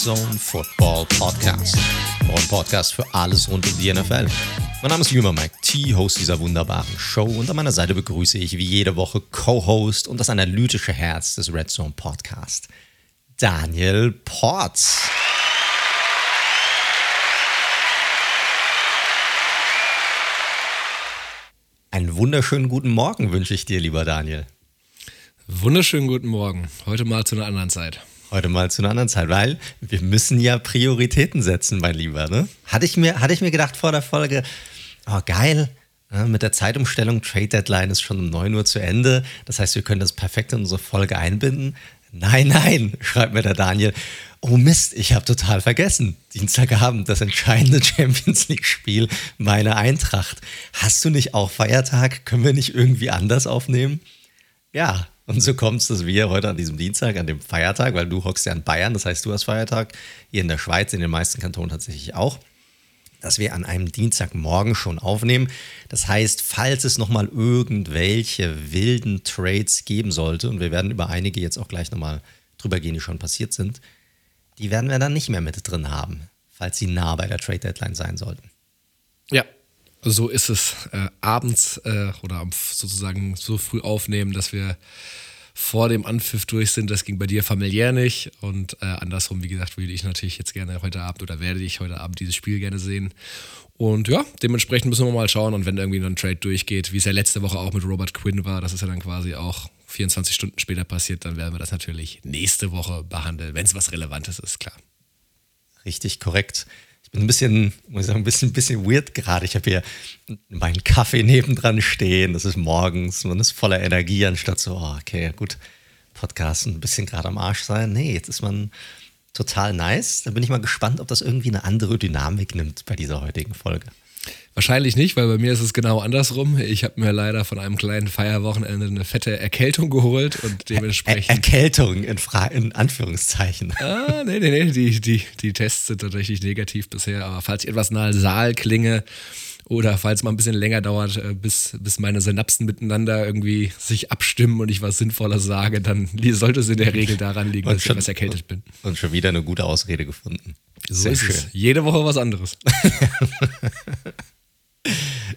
Zone Football Podcast. Ein Podcast für alles rund um die NFL. Mein Name ist Jünger Mike T, Host dieser wunderbaren Show und an meiner Seite begrüße ich wie jede Woche Co-Host und das analytische Herz des Red Zone Podcast, Daniel Ports. Einen wunderschönen guten Morgen wünsche ich dir, lieber Daniel. Wunderschönen guten Morgen. Heute mal zu einer anderen Zeit. Heute mal zu einer anderen Zeit, weil wir müssen ja Prioritäten setzen, mein Lieber. Ne? Hatte, ich mir, hatte ich mir gedacht vor der Folge, oh geil, ja, mit der Zeitumstellung, Trade Deadline ist schon um 9 Uhr zu Ende. Das heißt, wir können das perfekt in unsere Folge einbinden. Nein, nein, schreibt mir der Daniel. Oh Mist, ich habe total vergessen. Dienstagabend, das entscheidende Champions League-Spiel meiner Eintracht. Hast du nicht auch Feiertag? Können wir nicht irgendwie anders aufnehmen? Ja, und so kommt es, dass wir heute an diesem Dienstag, an dem Feiertag, weil du hockst ja in Bayern, das heißt, du hast Feiertag, hier in der Schweiz, in den meisten Kantonen tatsächlich auch, dass wir an einem Dienstagmorgen schon aufnehmen. Das heißt, falls es nochmal irgendwelche wilden Trades geben sollte, und wir werden über einige jetzt auch gleich nochmal drüber gehen, die schon passiert sind, die werden wir dann nicht mehr mit drin haben, falls sie nah bei der Trade Deadline sein sollten. Ja, so ist es äh, abends äh, oder sozusagen so früh aufnehmen, dass wir vor dem Anpfiff durch sind. Das ging bei dir familiär nicht. Und äh, andersrum, wie gesagt, würde ich natürlich jetzt gerne heute Abend oder werde ich heute Abend dieses Spiel gerne sehen. Und ja, dementsprechend müssen wir mal schauen. Und wenn irgendwie ein Trade durchgeht, wie es ja letzte Woche auch mit Robert Quinn war, das ist ja dann quasi auch 24 Stunden später passiert, dann werden wir das natürlich nächste Woche behandeln, wenn es was Relevantes ist, klar. Richtig korrekt ich bin ein bisschen, muss ich sagen, ein bisschen, ein bisschen weird gerade. Ich habe hier meinen Kaffee nebendran stehen. Das ist morgens, man ist voller Energie, anstatt so, oh, okay, gut, Podcast ein bisschen gerade am Arsch sein. Nee, jetzt ist man total nice. Da bin ich mal gespannt, ob das irgendwie eine andere Dynamik nimmt bei dieser heutigen Folge. Wahrscheinlich nicht, weil bei mir ist es genau andersrum. Ich habe mir leider von einem kleinen Feierwochenende eine fette Erkältung geholt und dementsprechend. Er Erkältung in, Fra in Anführungszeichen. Ah, nee, nee, nee. Die, die, die Tests sind tatsächlich negativ bisher. Aber falls ich etwas nasal klinge oder falls mal ein bisschen länger dauert, äh, bis, bis meine Synapsen miteinander irgendwie sich abstimmen und ich was Sinnvoller sage, dann sollte es in der Regel daran liegen, dass schon, ich etwas erkältet bin. Und schon wieder eine gute Ausrede gefunden. So Sehr ist schön. es. Jede Woche was anderes.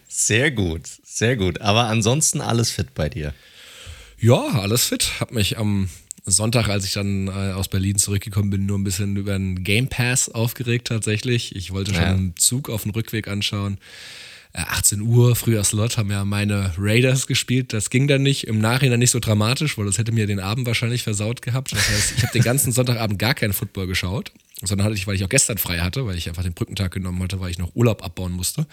Sehr gut, sehr gut. Aber ansonsten alles fit bei dir. Ja, alles fit. Hab mich am Sonntag, als ich dann äh, aus Berlin zurückgekommen bin, nur ein bisschen über den Game Pass aufgeregt tatsächlich. Ich wollte schon ja. einen Zug auf den Rückweg anschauen. 18 äh, Uhr, früher Slot, haben ja meine Raiders gespielt. Das ging dann nicht. Im Nachhinein nicht so dramatisch, weil das hätte mir den Abend wahrscheinlich versaut gehabt. Das heißt, ich habe den ganzen Sonntagabend gar keinen Football geschaut, sondern hatte ich, weil ich auch gestern frei hatte, weil ich einfach den Brückentag genommen hatte, weil ich noch Urlaub abbauen musste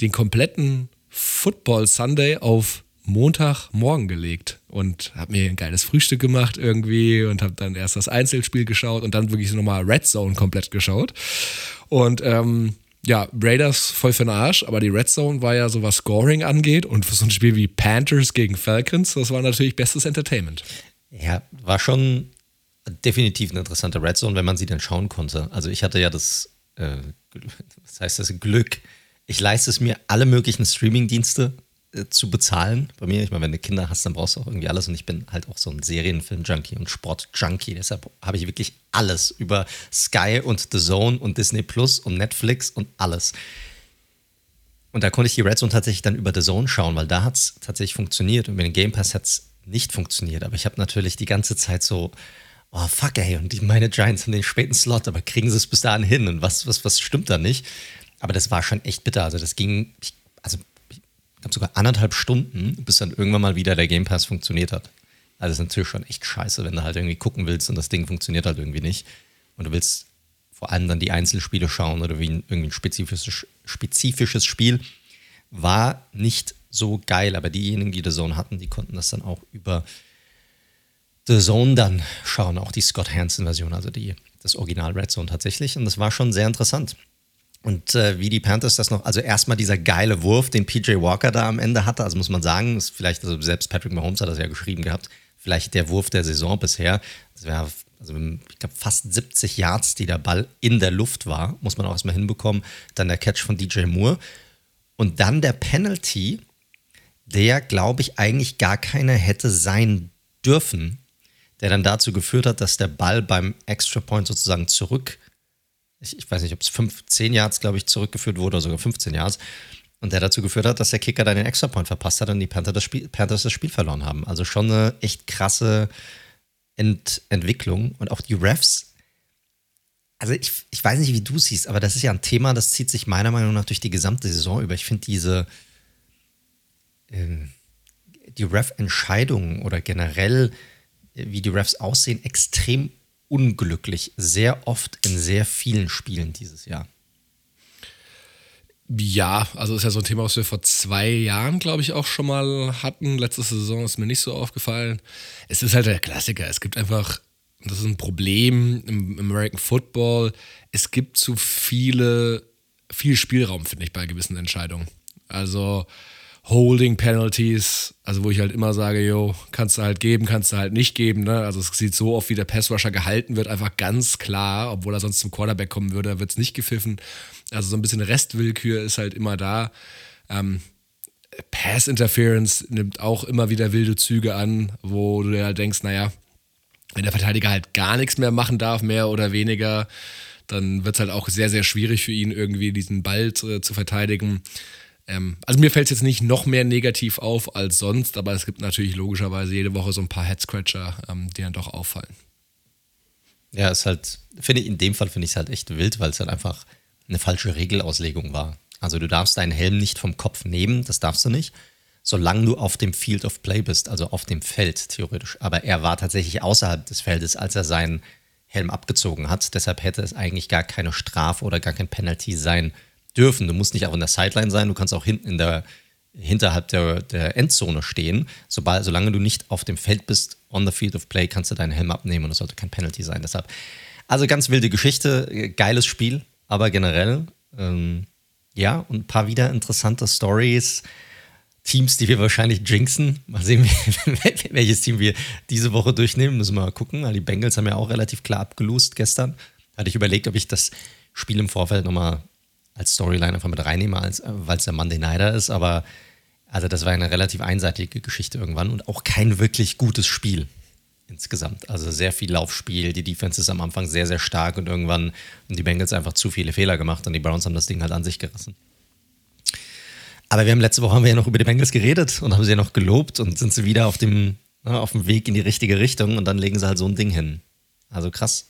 den kompletten Football Sunday auf Montagmorgen gelegt und habe mir ein geiles Frühstück gemacht irgendwie und habe dann erst das Einzelspiel geschaut und dann wirklich nochmal Red Zone komplett geschaut. Und ähm, ja, Raiders voll für den Arsch, aber die Red Zone war ja so was Scoring angeht und für so ein Spiel wie Panthers gegen Falcons, das war natürlich bestes Entertainment. Ja, war schon definitiv eine interessante Red Zone, wenn man sie dann schauen konnte. Also ich hatte ja das, äh, was heißt das, Glück, ich leiste es mir, alle möglichen Streaming-Dienste äh, zu bezahlen. Bei mir, ich meine, wenn du Kinder hast, dann brauchst du auch irgendwie alles. Und ich bin halt auch so ein Serienfilm-Junkie und Sport-Junkie. Deshalb habe ich wirklich alles über Sky und The Zone und Disney Plus und Netflix und alles. Und da konnte ich die Red Zone tatsächlich dann über The Zone schauen, weil da hat es tatsächlich funktioniert. Und mit dem Game Pass hat es nicht funktioniert. Aber ich habe natürlich die ganze Zeit so, oh fuck ey, und die, meine Giants haben den späten Slot, aber kriegen sie es bis dahin hin? Und was, was, was stimmt da nicht? Aber das war schon echt bitter. Also das ging, ich, also ich glaube sogar anderthalb Stunden, bis dann irgendwann mal wieder der Game Pass funktioniert hat. Also das ist natürlich schon echt scheiße, wenn du halt irgendwie gucken willst und das Ding funktioniert halt irgendwie nicht. Und du willst vor allem dann die Einzelspiele schauen oder wie ein, irgendwie ein spezifisches, spezifisches Spiel. War nicht so geil, aber diejenigen, die The Zone hatten, die konnten das dann auch über The Zone dann schauen, auch die Scott Hansen-Version, also die, das Original Red Zone tatsächlich. Und das war schon sehr interessant. Und äh, wie die Panthers das noch, also erstmal dieser geile Wurf, den PJ Walker da am Ende hatte, also muss man sagen, ist vielleicht, also selbst Patrick Mahomes hat das ja geschrieben gehabt, vielleicht der Wurf der Saison bisher. Das wäre, also ich glaube, fast 70 Yards, die der Ball in der Luft war, muss man auch erstmal hinbekommen. Dann der Catch von DJ Moore. Und dann der Penalty, der, glaube ich, eigentlich gar keiner hätte sein dürfen, der dann dazu geführt hat, dass der Ball beim Extra Point sozusagen zurück, ich, ich weiß nicht, ob es 10 Yards, glaube ich, zurückgeführt wurde oder sogar 15 Yards. Und der dazu geführt hat, dass der Kicker dann den Extra Point verpasst hat und die Panthers das Spiel, Panthers das Spiel verloren haben. Also schon eine echt krasse Ent Entwicklung. Und auch die Refs, also ich, ich weiß nicht, wie du siehst, aber das ist ja ein Thema, das zieht sich meiner Meinung nach durch die gesamte Saison über. Ich finde diese, äh, die Ref-Entscheidungen oder generell, äh, wie die Refs aussehen, extrem unglücklich. Sehr oft in sehr vielen Spielen dieses Jahr. Ja, also ist ja so ein Thema, was wir vor zwei Jahren, glaube ich, auch schon mal hatten. Letzte Saison ist mir nicht so aufgefallen. Es ist halt der Klassiker. Es gibt einfach, das ist ein Problem im American Football. Es gibt zu viele, viel Spielraum, finde ich, bei gewissen Entscheidungen. Also Holding Penalties, also wo ich halt immer sage, yo, kannst du halt geben, kannst du halt nicht geben. Ne? Also es sieht so oft, wie der Passrusher gehalten wird, einfach ganz klar, obwohl er sonst zum Quarterback kommen würde, wird es nicht gepfiffen. Also so ein bisschen Restwillkür ist halt immer da. Ähm, Pass Interference nimmt auch immer wieder wilde Züge an, wo du dir halt denkst, naja, wenn der Verteidiger halt gar nichts mehr machen darf, mehr oder weniger, dann wird es halt auch sehr, sehr schwierig für ihn, irgendwie diesen Ball zu, zu verteidigen. Ähm, also mir fällt es jetzt nicht noch mehr negativ auf als sonst, aber es gibt natürlich logischerweise jede Woche so ein paar Headscratcher, ähm, die dann doch auffallen. Ja, ist halt, finde ich, in dem Fall finde ich es halt echt wild, weil es halt einfach eine falsche Regelauslegung war. Also du darfst deinen Helm nicht vom Kopf nehmen, das darfst du nicht, solange du auf dem Field of Play bist, also auf dem Feld theoretisch. Aber er war tatsächlich außerhalb des Feldes, als er seinen Helm abgezogen hat. Deshalb hätte es eigentlich gar keine Strafe oder gar kein Penalty sein dürfen. Du musst nicht auch in der Sideline sein, du kannst auch hinten in der hinterhalb der, der Endzone stehen. Sobald, solange du nicht auf dem Feld bist, on the field of play, kannst du deinen Helm abnehmen und es sollte kein Penalty sein. Deshalb, also ganz wilde Geschichte, geiles Spiel, aber generell, ähm, ja, und ein paar wieder interessante Stories. Teams, die wir wahrscheinlich jinxen. Mal sehen, welches Team wir diese Woche durchnehmen. Müssen wir mal gucken. Die Bengals haben ja auch relativ klar abgelost gestern. Hatte ich überlegt, ob ich das Spiel im Vorfeld nochmal als Storyline einfach mit reinnehme, äh, weil es der Monday Nighter ist. Aber also das war eine relativ einseitige Geschichte irgendwann und auch kein wirklich gutes Spiel insgesamt. Also sehr viel Laufspiel, die Defense ist am Anfang sehr, sehr stark und irgendwann haben die Bengals einfach zu viele Fehler gemacht und die Browns haben das Ding halt an sich gerissen. Aber wir haben letzte Woche haben wir ja noch über die Bengals geredet und haben sie ja noch gelobt und sind sie wieder auf dem, ne, auf dem Weg in die richtige Richtung und dann legen sie halt so ein Ding hin. Also krass.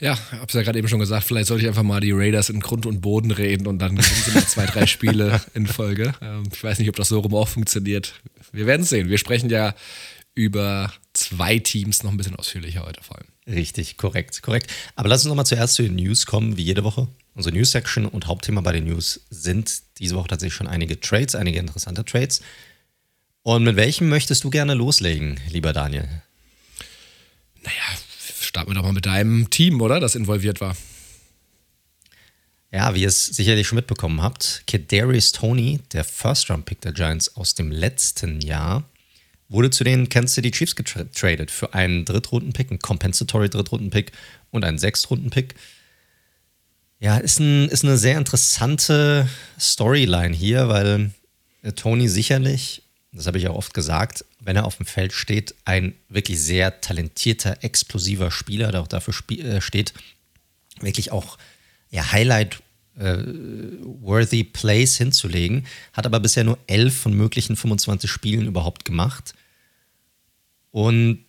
Ja, hab's ja gerade eben schon gesagt, vielleicht sollte ich einfach mal die Raiders in Grund und Boden reden und dann gewinnen sie noch zwei, drei Spiele in Folge. Ähm, ich weiß nicht, ob das so rum auch funktioniert. Wir werden sehen. Wir sprechen ja über zwei Teams noch ein bisschen ausführlicher heute vor allem. Richtig, korrekt, korrekt. Aber lass uns nochmal zuerst zu den News kommen, wie jede Woche. Unsere News-Section und Hauptthema bei den News sind diese Woche tatsächlich schon einige Trades, einige interessante Trades. Und mit welchem möchtest du gerne loslegen, lieber Daniel? Naja, starten wir doch mal mit deinem Team, oder? Das involviert war. Ja, wie ihr es sicherlich schon mitbekommen habt, Kadarius Tony, der First-Round-Pick der Giants aus dem letzten Jahr, wurde zu den Kansas City Chiefs getradet für einen Drittrunden-Pick, einen Compensatory Drittrunden-Pick und einen Sechstrunden-Pick. Ja, ist, ein, ist eine sehr interessante Storyline hier, weil Tony sicherlich das habe ich auch oft gesagt, wenn er auf dem Feld steht, ein wirklich sehr talentierter, explosiver Spieler, der auch dafür äh, steht, wirklich auch ja, Highlight-worthy äh, Plays hinzulegen, hat aber bisher nur 11 von möglichen 25 Spielen überhaupt gemacht und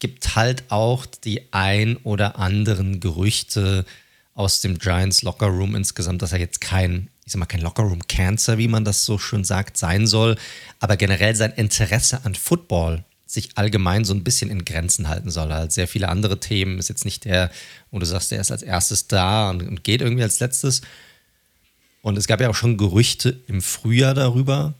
gibt halt auch die ein oder anderen Gerüchte aus dem Giants Locker Room insgesamt, dass er jetzt kein ich sag mal, kein Lockerroom-Cancer, wie man das so schön sagt, sein soll, aber generell sein Interesse an Football sich allgemein so ein bisschen in Grenzen halten soll. Halt sehr viele andere Themen ist jetzt nicht der, wo du sagst, der ist als erstes da und, und geht irgendwie als letztes. Und es gab ja auch schon Gerüchte im Frühjahr darüber,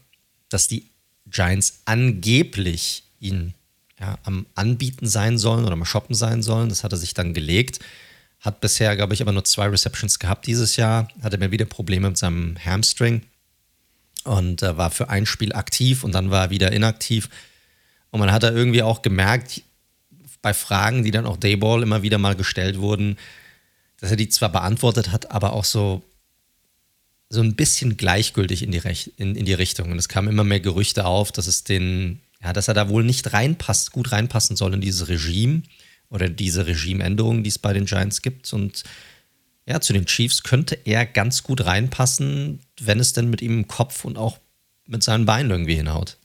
dass die Giants angeblich ihn ja, am Anbieten sein sollen oder am Shoppen sein sollen. Das hat er sich dann gelegt. Hat bisher, glaube ich, aber nur zwei Receptions gehabt dieses Jahr. Hatte mir wieder Probleme mit seinem Hamstring und äh, war für ein Spiel aktiv und dann war er wieder inaktiv. Und man hat da irgendwie auch gemerkt, bei Fragen, die dann auch Dayball immer wieder mal gestellt wurden, dass er die zwar beantwortet hat, aber auch so, so ein bisschen gleichgültig in die, Rech in, in die Richtung. Und es kamen immer mehr Gerüchte auf, dass es den, ja, dass er da wohl nicht reinpasst, gut reinpassen soll in dieses Regime oder diese Regimeänderungen, die es bei den Giants gibt. Und ja, zu den Chiefs könnte er ganz gut reinpassen, wenn es denn mit ihm im Kopf und auch mit seinen Beinen irgendwie hinhaut.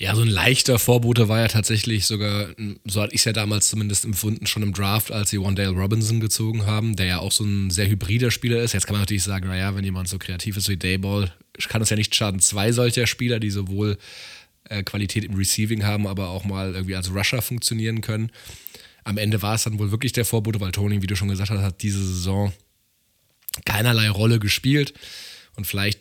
Ja, so ein leichter Vorbote war ja tatsächlich sogar, so hatte ich es ja damals zumindest empfunden, schon im Draft, als sie Wandale Robinson gezogen haben, der ja auch so ein sehr hybrider Spieler ist. Jetzt kann man natürlich sagen, naja, wenn jemand so kreativ ist wie Dayball, kann es ja nicht schaden. Zwei solcher Spieler, die sowohl äh, Qualität im Receiving haben, aber auch mal irgendwie als Rusher funktionieren können. Am Ende war es dann wohl wirklich der Vorbote, weil Tony, wie du schon gesagt hast, hat diese Saison keinerlei Rolle gespielt und vielleicht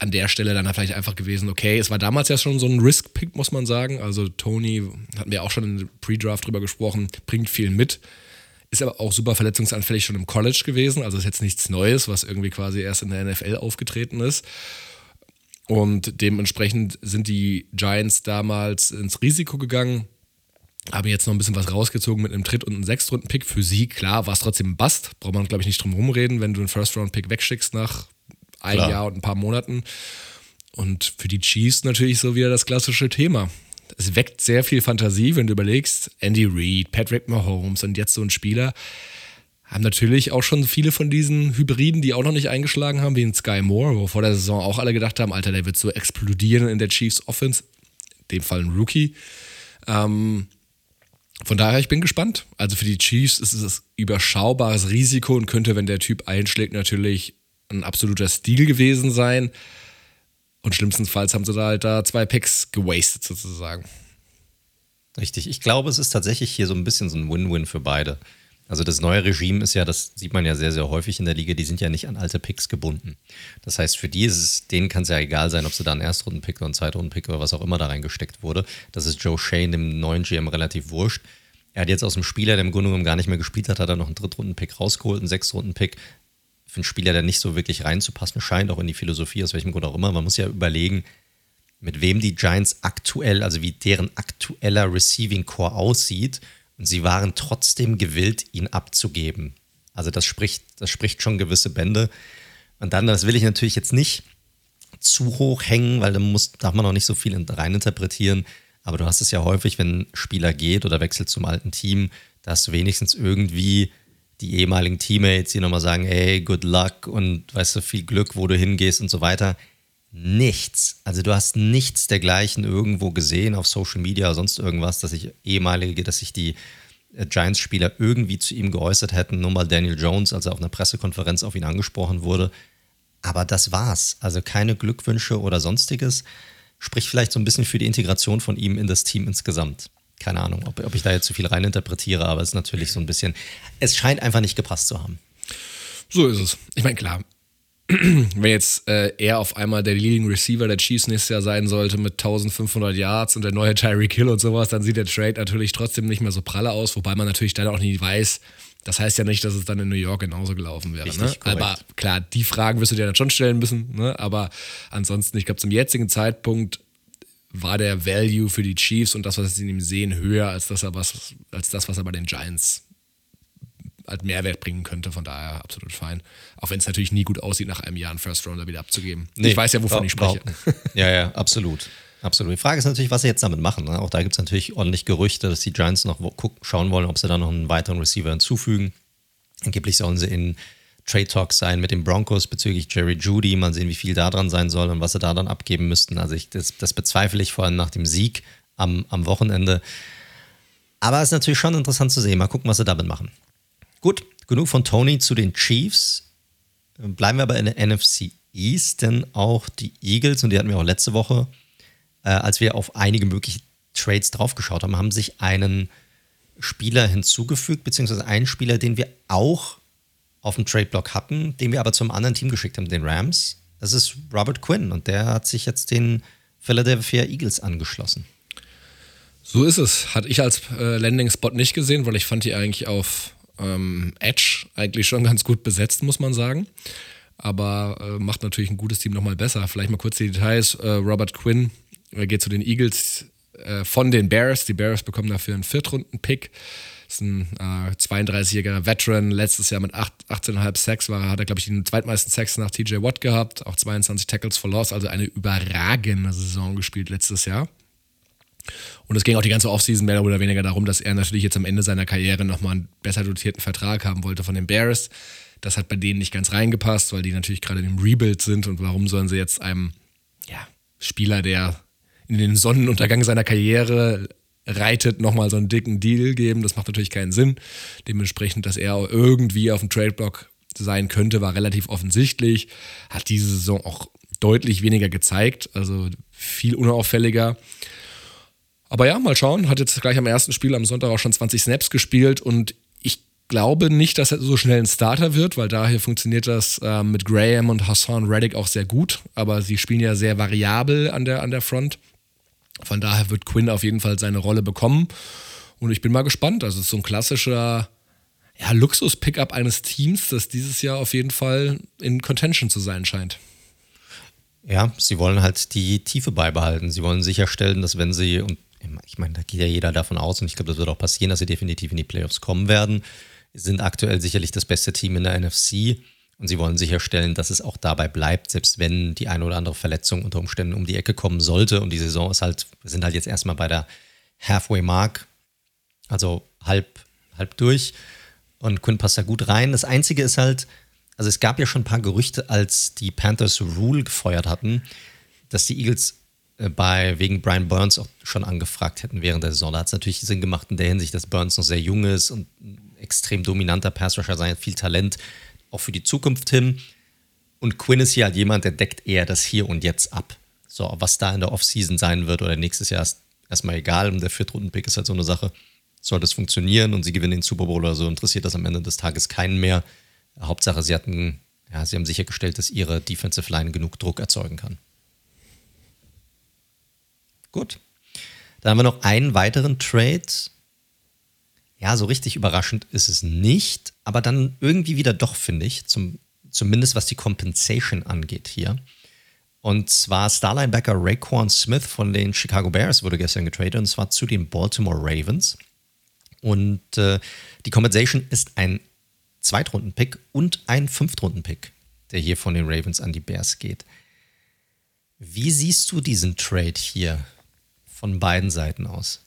an der Stelle dann vielleicht einfach gewesen, okay, es war damals ja schon so ein Risk-Pick, muss man sagen. Also Tony, hatten wir auch schon in Pre-Draft drüber gesprochen, bringt viel mit. Ist aber auch super verletzungsanfällig schon im College gewesen. Also ist jetzt nichts Neues, was irgendwie quasi erst in der NFL aufgetreten ist. Und dementsprechend sind die Giants damals ins Risiko gegangen, haben jetzt noch ein bisschen was rausgezogen mit einem Dritt- und einem Sechstrunden-Pick. Für sie, klar, war es trotzdem ein Bust. Braucht man, glaube ich, nicht drum rumreden, wenn du einen First-Round-Pick wegschickst nach ein Klar. Jahr und ein paar Monaten. Und für die Chiefs natürlich so wieder das klassische Thema. Es weckt sehr viel Fantasie, wenn du überlegst, Andy Reid, Patrick Mahomes und jetzt so ein Spieler haben natürlich auch schon viele von diesen Hybriden, die auch noch nicht eingeschlagen haben, wie ein Sky Moore, wo vor der Saison auch alle gedacht haben, Alter, der wird so explodieren in der Chiefs Offense. In dem Fall ein Rookie. Ähm, von daher, ich bin gespannt. Also für die Chiefs ist es ein überschaubares Risiko und könnte, wenn der Typ einschlägt, natürlich ein absoluter Stil gewesen sein. Und schlimmstenfalls haben sie da halt da zwei Picks gewastet sozusagen. Richtig. Ich glaube, es ist tatsächlich hier so ein bisschen so ein Win-Win für beide. Also das neue Regime ist ja, das sieht man ja sehr, sehr häufig in der Liga, die sind ja nicht an alte Picks gebunden. Das heißt, für die ist es, denen kann es ja egal sein, ob sie da einen Erstrunden-Pick oder einen Zweitrunden-Pick oder was auch immer da reingesteckt wurde. Das ist Joe Shane, dem neuen GM, relativ wurscht. Er hat jetzt aus dem Spieler, der im Grunde genommen gar nicht mehr gespielt hat, hat er noch einen Drittrunden-Pick rausgeholt, einen Sechstrunden-Pick, für einen Spieler, der nicht so wirklich reinzupassen scheint, auch in die Philosophie, aus welchem Grund auch immer. Man muss ja überlegen, mit wem die Giants aktuell, also wie deren aktueller Receiving Core aussieht. Und sie waren trotzdem gewillt, ihn abzugeben. Also das spricht, das spricht schon gewisse Bände. Und dann, das will ich natürlich jetzt nicht zu hoch hängen, weil da muss, darf man auch nicht so viel reininterpretieren. Aber du hast es ja häufig, wenn ein Spieler geht oder wechselt zum alten Team, dass wenigstens irgendwie die ehemaligen Teammates, die nochmal sagen, hey, good luck und weißt du, viel Glück, wo du hingehst und so weiter. Nichts. Also du hast nichts dergleichen irgendwo gesehen auf Social Media oder sonst irgendwas, dass sich ehemalige, dass sich die äh, Giants-Spieler irgendwie zu ihm geäußert hätten, nur mal Daniel Jones, als er auf einer Pressekonferenz auf ihn angesprochen wurde. Aber das war's. Also keine Glückwünsche oder sonstiges. Spricht vielleicht so ein bisschen für die Integration von ihm in das Team insgesamt keine Ahnung, ob, ob ich da jetzt zu viel reininterpretiere, aber es ist natürlich so ein bisschen, es scheint einfach nicht gepasst zu haben. So ist es. Ich meine, klar, wenn jetzt äh, er auf einmal der Leading Receiver der Chiefs nächstes Jahr sein sollte mit 1500 Yards und der neue Tyreek Hill und sowas, dann sieht der Trade natürlich trotzdem nicht mehr so pralle aus, wobei man natürlich dann auch nie weiß, das heißt ja nicht, dass es dann in New York genauso gelaufen wäre. ne? Aber klar, die Fragen wirst du dir dann schon stellen müssen. Ne? Aber ansonsten, ich glaube, zum jetzigen Zeitpunkt war der Value für die Chiefs und das, was sie in ihm sehen, höher als das, was, als das, was er bei den Giants als Mehrwert bringen könnte. Von daher absolut fein. Auch wenn es natürlich nie gut aussieht, nach einem Jahr einen First Rounder wieder abzugeben. Nee, ich weiß ja, wovon ich spreche. Ja, ja, absolut. Absolut. Die Frage ist natürlich, was sie jetzt damit machen. Ne? Auch da gibt es natürlich ordentlich Gerüchte, dass die Giants noch schauen wollen, ob sie da noch einen weiteren Receiver hinzufügen. Angeblich sollen sie in Trade Talks sein mit den Broncos bezüglich Jerry Judy. Mal sehen, wie viel da dran sein soll und was sie da dann abgeben müssten. Also ich, das, das bezweifle ich vor allem nach dem Sieg am, am Wochenende. Aber es ist natürlich schon interessant zu sehen. Mal gucken, was sie damit machen. Gut, genug von Tony zu den Chiefs. Bleiben wir aber in der NFC East, denn auch die Eagles, und die hatten wir auch letzte Woche, äh, als wir auf einige mögliche Trades draufgeschaut haben, haben sich einen Spieler hinzugefügt, beziehungsweise einen Spieler, den wir auch auf dem Trade-Block hatten, den wir aber zum anderen Team geschickt haben, den Rams. Das ist Robert Quinn und der hat sich jetzt den Philadelphia Eagles angeschlossen. So ist es. Hatte ich als äh, Landing-Spot nicht gesehen, weil ich fand die eigentlich auf ähm, Edge eigentlich schon ganz gut besetzt, muss man sagen. Aber äh, macht natürlich ein gutes Team nochmal besser. Vielleicht mal kurz die Details. Äh, Robert Quinn geht zu den Eagles äh, von den Bears. Die Bears bekommen dafür einen Viertrunden-Pick ist ein äh, 32-jähriger Veteran. Letztes Jahr mit 18,5 Sacks war, hat er, glaube ich, den zweitmeisten Sacks nach TJ Watt gehabt. Auch 22 Tackles for Loss. Also eine überragende Saison gespielt letztes Jahr. Und es ging auch die ganze Offseason mehr oder weniger darum, dass er natürlich jetzt am Ende seiner Karriere nochmal einen besser dotierten Vertrag haben wollte von den Bears. Das hat bei denen nicht ganz reingepasst, weil die natürlich gerade im Rebuild sind. Und warum sollen sie jetzt einem ja, Spieler, der in den Sonnenuntergang seiner Karriere reitet, nochmal so einen dicken Deal geben? Das macht natürlich keinen Sinn. Dementsprechend, dass er irgendwie auf dem Trade-Block sein könnte, war relativ offensichtlich. Hat diese Saison auch deutlich weniger gezeigt, also viel unauffälliger. Aber ja, mal schauen. Hat jetzt gleich am ersten Spiel am Sonntag auch schon 20 Snaps gespielt und ich glaube nicht, dass er so schnell ein Starter wird, weil daher funktioniert das äh, mit Graham und Hassan Reddick auch sehr gut. Aber sie spielen ja sehr variabel an der, an der Front. Von daher wird Quinn auf jeden Fall seine Rolle bekommen. Und ich bin mal gespannt. Also, es ist so ein klassischer ja, Luxus-Pickup eines Teams, das dieses Jahr auf jeden Fall in Contention zu sein scheint. Ja, sie wollen halt die Tiefe beibehalten. Sie wollen sicherstellen, dass wenn sie, und ich meine, da geht ja jeder davon aus, und ich glaube, das wird auch passieren, dass sie definitiv in die Playoffs kommen werden, sind aktuell sicherlich das beste Team in der NFC. Und sie wollen sicherstellen, dass es auch dabei bleibt, selbst wenn die eine oder andere Verletzung unter Umständen um die Ecke kommen sollte. Und die Saison ist halt, wir sind halt jetzt erstmal bei der Halfway-Mark, also halb, halb durch. Und Quinn passt da gut rein. Das Einzige ist halt, also es gab ja schon ein paar Gerüchte, als die Panthers Rule gefeuert hatten, dass die Eagles bei, wegen Brian Burns auch schon angefragt hätten während der Saison. Da hat es natürlich Sinn gemacht in der Hinsicht, dass Burns noch sehr jung ist und ein extrem dominanter Passrusher sein, viel Talent, auch für die Zukunft hin. Und Quinn ist hier halt jemand, der deckt eher das Hier und Jetzt ab. So, was da in der Offseason sein wird oder nächstes Jahr ist erstmal egal. Und der Viertrunden-Pick ist halt so eine Sache. Soll das funktionieren und sie gewinnen den Super Bowl oder so, interessiert das am Ende des Tages keinen mehr. Hauptsache, sie hatten, ja, sie haben sichergestellt, dass ihre Defensive Line genug Druck erzeugen kann. Gut. Dann haben wir noch einen weiteren Trade, ja, so richtig überraschend ist es nicht, aber dann irgendwie wieder doch, finde ich, zum, zumindest was die Compensation angeht hier. Und zwar Starlinebacker Raekwon Smith von den Chicago Bears wurde gestern getradet und zwar zu den Baltimore Ravens. Und äh, die Compensation ist ein Zweitrunden-Pick und ein Fünftrunden-Pick, der hier von den Ravens an die Bears geht. Wie siehst du diesen Trade hier von beiden Seiten aus?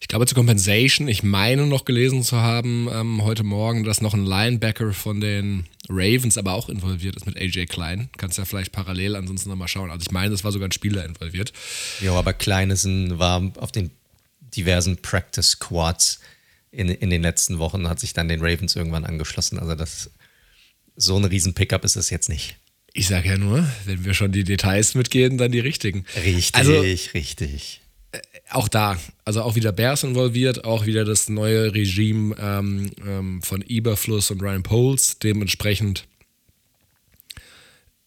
Ich glaube zur Compensation, ich meine noch gelesen zu haben ähm, heute Morgen, dass noch ein Linebacker von den Ravens aber auch involviert ist mit AJ Klein. Kannst ja vielleicht parallel ansonsten nochmal schauen. Also ich meine, es war sogar ein Spieler involviert. Ja, aber Klein ist ein, war auf den diversen Practice Squads in, in den letzten Wochen, hat sich dann den Ravens irgendwann angeschlossen. Also das so ein riesen Pickup ist es jetzt nicht. Ich sage ja nur, wenn wir schon die Details mitgehen, dann die richtigen. Richtig, also, richtig auch da, also auch wieder Bears involviert, auch wieder das neue Regime ähm, ähm, von Eberfluss und Ryan Poles. Dementsprechend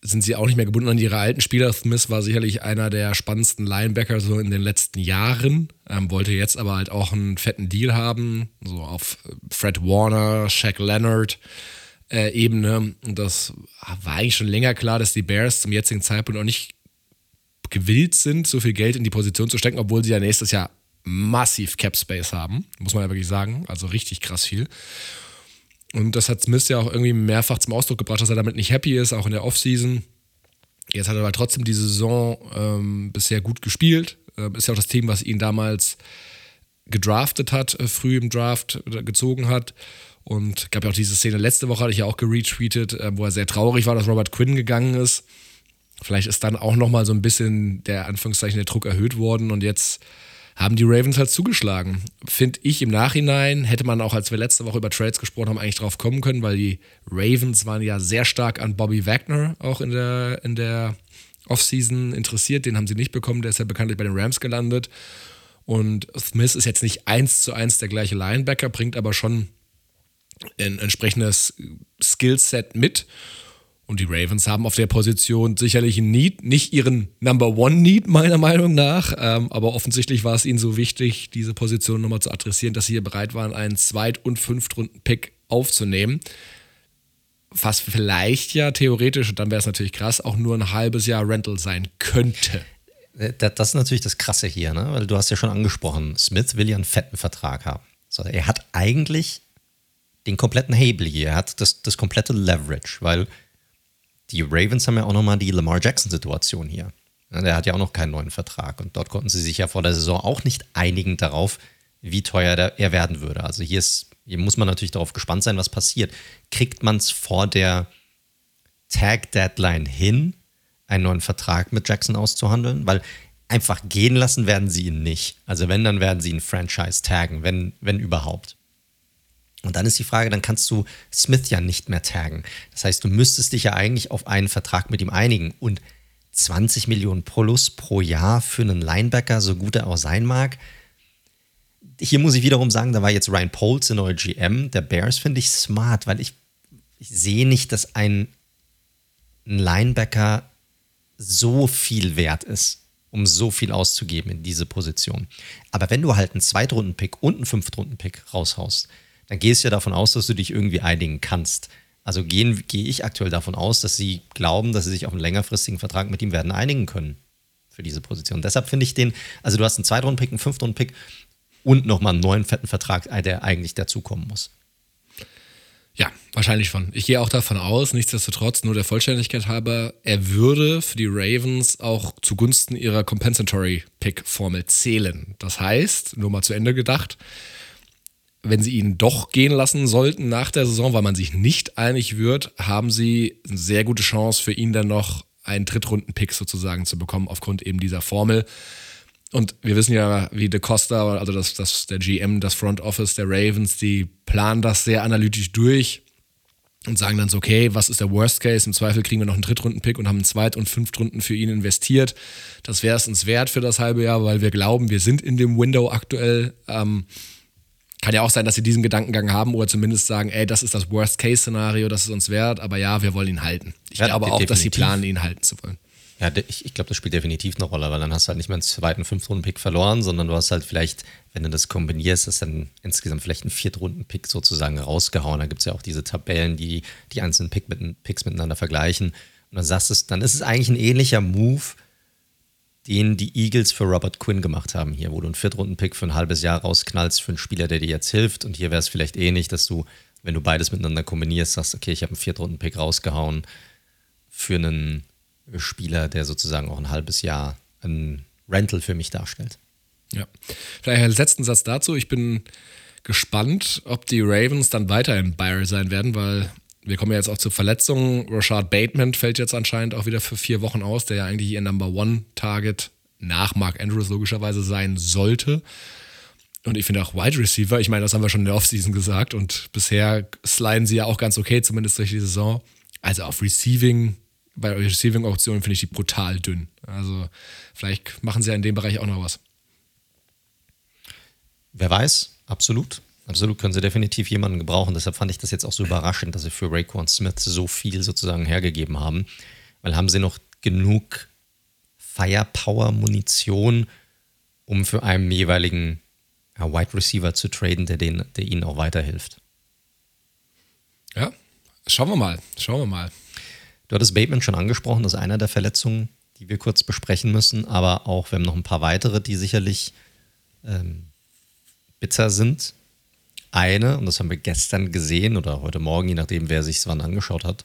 sind sie auch nicht mehr gebunden an ihre alten Spieler. Smith war sicherlich einer der spannendsten Linebacker so in den letzten Jahren, ähm, wollte jetzt aber halt auch einen fetten Deal haben, so auf Fred Warner, Shaq Leonard. Äh, Ebene. Und das war eigentlich schon länger klar, dass die Bears zum jetzigen Zeitpunkt auch nicht gewillt sind, so viel Geld in die Position zu stecken, obwohl sie ja nächstes Jahr massiv Cap Space haben, muss man ja wirklich sagen. Also richtig krass viel. Und das hat Smith ja auch irgendwie mehrfach zum Ausdruck gebracht, dass er damit nicht happy ist, auch in der Offseason. Jetzt hat er aber trotzdem die Saison ähm, bisher gut gespielt. Äh, ist ja auch das Team, was ihn damals gedraftet hat, äh, früh im Draft äh, gezogen hat. Und gab ja auch diese Szene letzte Woche, hatte ich ja auch geretweetet, äh, wo er sehr traurig war, dass Robert Quinn gegangen ist. Vielleicht ist dann auch nochmal so ein bisschen der Anführungszeichen der Druck erhöht worden und jetzt haben die Ravens halt zugeschlagen. Finde ich im Nachhinein, hätte man auch, als wir letzte Woche über Trades gesprochen haben, eigentlich drauf kommen können, weil die Ravens waren ja sehr stark an Bobby Wagner auch in der, in der Offseason interessiert. Den haben sie nicht bekommen, der ist ja bekanntlich bei den Rams gelandet. Und Smith ist jetzt nicht eins zu eins der gleiche Linebacker, bringt aber schon ein entsprechendes Skillset mit. Und die Ravens haben auf der Position sicherlich ein Need, nicht ihren Number One Need meiner Meinung nach, ähm, aber offensichtlich war es ihnen so wichtig, diese Position nochmal zu adressieren, dass sie hier bereit waren, einen Zweit- und Fünftrunden-Pick aufzunehmen. Was vielleicht ja theoretisch, und dann wäre es natürlich krass, auch nur ein halbes Jahr Rental sein könnte. Äh, das ist natürlich das Krasse hier, ne? weil du hast ja schon angesprochen, Smith will ja einen fetten Vertrag haben. So, er hat eigentlich den kompletten Hebel hier. Er hat das, das komplette Leverage, weil die Ravens haben ja auch nochmal die Lamar Jackson-Situation hier. Der hat ja auch noch keinen neuen Vertrag und dort konnten sie sich ja vor der Saison auch nicht einigen darauf, wie teuer er werden würde. Also hier, ist, hier muss man natürlich darauf gespannt sein, was passiert. Kriegt man es vor der Tag-Deadline hin, einen neuen Vertrag mit Jackson auszuhandeln? Weil einfach gehen lassen werden sie ihn nicht. Also wenn, dann werden sie ihn Franchise taggen, wenn, wenn überhaupt. Und dann ist die Frage, dann kannst du Smith ja nicht mehr taggen. Das heißt, du müsstest dich ja eigentlich auf einen Vertrag mit ihm einigen. Und 20 Millionen plus pro Jahr für einen Linebacker, so gut er auch sein mag. Hier muss ich wiederum sagen, da war jetzt Ryan Poles der neue GM der Bears, finde ich smart, weil ich, ich sehe nicht, dass ein, ein Linebacker so viel wert ist, um so viel auszugeben in diese Position. Aber wenn du halt einen Zweitrunden-Pick und einen Fünftrunden-Pick raushaust, dann gehst du ja davon aus, dass du dich irgendwie einigen kannst. Also gehe geh ich aktuell davon aus, dass sie glauben, dass sie sich auf einen längerfristigen Vertrag mit ihm werden einigen können für diese Position. Deshalb finde ich den, also du hast einen Zweitrunden-Pick, einen Fünftrunden-Pick und nochmal einen neuen fetten Vertrag, der eigentlich dazukommen muss. Ja, wahrscheinlich schon. Ich gehe auch davon aus, nichtsdestotrotz, nur der Vollständigkeit halber, er würde für die Ravens auch zugunsten ihrer Compensatory Pick-Formel zählen. Das heißt, nur mal zu Ende gedacht, wenn sie ihn doch gehen lassen sollten nach der Saison, weil man sich nicht einig wird, haben sie eine sehr gute Chance für ihn dann noch einen Drittrunden-Pick sozusagen zu bekommen, aufgrund eben dieser Formel. Und wir wissen ja, wie De Costa, also das, das, der GM, das Front Office der Ravens, die planen das sehr analytisch durch und sagen dann so, okay, was ist der Worst Case? Im Zweifel kriegen wir noch einen Drittrunden-Pick und haben einen Zweit- und Fünftrunden für ihn investiert. Das wäre es uns wert für das halbe Jahr, weil wir glauben, wir sind in dem Window aktuell. Ähm, kann ja auch sein, dass sie diesen Gedankengang haben oder zumindest sagen, ey, das ist das Worst-Case-Szenario, das ist uns wert, aber ja, wir wollen ihn halten. Ich ja, glaube auch, definitiv. dass sie planen, ihn halten zu wollen. Ja, ich, ich glaube, das spielt definitiv eine Rolle, weil dann hast du halt nicht mehr einen zweiten Fünftrunden-Pick verloren, sondern du hast halt vielleicht, wenn du das kombinierst, ist dann insgesamt vielleicht einen Viertrunden-Pick sozusagen rausgehauen. Da gibt es ja auch diese Tabellen, die die einzelnen Pick mit, Picks miteinander vergleichen. Und dann sagst du, dann ist es eigentlich ein ähnlicher Move, den die Eagles für Robert Quinn gemacht haben hier, wo du einen Viertrunden-Pick für ein halbes Jahr rausknallst für einen Spieler, der dir jetzt hilft. Und hier wäre es vielleicht ähnlich, dass du, wenn du beides miteinander kombinierst, sagst, okay, ich habe einen Viertrunden-Pick rausgehauen für einen Spieler, der sozusagen auch ein halbes Jahr ein Rental für mich darstellt. Ja, vielleicht als letzten Satz dazu. Ich bin gespannt, ob die Ravens dann weiter im Byron sein werden, weil wir kommen ja jetzt auch zu Verletzungen. Rashad Bateman fällt jetzt anscheinend auch wieder für vier Wochen aus, der ja eigentlich ihr Number One Target nach Mark Andrews logischerweise sein sollte. Und ich finde auch Wide Receiver, ich meine, das haben wir schon in der Offseason gesagt und bisher sliden sie ja auch ganz okay, zumindest durch die Saison. Also auf Receiving, bei Receiving-Optionen finde ich die brutal dünn. Also vielleicht machen sie ja in dem Bereich auch noch was. Wer weiß, absolut. Absolut, können sie definitiv jemanden gebrauchen. Deshalb fand ich das jetzt auch so überraschend, dass sie für Raekwon Smith so viel sozusagen hergegeben haben. Weil haben sie noch genug Firepower-Munition, um für einen jeweiligen ja, Wide Receiver zu traden, der, den, der ihnen auch weiterhilft. Ja, schauen wir mal. Schauen wir mal. Du hattest Bateman schon angesprochen, das ist einer der Verletzungen, die wir kurz besprechen müssen, aber auch wir haben noch ein paar weitere, die sicherlich ähm, bitter sind eine, und das haben wir gestern gesehen oder heute Morgen, je nachdem, wer sich es wann angeschaut hat,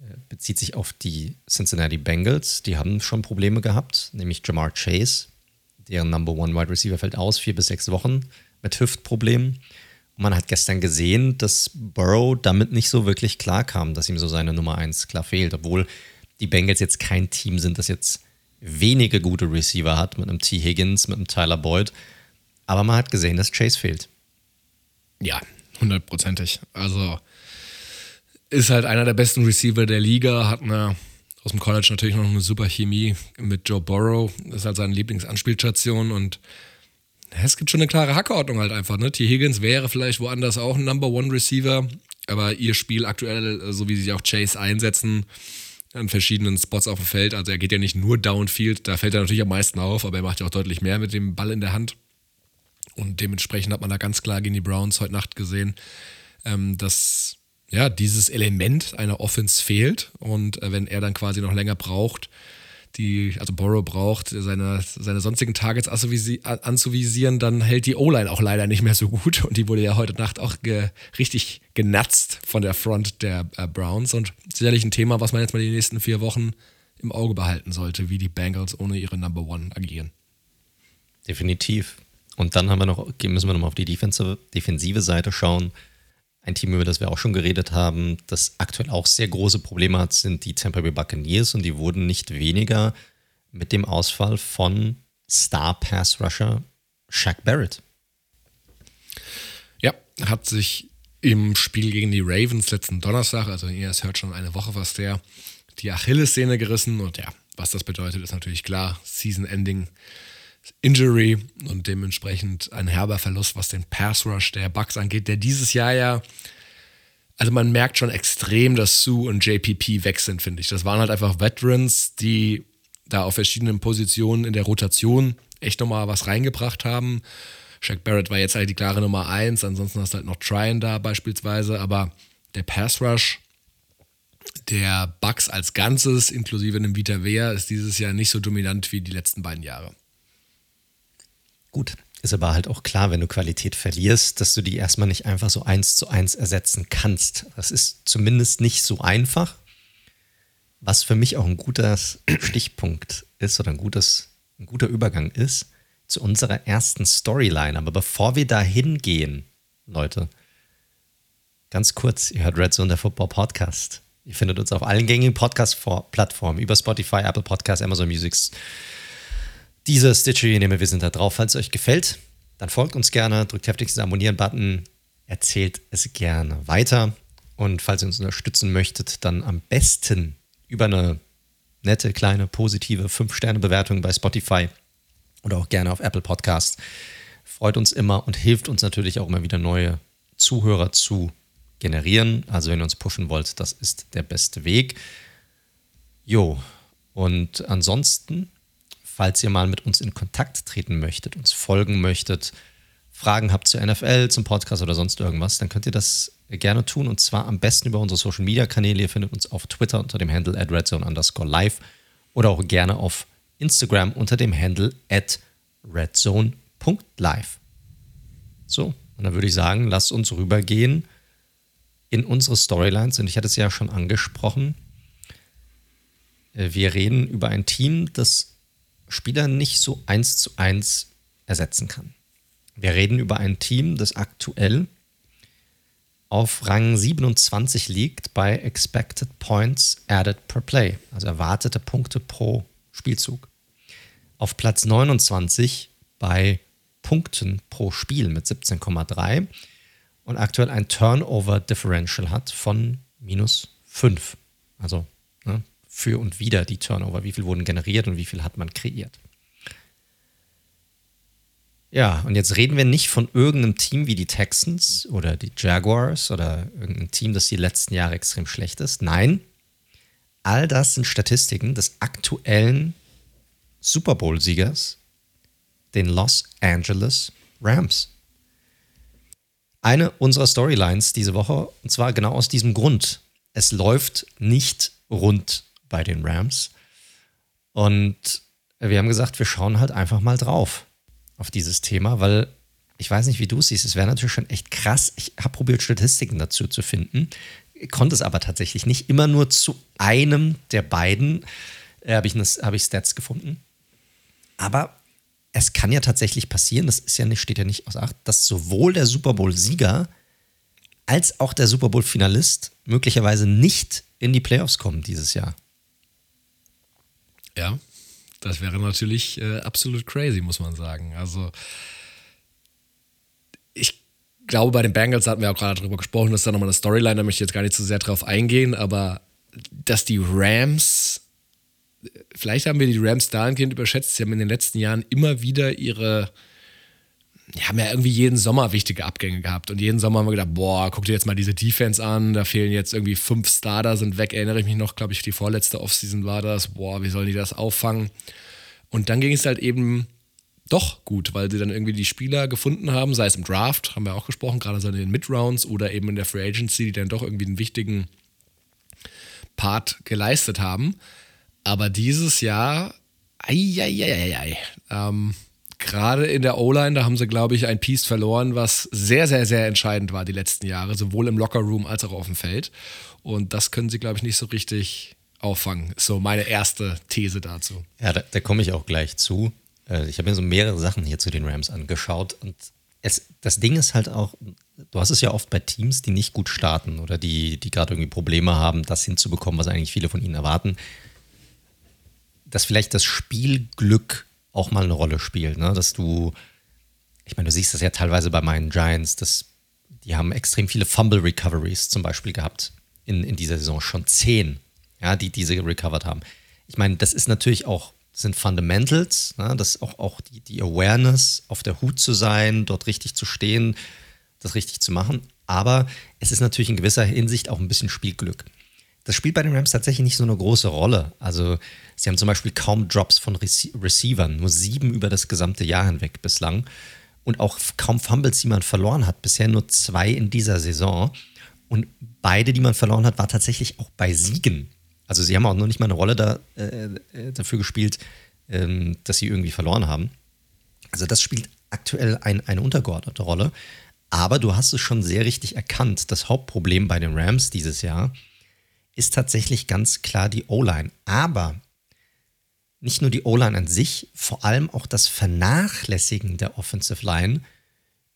äh, bezieht sich auf die Cincinnati Bengals. Die haben schon Probleme gehabt, nämlich Jamar Chase, deren Number One Wide Receiver fällt aus, vier bis sechs Wochen mit Hüftproblemen. Und man hat gestern gesehen, dass Burrow damit nicht so wirklich klar kam, dass ihm so seine Nummer eins klar fehlt, obwohl die Bengals jetzt kein Team sind, das jetzt wenige gute Receiver hat, mit einem T. Higgins, mit einem Tyler Boyd. Aber man hat gesehen, dass Chase fehlt. Ja, hundertprozentig. Also ist halt einer der besten Receiver der Liga, hat eine, aus dem College natürlich noch eine super Chemie mit Joe Burrow, ist halt seine Lieblingsanspielstation und es gibt schon eine klare Hackordnung halt einfach. Ne? T. Higgins wäre vielleicht woanders auch ein Number One Receiver, aber ihr Spiel aktuell, so wie sie auch Chase einsetzen, an verschiedenen Spots auf dem Feld, also er geht ja nicht nur Downfield, da fällt er natürlich am meisten auf, aber er macht ja auch deutlich mehr mit dem Ball in der Hand. Und dementsprechend hat man da ganz klar gegen die Browns heute Nacht gesehen, ähm, dass ja dieses Element einer Offense fehlt. Und äh, wenn er dann quasi noch länger braucht, die, also Borrow braucht, seine, seine sonstigen Targets anzuvisieren, dann hält die O-Line auch leider nicht mehr so gut. Und die wurde ja heute Nacht auch ge, richtig genatzt von der Front der äh, Browns. Und sicherlich ein Thema, was man jetzt mal die nächsten vier Wochen im Auge behalten sollte, wie die Bengals ohne ihre Number One agieren. Definitiv. Und dann haben wir noch, müssen wir nochmal auf die defensive, Seite schauen. Ein Team, über das wir auch schon geredet haben, das aktuell auch sehr große Probleme hat, sind die Tampa Bay Buccaneers und die wurden nicht weniger mit dem Ausfall von Star Pass Rusher Shaq Barrett. Ja, hat sich im Spiel gegen die Ravens letzten Donnerstag, also ihr es hört schon eine Woche was der, die Achillessehne gerissen und ja, was das bedeutet, ist natürlich klar. Season Ending Injury und dementsprechend ein herber Verlust, was den Pass Rush der Bucks angeht, der dieses Jahr ja, also man merkt schon extrem, dass Sue und JPP weg sind, finde ich. Das waren halt einfach Veterans, die da auf verschiedenen Positionen in der Rotation echt nochmal was reingebracht haben. Shaq Barrett war jetzt halt die klare Nummer eins, ansonsten hast du halt noch Tryon da beispielsweise, aber der Pass Rush der Bucks als Ganzes, inklusive einem Vita Vea, ist dieses Jahr nicht so dominant wie die letzten beiden Jahre. Gut, ist aber halt auch klar, wenn du Qualität verlierst, dass du die erstmal nicht einfach so eins zu eins ersetzen kannst. Das ist zumindest nicht so einfach. Was für mich auch ein guter Stichpunkt ist oder ein, gutes, ein guter Übergang ist zu unserer ersten Storyline. Aber bevor wir da hingehen, Leute, ganz kurz, ihr hört Red Zone, der Football Podcast. Ihr findet uns auf allen gängigen Podcast-Plattformen, über Spotify, Apple Podcasts, Amazon Music, dieser Stitcher, je nehme, wir sind da drauf. Falls es euch gefällt, dann folgt uns gerne, drückt heftig den Abonnieren-Button, erzählt es gerne weiter. Und falls ihr uns unterstützen möchtet, dann am besten über eine nette, kleine, positive 5-Sterne-Bewertung bei Spotify oder auch gerne auf Apple Podcasts. Freut uns immer und hilft uns natürlich auch immer wieder neue Zuhörer zu generieren. Also wenn ihr uns pushen wollt, das ist der beste Weg. Jo, und ansonsten falls ihr mal mit uns in Kontakt treten möchtet, uns folgen möchtet, Fragen habt zur NFL, zum Podcast oder sonst irgendwas, dann könnt ihr das gerne tun und zwar am besten über unsere Social Media Kanäle. Ihr findet uns auf Twitter unter dem Handle at redzone underscore live oder auch gerne auf Instagram unter dem Handle at redzone.live. So, und dann würde ich sagen, lasst uns rübergehen in unsere Storylines und ich hatte es ja schon angesprochen. Äh, wir reden über ein Team, das Spieler nicht so eins zu eins ersetzen kann. Wir reden über ein Team, das aktuell auf Rang 27 liegt bei Expected Points Added per Play, also erwartete Punkte pro Spielzug. Auf Platz 29 bei Punkten pro Spiel mit 17,3 und aktuell ein Turnover Differential hat von minus 5. Also für und wieder die Turnover? Wie viel wurden generiert und wie viel hat man kreiert? Ja, und jetzt reden wir nicht von irgendeinem Team wie die Texans oder die Jaguars oder irgendeinem Team, das die letzten Jahre extrem schlecht ist. Nein, all das sind Statistiken des aktuellen Super Bowl-Siegers, den Los Angeles Rams. Eine unserer Storylines diese Woche, und zwar genau aus diesem Grund. Es läuft nicht rund bei den Rams. Und wir haben gesagt, wir schauen halt einfach mal drauf auf dieses Thema, weil ich weiß nicht, wie du es siehst. Es wäre natürlich schon echt krass. Ich habe probiert, Statistiken dazu zu finden, konnte es aber tatsächlich nicht. Immer nur zu einem der beiden äh, habe ich, hab ich Stats gefunden. Aber es kann ja tatsächlich passieren, das ist ja nicht, steht ja nicht aus Acht, dass sowohl der Super Bowl-Sieger als auch der Super Bowl-Finalist möglicherweise nicht in die Playoffs kommen dieses Jahr. Ja, das wäre natürlich äh, absolut crazy, muss man sagen. Also, ich glaube, bei den Bengals hatten wir auch gerade darüber gesprochen, das ist da nochmal eine Storyline, da möchte ich jetzt gar nicht so sehr drauf eingehen, aber dass die Rams, vielleicht haben wir die Rams dahingehend überschätzt, sie haben in den letzten Jahren immer wieder ihre haben ja irgendwie jeden Sommer wichtige Abgänge gehabt. Und jeden Sommer haben wir gedacht, boah, guck dir jetzt mal diese Defense an, da fehlen jetzt irgendwie fünf Starter, sind weg. Erinnere ich mich noch, glaube ich, die vorletzte Offseason war das. Boah, wie sollen die das auffangen? Und dann ging es halt eben doch gut, weil sie dann irgendwie die Spieler gefunden haben, sei es im Draft, haben wir auch gesprochen, gerade so in den Mid-Rounds oder eben in der Free Agency, die dann doch irgendwie einen wichtigen Part geleistet haben. Aber dieses Jahr, ei, ähm, gerade in der O-Line, da haben sie, glaube ich, ein Piece verloren, was sehr, sehr, sehr entscheidend war die letzten Jahre, sowohl im Lockerroom als auch auf dem Feld. Und das können sie, glaube ich, nicht so richtig auffangen. Ist so meine erste These dazu. Ja, da, da komme ich auch gleich zu. Äh, ich habe mir so mehrere Sachen hier zu den Rams angeschaut und es, das Ding ist halt auch, du hast es ja oft bei Teams, die nicht gut starten oder die, die gerade irgendwie Probleme haben, das hinzubekommen, was eigentlich viele von ihnen erwarten, dass vielleicht das Spielglück auch mal eine Rolle spielt, ne? dass du, ich meine, du siehst das ja teilweise bei meinen Giants, dass die haben extrem viele Fumble Recoveries zum Beispiel gehabt in, in dieser Saison, schon zehn, ja, die diese recovered haben. Ich meine, das ist natürlich auch, sind Fundamentals, ne? das auch, auch die, die Awareness, auf der Hut zu sein, dort richtig zu stehen, das richtig zu machen. Aber es ist natürlich in gewisser Hinsicht auch ein bisschen Spielglück. Das spielt bei den Rams tatsächlich nicht so eine große Rolle. Also sie haben zum Beispiel kaum Drops von Rece Receivern, nur sieben über das gesamte Jahr hinweg bislang. Und auch kaum Fumbles, die man verloren hat. Bisher nur zwei in dieser Saison. Und beide, die man verloren hat, war tatsächlich auch bei Siegen. Also sie haben auch noch nicht mal eine Rolle da, äh, äh dafür gespielt, äh, dass sie irgendwie verloren haben. Also das spielt aktuell ein, eine untergeordnete Rolle. Aber du hast es schon sehr richtig erkannt. Das Hauptproblem bei den Rams dieses Jahr ist tatsächlich ganz klar die O-Line. Aber nicht nur die O-Line an sich, vor allem auch das Vernachlässigen der Offensive Line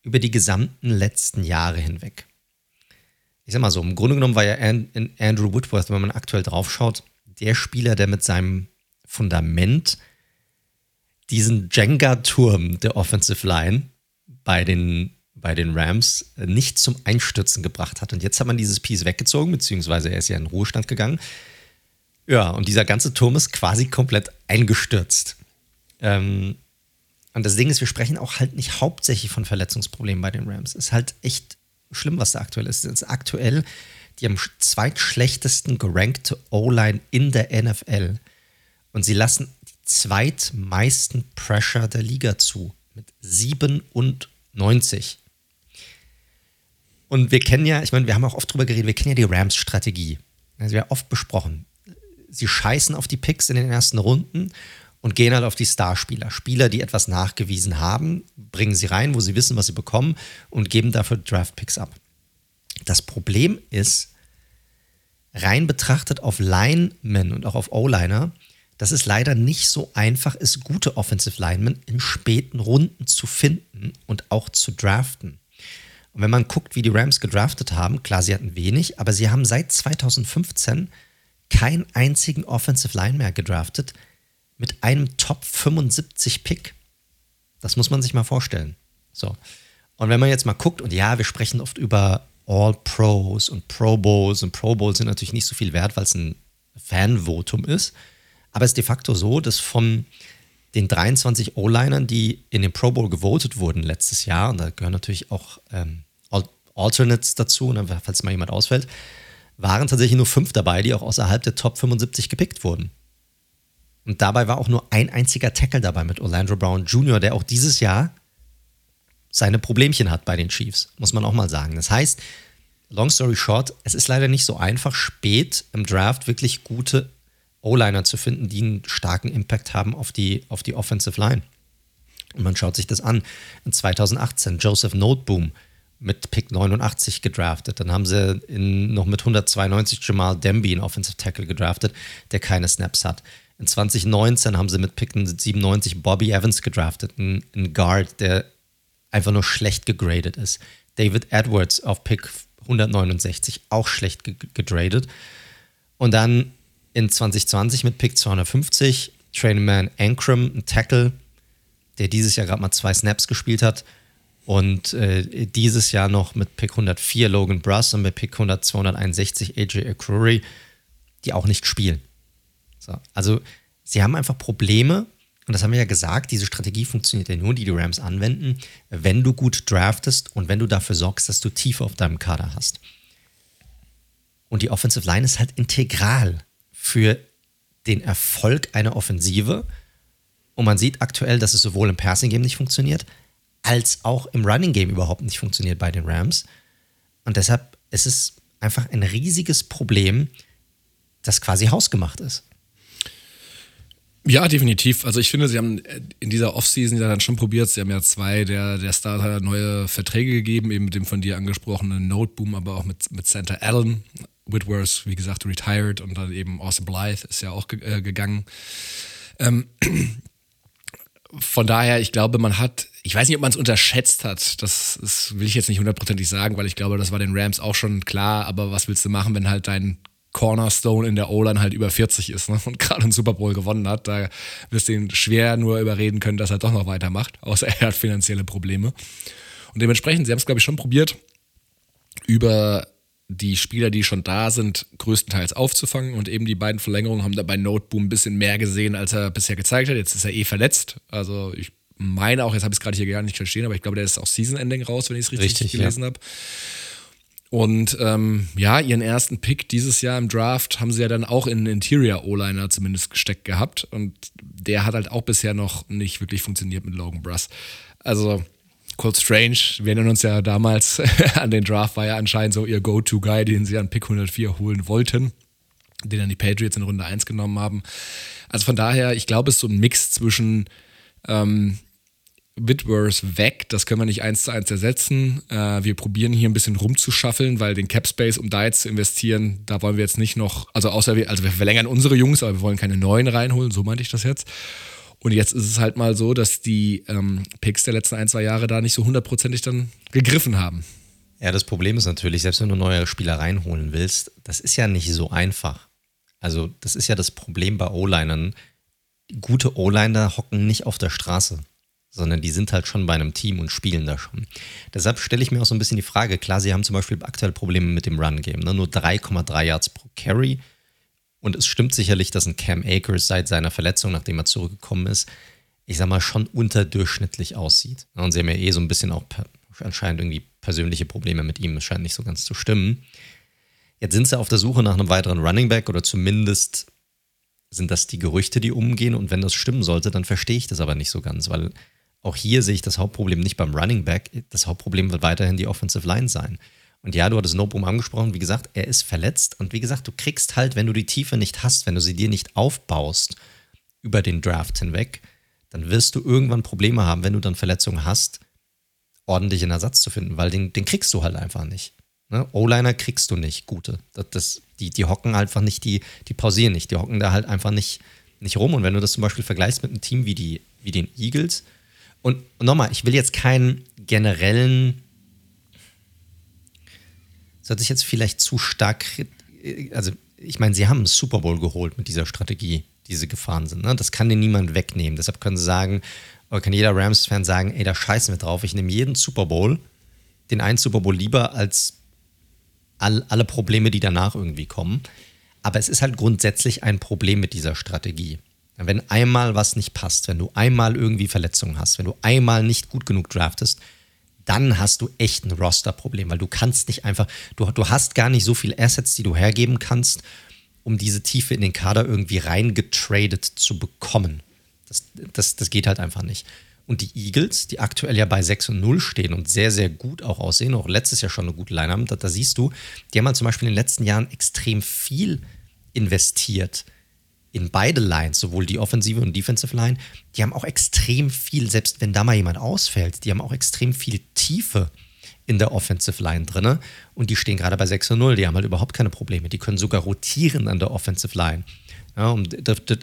über die gesamten letzten Jahre hinweg. Ich sag mal so, im Grunde genommen war ja Andrew Woodworth, wenn man aktuell draufschaut, der Spieler, der mit seinem Fundament diesen Jenga-Turm der Offensive Line bei den bei den Rams äh, nicht zum Einstürzen gebracht hat. Und jetzt hat man dieses Piece weggezogen, beziehungsweise er ist ja in den Ruhestand gegangen. Ja, und dieser ganze Turm ist quasi komplett eingestürzt. Ähm, und das Ding ist, wir sprechen auch halt nicht hauptsächlich von Verletzungsproblemen bei den Rams. Ist halt echt schlimm, was da aktuell ist. Es ist aktuell die am zweitschlechtesten gerankte O-Line in der NFL. Und sie lassen die zweitmeisten Pressure der Liga zu. Mit 97. Und wir kennen ja, ich meine, wir haben auch oft drüber geredet, wir kennen ja die Rams-Strategie. Also wir haben oft besprochen. Sie scheißen auf die Picks in den ersten Runden und gehen halt auf die Starspieler. Spieler, die etwas nachgewiesen haben, bringen sie rein, wo sie wissen, was sie bekommen und geben dafür Draft-Picks ab. Das Problem ist, rein betrachtet auf Linemen und auch auf O-Liner, dass es leider nicht so einfach ist, gute Offensive Linemen in späten Runden zu finden und auch zu draften. Und wenn man guckt, wie die Rams gedraftet haben, klar, sie hatten wenig, aber sie haben seit 2015 keinen einzigen Offensive Line mehr gedraftet mit einem Top 75 Pick. Das muss man sich mal vorstellen. So. Und wenn man jetzt mal guckt, und ja, wir sprechen oft über All Pros und Pro Bowls und Pro Bowls sind natürlich nicht so viel wert, weil es ein Fanvotum ist. Aber es ist de facto so, dass von den 23 O-Linern, die in den Pro Bowl gewotet wurden letztes Jahr, und da gehören natürlich auch ähm, Alternates dazu, ne, falls mal jemand ausfällt, waren tatsächlich nur fünf dabei, die auch außerhalb der Top 75 gepickt wurden. Und dabei war auch nur ein einziger Tackle dabei mit Orlando Brown Jr., der auch dieses Jahr seine Problemchen hat bei den Chiefs, muss man auch mal sagen. Das heißt, long story short, es ist leider nicht so einfach, spät im Draft wirklich gute O-Liner zu finden, die einen starken Impact haben auf die, auf die Offensive Line. Und man schaut sich das an. In 2018 Joseph Noteboom mit Pick 89 gedraftet. Dann haben sie in, noch mit 192 Jamal Demby einen Offensive Tackle gedraftet, der keine Snaps hat. In 2019 haben sie mit Pick 97 Bobby Evans gedraftet, einen Guard, der einfach nur schlecht gegradet ist. David Edwards auf Pick 169, auch schlecht gegradet. Und dann in 2020 mit Pick 250 Trainman Ankrum, ein Tackle, der dieses Jahr gerade mal zwei Snaps gespielt hat. Und äh, dieses Jahr noch mit Pick 104 Logan Bruss und mit Pick 100, 261 AJ Akruri, die auch nicht spielen. So, also sie haben einfach Probleme, und das haben wir ja gesagt, diese Strategie funktioniert ja nur, die die Rams anwenden, wenn du gut draftest und wenn du dafür sorgst, dass du Tiefe auf deinem Kader hast. Und die Offensive Line ist halt integral für den Erfolg einer Offensive. Und man sieht aktuell, dass es sowohl im Passing Game nicht funktioniert, als auch im Running Game überhaupt nicht funktioniert bei den Rams. Und deshalb ist es einfach ein riesiges Problem, das quasi hausgemacht ist. Ja, definitiv. Also ich finde, sie haben in dieser Offseason ja dann schon probiert. Sie haben ja zwei der, der Starter neue Verträge gegeben, eben mit dem von dir angesprochenen Noteboom, aber auch mit, mit Santa Allen. Whitworth, wie gesagt, retired und dann eben Austin Blythe ist ja auch ge äh, gegangen. Ähm, von daher, ich glaube, man hat, ich weiß nicht, ob man es unterschätzt hat. Das, das will ich jetzt nicht hundertprozentig sagen, weil ich glaube, das war den Rams auch schon klar. Aber was willst du machen, wenn halt dein Cornerstone in der O-Line halt über 40 ist ne? und gerade einen Super Bowl gewonnen hat. Da wirst du ihn schwer nur überreden können, dass er doch noch weitermacht, außer er hat finanzielle Probleme. Und dementsprechend, sie haben es, glaube ich, schon probiert, über die Spieler, die schon da sind, größtenteils aufzufangen. Und eben die beiden Verlängerungen haben da bei Noteboom ein bisschen mehr gesehen, als er bisher gezeigt hat. Jetzt ist er eh verletzt. Also ich meine auch, jetzt habe ich es gerade hier gar nicht verstehen, aber ich glaube, der ist auch Season-Ending raus, wenn ich es richtig, richtig, gelesen ja. habe. Und ähm, ja, ihren ersten Pick dieses Jahr im Draft haben sie ja dann auch in Interior O-Liner zumindest gesteckt gehabt. Und der hat halt auch bisher noch nicht wirklich funktioniert mit Logan Bruss. Also, Cold Strange, wir erinnern uns ja damals an den Draft, war ja anscheinend so ihr Go-To-Guy, den sie an Pick 104 holen wollten, den dann die Patriots in Runde 1 genommen haben. Also von daher, ich glaube, es ist so ein Mix zwischen ähm, Whitworth weg, das können wir nicht eins zu eins ersetzen. Äh, wir probieren hier ein bisschen rumzuschaffeln, weil den Cap Space, um da jetzt zu investieren, da wollen wir jetzt nicht noch, also außer wir, also wir verlängern unsere Jungs, aber wir wollen keine neuen reinholen, so meinte ich das jetzt. Und jetzt ist es halt mal so, dass die ähm, Picks der letzten ein, zwei Jahre da nicht so hundertprozentig dann gegriffen haben. Ja, das Problem ist natürlich, selbst wenn du neue Spieler reinholen willst, das ist ja nicht so einfach. Also, das ist ja das Problem bei O-Linern. Gute O-Liner hocken nicht auf der Straße sondern die sind halt schon bei einem Team und spielen da schon. Deshalb stelle ich mir auch so ein bisschen die Frage, klar, sie haben zum Beispiel aktuell Probleme mit dem Run-Game, ne? nur 3,3 Yards pro Carry. Und es stimmt sicherlich, dass ein Cam Akers seit seiner Verletzung, nachdem er zurückgekommen ist, ich sag mal, schon unterdurchschnittlich aussieht. Und sie haben ja eh so ein bisschen auch anscheinend irgendwie persönliche Probleme mit ihm. Es scheint nicht so ganz zu stimmen. Jetzt sind sie auf der Suche nach einem weiteren Running Back oder zumindest sind das die Gerüchte, die umgehen. Und wenn das stimmen sollte, dann verstehe ich das aber nicht so ganz, weil auch hier sehe ich das Hauptproblem nicht beim Running Back. Das Hauptproblem wird weiterhin die Offensive Line sein. Und ja, du hattest Nobum angesprochen. Wie gesagt, er ist verletzt. Und wie gesagt, du kriegst halt, wenn du die Tiefe nicht hast, wenn du sie dir nicht aufbaust über den Draft hinweg, dann wirst du irgendwann Probleme haben, wenn du dann Verletzungen hast, ordentlichen Ersatz zu finden, weil den, den kriegst du halt einfach nicht. Ne? O-Liner kriegst du nicht, gute. Das, das, die, die hocken einfach nicht, die, die pausieren nicht, die hocken da halt einfach nicht, nicht rum. Und wenn du das zum Beispiel vergleichst mit einem Team wie, die, wie den Eagles, und nochmal, ich will jetzt keinen generellen, hört sich jetzt vielleicht zu stark, also ich meine, sie haben einen Super Bowl geholt mit dieser Strategie, die sie gefahren sind. Ne? Das kann dir niemand wegnehmen. Deshalb können sie sagen, oder kann jeder Rams-Fan sagen, ey, da scheißen wir drauf. Ich nehme jeden Super Bowl, den einen Super Bowl lieber als all, alle Probleme, die danach irgendwie kommen. Aber es ist halt grundsätzlich ein Problem mit dieser Strategie. Wenn einmal was nicht passt, wenn du einmal irgendwie Verletzungen hast, wenn du einmal nicht gut genug draftest, dann hast du echt ein Roster-Problem, weil du kannst nicht einfach, du, du hast gar nicht so viele Assets, die du hergeben kannst, um diese Tiefe in den Kader irgendwie reingetradet zu bekommen. Das, das, das geht halt einfach nicht. Und die Eagles, die aktuell ja bei 6 und 0 stehen und sehr, sehr gut auch aussehen, auch letztes Jahr schon eine gute Line haben, da, da siehst du, die haben halt zum Beispiel in den letzten Jahren extrem viel investiert in beide Lines, sowohl die Offensive und Defensive Line, die haben auch extrem viel, selbst wenn da mal jemand ausfällt, die haben auch extrem viel Tiefe in der Offensive Line drin. Und die stehen gerade bei 6 und 0. Die haben halt überhaupt keine Probleme. Die können sogar rotieren an der Offensive Line. Ja, um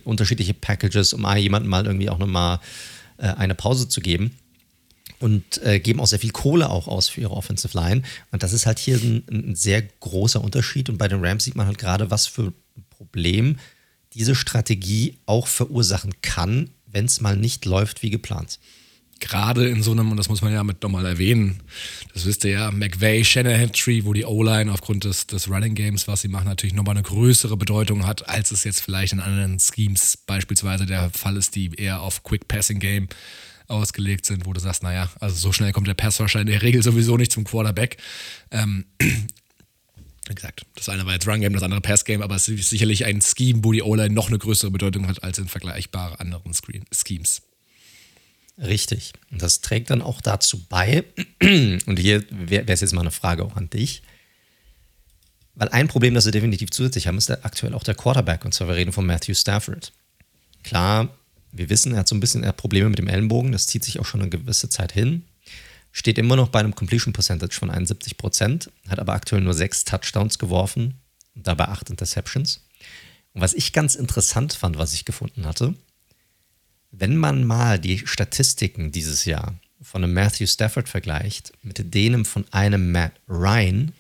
unterschiedliche Packages, um jemandem mal irgendwie auch nochmal äh, eine Pause zu geben. Und äh, geben auch sehr viel Kohle auch aus für ihre Offensive Line. Und das ist halt hier ein, ein sehr großer Unterschied. Und bei den Rams sieht man halt gerade, was für ein Problem diese Strategie auch verursachen kann, wenn es mal nicht läuft wie geplant. Gerade in so einem, und das muss man ja mit nochmal erwähnen, das wisst ihr ja, McVay, Shanahan Tree, wo die O-Line aufgrund des, des Running Games, was sie machen, natürlich nochmal eine größere Bedeutung hat, als es jetzt vielleicht in anderen Schemes beispielsweise der Fall ist, die eher auf Quick Passing Game ausgelegt sind, wo du sagst, naja, also so schnell kommt der Pass wahrscheinlich in der Regel sowieso nicht zum Quarterback. Ähm, wie gesagt, das eine war jetzt Run Game, das andere Pass Game, aber es ist sicherlich ein Scheme, wo die O-Line noch eine größere Bedeutung hat als in vergleichbaren anderen Screen Schemes. Richtig. Und das trägt dann auch dazu bei, und hier wäre es jetzt mal eine Frage auch an dich, weil ein Problem, das sie definitiv zusätzlich haben, ist aktuell auch der Quarterback, und zwar wir reden von Matthew Stafford. klar, wir wissen, er hat so ein bisschen Probleme mit dem Ellenbogen, das zieht sich auch schon eine gewisse Zeit hin. Steht immer noch bei einem Completion Percentage von 71 Prozent, hat aber aktuell nur sechs Touchdowns geworfen und dabei acht Interceptions. Und was ich ganz interessant fand, was ich gefunden hatte, wenn man mal die Statistiken dieses Jahr von einem Matthew Stafford vergleicht mit denen von einem Matt Ryan,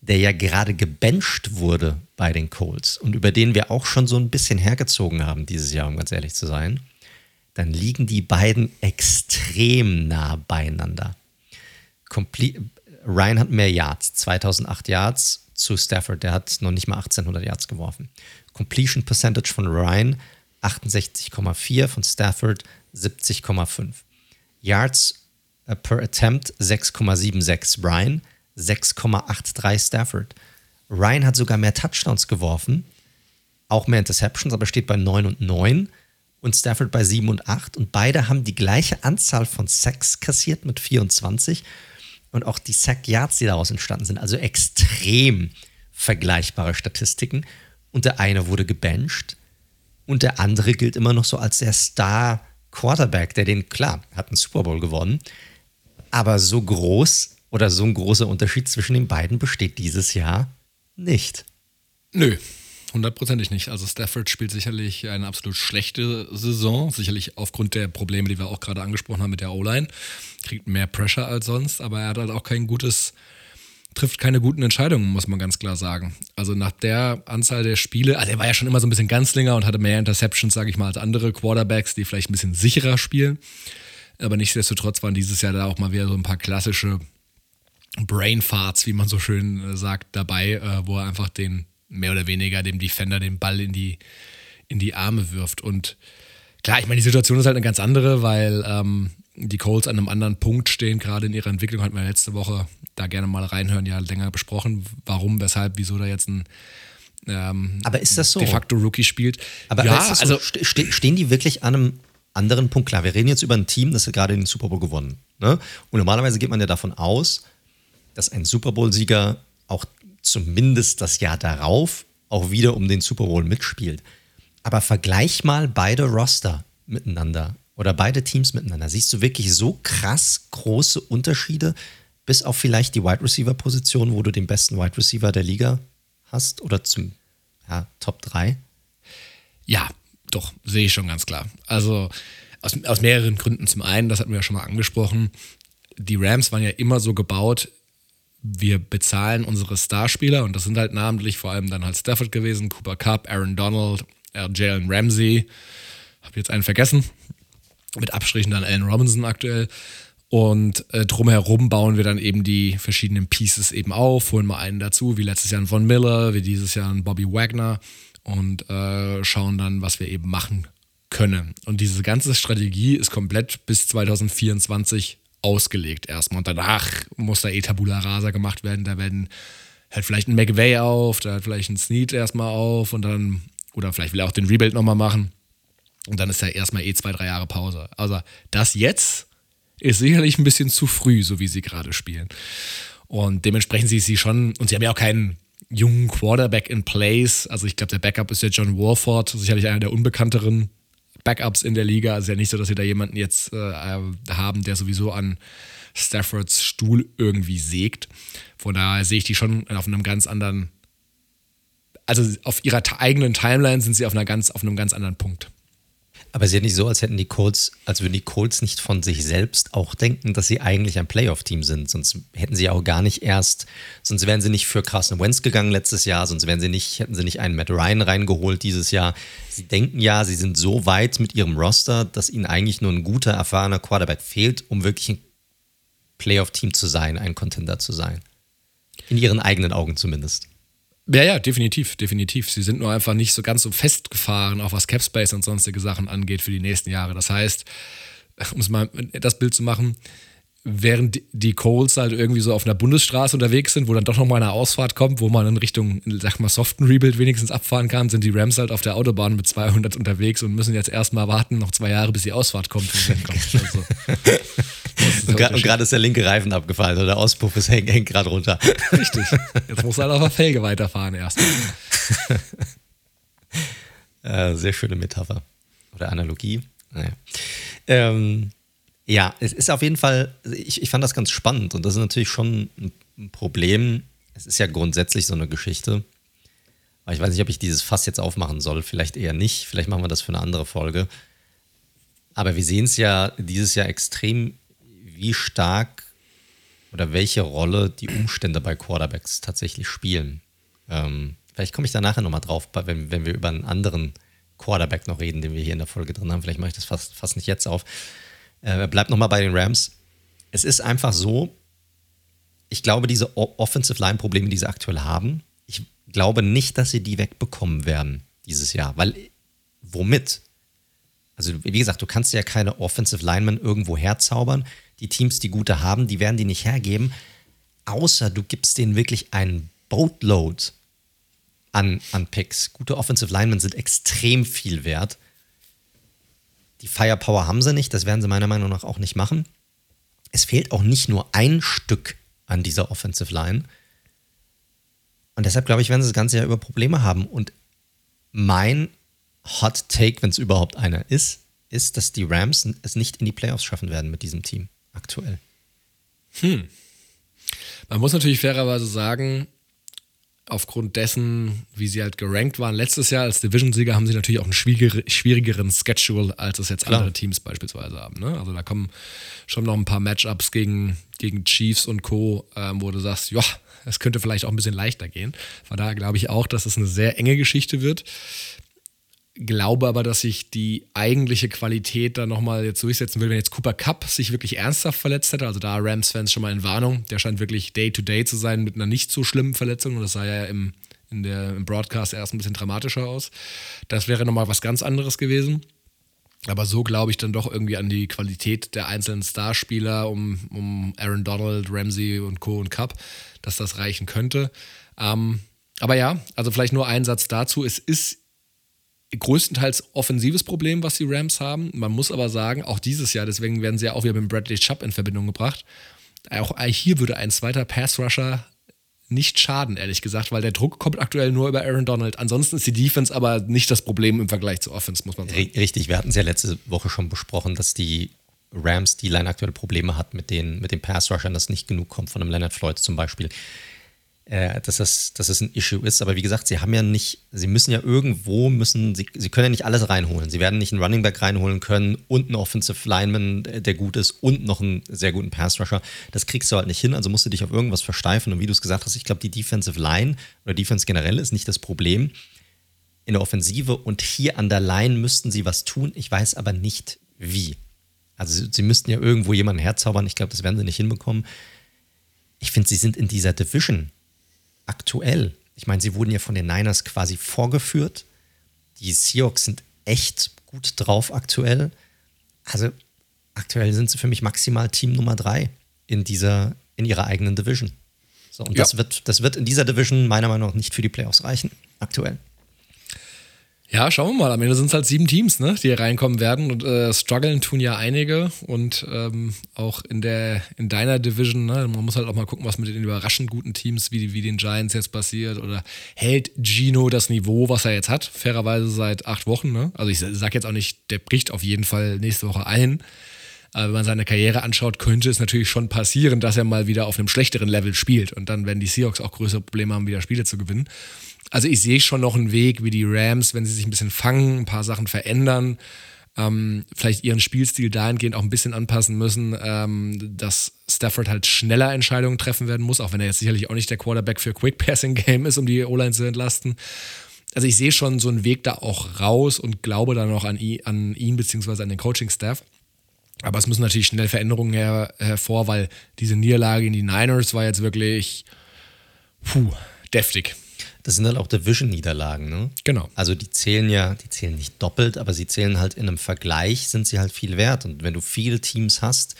der ja gerade gebencht wurde bei den Colts und über den wir auch schon so ein bisschen hergezogen haben dieses Jahr, um ganz ehrlich zu sein, dann liegen die beiden extrem nah beieinander. Comple Ryan hat mehr Yards, 2008 Yards zu Stafford, der hat noch nicht mal 1800 Yards geworfen. Completion Percentage von Ryan 68,4, von Stafford 70,5. Yards äh, per Attempt 6,76 Ryan, 6,83 Stafford. Ryan hat sogar mehr Touchdowns geworfen, auch mehr Interceptions, aber steht bei 9 und 9 und Stafford bei 7 und 8 und beide haben die gleiche Anzahl von Sacks kassiert mit 24 und auch die Sack Yards, die daraus entstanden sind, also extrem vergleichbare Statistiken. Und der eine wurde gebencht und der andere gilt immer noch so als der Star Quarterback, der den klar hat einen Super Bowl gewonnen, aber so groß oder so ein großer Unterschied zwischen den beiden besteht dieses Jahr nicht. Nö, hundertprozentig nicht. Also Stafford spielt sicherlich eine absolut schlechte Saison, sicherlich aufgrund der Probleme, die wir auch gerade angesprochen haben mit der O-Line. Kriegt mehr Pressure als sonst, aber er hat halt auch kein gutes, trifft keine guten Entscheidungen, muss man ganz klar sagen. Also nach der Anzahl der Spiele, also er war ja schon immer so ein bisschen Ganzlinger und hatte mehr Interceptions, sage ich mal, als andere Quarterbacks, die vielleicht ein bisschen sicherer spielen. Aber nichtsdestotrotz waren dieses Jahr da auch mal wieder so ein paar klassische Brainfarts, wie man so schön äh, sagt, dabei, äh, wo er einfach den mehr oder weniger dem Defender den Ball in die, in die Arme wirft. Und klar, ich meine, die Situation ist halt eine ganz andere, weil ähm, die Colts an einem anderen Punkt stehen, gerade in ihrer Entwicklung, hatten wir letzte Woche da gerne mal reinhören, ja länger besprochen, warum, weshalb, wieso da jetzt ein ähm, aber ist das so? de facto Rookie spielt. Aber ja, so? also ste stehen die wirklich an einem anderen Punkt? Klar, wir reden jetzt über ein Team, das hat gerade den Super Bowl gewonnen. Ne? Und normalerweise geht man ja davon aus, dass ein Super Bowl-Sieger auch zumindest das Jahr darauf auch wieder um den Super Bowl mitspielt. Aber vergleich mal beide Roster miteinander oder beide Teams miteinander. Siehst du wirklich so krass große Unterschiede, bis auf vielleicht die Wide Receiver Position, wo du den besten Wide Receiver der Liga hast oder zum ja, Top 3? Ja, doch, sehe ich schon ganz klar. Also aus, aus mehreren Gründen. Zum einen, das hatten wir ja schon mal angesprochen, die Rams waren ja immer so gebaut, wir bezahlen unsere Starspieler und das sind halt namentlich vor allem dann halt Stafford gewesen, Cooper Cup, Aaron Donald, äh, Jalen Ramsey, habe jetzt einen vergessen, mit Abstrichen dann Allen Robinson aktuell. Und äh, drumherum bauen wir dann eben die verschiedenen Pieces eben auf, holen mal einen dazu, wie letztes Jahr ein Von Miller, wie dieses Jahr ein Bobby Wagner und äh, schauen dann, was wir eben machen können. Und diese ganze Strategie ist komplett bis 2024 ausgelegt erstmal. Und danach muss da eh Tabula Rasa gemacht werden. Da werden halt vielleicht ein McVay auf, da hat vielleicht ein Snead erstmal auf und dann, oder vielleicht will er auch den Rebuild nochmal machen. Und dann ist da erstmal eh zwei, drei Jahre Pause. Also das jetzt ist sicherlich ein bisschen zu früh, so wie sie gerade spielen. Und dementsprechend sie sie schon, und sie haben ja auch keinen jungen Quarterback in place. Also ich glaube, der Backup ist ja John Warford, sicherlich einer der unbekannteren Backups in der Liga. Also ja nicht so, dass sie da jemanden jetzt äh, haben, der sowieso an Staffords Stuhl irgendwie sägt. Von daher sehe ich die schon auf einem ganz anderen, also auf ihrer eigenen Timeline sind sie auf, einer ganz, auf einem ganz anderen Punkt. Aber es ist ja nicht so, als hätten die Colts, als würden die Colts nicht von sich selbst auch denken, dass sie eigentlich ein Playoff-Team sind. Sonst hätten sie auch gar nicht erst, sonst wären sie nicht für Carson Wentz gegangen letztes Jahr, sonst wären sie nicht, hätten sie nicht einen Matt Ryan reingeholt dieses Jahr. Sie denken ja, sie sind so weit mit ihrem Roster, dass ihnen eigentlich nur ein guter, erfahrener Quarterback fehlt, um wirklich ein Playoff-Team zu sein, ein Contender zu sein. In ihren eigenen Augen zumindest. Ja, ja, definitiv, definitiv. Sie sind nur einfach nicht so ganz so festgefahren, auch was Capspace und sonstige Sachen angeht für die nächsten Jahre. Das heißt, um es mal das Bild zu machen, während die Coles halt irgendwie so auf einer Bundesstraße unterwegs sind, wo dann doch nochmal eine Ausfahrt kommt, wo man in Richtung, sag mal, soften Rebuild wenigstens abfahren kann, sind die Rams halt auf der Autobahn mit 200 unterwegs und müssen jetzt erstmal warten, noch zwei Jahre, bis die Ausfahrt kommt. also, und gerade ist der linke Reifen abgefallen oder der Auspuff ist hängt, hängt gerade runter. Richtig. Jetzt muss er auf der Felge weiterfahren erst. Äh, sehr schöne Metapher. Oder Analogie. Naja. Ähm, ja, es ist auf jeden Fall, ich, ich fand das ganz spannend und das ist natürlich schon ein Problem. Es ist ja grundsätzlich so eine Geschichte. Aber ich weiß nicht, ob ich dieses Fass jetzt aufmachen soll. Vielleicht eher nicht. Vielleicht machen wir das für eine andere Folge. Aber wir sehen es ja dieses Jahr extrem, wie stark oder welche Rolle die Umstände bei Quarterbacks tatsächlich spielen. Ähm, vielleicht komme ich da nachher nochmal drauf, wenn, wenn wir über einen anderen Quarterback noch reden, den wir hier in der Folge drin haben. Vielleicht mache ich das fast, fast nicht jetzt auf. Äh, bleibt nochmal bei den Rams. Es ist einfach so, ich glaube, diese Offensive Line-Probleme, die sie aktuell haben, ich glaube nicht, dass sie die wegbekommen werden dieses Jahr. Weil, womit? Also, wie gesagt, du kannst ja keine Offensive Linemen irgendwo herzaubern. Die Teams, die gute haben, die werden die nicht hergeben. Außer du gibst denen wirklich einen Boatload an, an Picks. Gute Offensive Linemen sind extrem viel wert. Die Firepower haben sie nicht, das werden sie meiner Meinung nach auch nicht machen. Es fehlt auch nicht nur ein Stück an dieser Offensive Line. Und deshalb glaube ich, werden sie das ganze Jahr über Probleme haben. Und mein Hot Take, wenn es überhaupt einer ist, ist, dass die Rams es nicht in die Playoffs schaffen werden mit diesem Team aktuell. Hm. Man muss natürlich fairerweise sagen, aufgrund dessen, wie sie halt gerankt waren letztes Jahr als Division-Sieger, haben sie natürlich auch einen schwierigeren Schedule, als es jetzt Klar. andere Teams beispielsweise haben. Ne? Also da kommen schon noch ein paar Matchups gegen, gegen Chiefs und Co., ähm, wo du sagst, ja, es könnte vielleicht auch ein bisschen leichter gehen. Von daher glaube ich auch, dass es eine sehr enge Geschichte wird glaube aber, dass sich die eigentliche Qualität da nochmal jetzt durchsetzen will, wenn jetzt Cooper Cup sich wirklich ernsthaft verletzt hätte. Also da Rams-Fans schon mal in Warnung. Der scheint wirklich Day-to-Day -Day zu sein mit einer nicht so schlimmen Verletzung. Und das sah ja im, in der, im Broadcast erst ein bisschen dramatischer aus. Das wäre nochmal was ganz anderes gewesen. Aber so glaube ich dann doch irgendwie an die Qualität der einzelnen Starspieler um, um Aaron Donald, Ramsey und Co. und Cup, dass das reichen könnte. Ähm, aber ja, also vielleicht nur ein Satz dazu. Es ist größtenteils offensives Problem, was die Rams haben. Man muss aber sagen, auch dieses Jahr, deswegen werden sie ja auch wieder mit Bradley Chubb in Verbindung gebracht. Auch hier würde ein zweiter Pass-Rusher nicht schaden, ehrlich gesagt, weil der Druck kommt aktuell nur über Aaron Donald. Ansonsten ist die Defense aber nicht das Problem im Vergleich zur Offense, muss man sagen. Richtig, wir hatten es ja letzte Woche schon besprochen, dass die Rams die Line aktuell Probleme hat mit den, mit den Pass-Rushern, dass nicht genug kommt von einem Leonard Floyd zum Beispiel äh, dass, das, dass das ein Issue ist. Aber wie gesagt, sie haben ja nicht, sie müssen ja irgendwo, müssen, sie, sie können ja nicht alles reinholen. Sie werden nicht einen Running Back reinholen können und einen Offensive Lineman, der gut ist und noch einen sehr guten Pass Rusher. Das kriegst du halt nicht hin, also musst du dich auf irgendwas versteifen. Und wie du es gesagt hast, ich glaube, die Defensive Line oder Defense generell ist nicht das Problem in der Offensive und hier an der Line müssten sie was tun. Ich weiß aber nicht wie. Also sie müssten ja irgendwo jemanden herzaubern. Ich glaube, das werden sie nicht hinbekommen. Ich finde, sie sind in dieser Division aktuell. Ich meine, sie wurden ja von den Niners quasi vorgeführt. Die Seahawks sind echt gut drauf aktuell. Also aktuell sind sie für mich maximal Team Nummer drei in dieser, in ihrer eigenen Division. So, und ja. das, wird, das wird in dieser Division meiner Meinung nach nicht für die Playoffs reichen, aktuell. Ja, schauen wir mal. Am Ende sind es halt sieben Teams, ne, die hier reinkommen werden. Und äh, strugglen tun ja einige. Und ähm, auch in der in deiner Division, ne, man muss halt auch mal gucken, was mit den überraschend guten Teams wie, wie den Giants jetzt passiert. Oder hält Gino das Niveau, was er jetzt hat? Fairerweise seit acht Wochen. Ne? Also ich sage jetzt auch nicht, der bricht auf jeden Fall nächste Woche ein. Aber wenn man seine Karriere anschaut, könnte es natürlich schon passieren, dass er mal wieder auf einem schlechteren Level spielt. Und dann werden die Seahawks auch größere Probleme haben, wieder Spiele zu gewinnen. Also ich sehe schon noch einen Weg, wie die Rams, wenn sie sich ein bisschen fangen, ein paar Sachen verändern, ähm, vielleicht ihren Spielstil dahingehend auch ein bisschen anpassen müssen, ähm, dass Stafford halt schneller Entscheidungen treffen werden muss, auch wenn er jetzt sicherlich auch nicht der Quarterback für Quick Passing Game ist, um die O-Line zu entlasten. Also ich sehe schon so einen Weg da auch raus und glaube dann auch an, ihn, an ihn beziehungsweise an den Coaching-Staff. Aber es müssen natürlich schnell Veränderungen her, hervor, weil diese Niederlage in die Niners war jetzt wirklich puh, deftig. Das sind halt auch Division-Niederlagen, ne? Genau. Also die zählen ja, die zählen nicht doppelt, aber sie zählen halt in einem Vergleich, sind sie halt viel wert. Und wenn du viele Teams hast,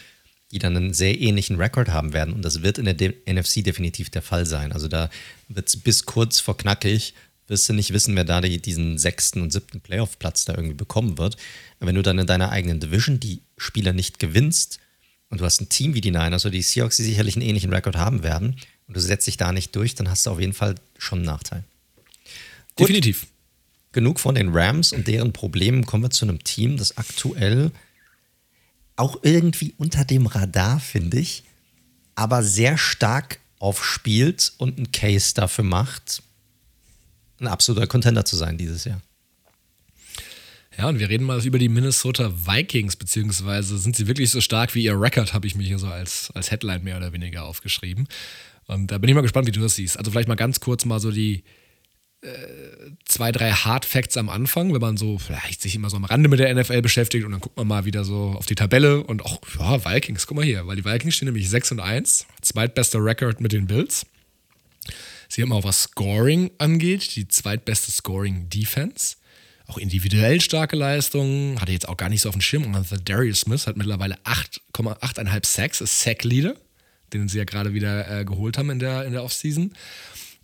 die dann einen sehr ähnlichen Rekord haben werden, und das wird in der De NFC definitiv der Fall sein. Also da wird es bis kurz vor knackig, wirst du nicht wissen, wer da die, diesen sechsten und siebten Playoff-Platz da irgendwie bekommen wird. Aber wenn du dann in deiner eigenen Division die Spieler nicht gewinnst und du hast ein Team wie die Niners oder die Seahawks, die sicherlich einen ähnlichen Rekord haben werden, und du setzt dich da nicht durch, dann hast du auf jeden Fall schon einen Nachteil. Gut. Definitiv. genug von den Rams und deren Problemen. Kommen wir zu einem Team, das aktuell auch irgendwie unter dem Radar, finde ich, aber sehr stark aufspielt und einen Case dafür macht, ein absoluter Contender zu sein dieses Jahr. Ja, und wir reden mal über die Minnesota Vikings, beziehungsweise sind sie wirklich so stark wie ihr Record, habe ich mir hier so als, als Headline mehr oder weniger aufgeschrieben. Und da bin ich mal gespannt, wie du das siehst. Also vielleicht mal ganz kurz mal so die äh, zwei, drei Hard Facts am Anfang, wenn man so vielleicht sich immer so am Rande mit der NFL beschäftigt und dann guckt man mal wieder so auf die Tabelle und auch, ja, Vikings, guck mal hier, weil die Vikings stehen nämlich 6 und 1, zweitbester Record mit den Bills. Sie haben auch was Scoring angeht, die zweitbeste Scoring Defense auch individuell starke Leistungen, hatte jetzt auch gar nicht so auf dem Schirm. Und Darius Smith hat mittlerweile 8,8,5 Sacks, ist Sack-Leader, den sie ja gerade wieder äh, geholt haben in der, in der Offseason.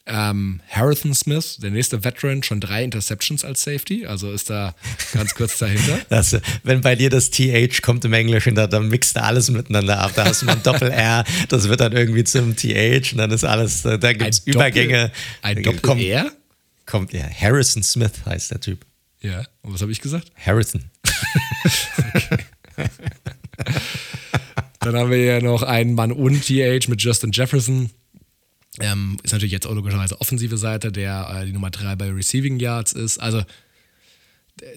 Ähm, Harrison Smith, der nächste Veteran, schon drei Interceptions als Safety, also ist da ganz kurz dahinter. Das, wenn bei dir das TH kommt im Englischen, da, dann mixt du alles miteinander ab. Da hast du mal ein Doppel-R, das wird dann irgendwie zum TH und dann ist alles, da gibt es Übergänge. Ein Doppel-R? Kommt, ja, Harrison Smith heißt der Typ. Ja, und was habe ich gesagt? Harrison. Dann haben wir ja noch einen Mann und TH mit Justin Jefferson. Ähm, ist natürlich jetzt auch logischerweise offensive Seite, der äh, die Nummer 3 bei Receiving Yards ist. Also,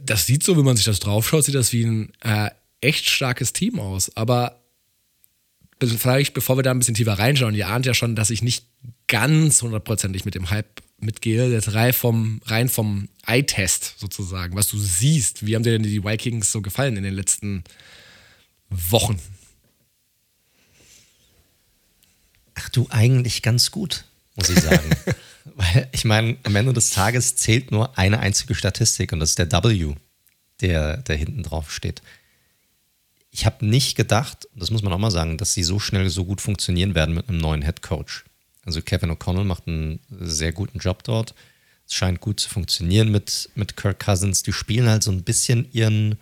das sieht so, wenn man sich das draufschaut, sieht das wie ein äh, echt starkes Team aus. Aber vielleicht, bevor wir da ein bisschen tiefer reinschauen, ihr ahnt ja schon, dass ich nicht ganz hundertprozentig mit dem Hype mitgehe, jetzt rein vom, rein vom Eye-Test sozusagen, was du siehst. Wie haben dir denn die Vikings so gefallen in den letzten Wochen? Ach du, eigentlich ganz gut, muss ich sagen. Weil ich meine, am Ende des Tages zählt nur eine einzige Statistik und das ist der W, der, der hinten drauf steht. Ich habe nicht gedacht, das muss man auch mal sagen, dass sie so schnell so gut funktionieren werden mit einem neuen Head Coach. Also Kevin O'Connell macht einen sehr guten Job dort. Es scheint gut zu funktionieren mit, mit Kirk Cousins. Die spielen halt so ein bisschen ihren,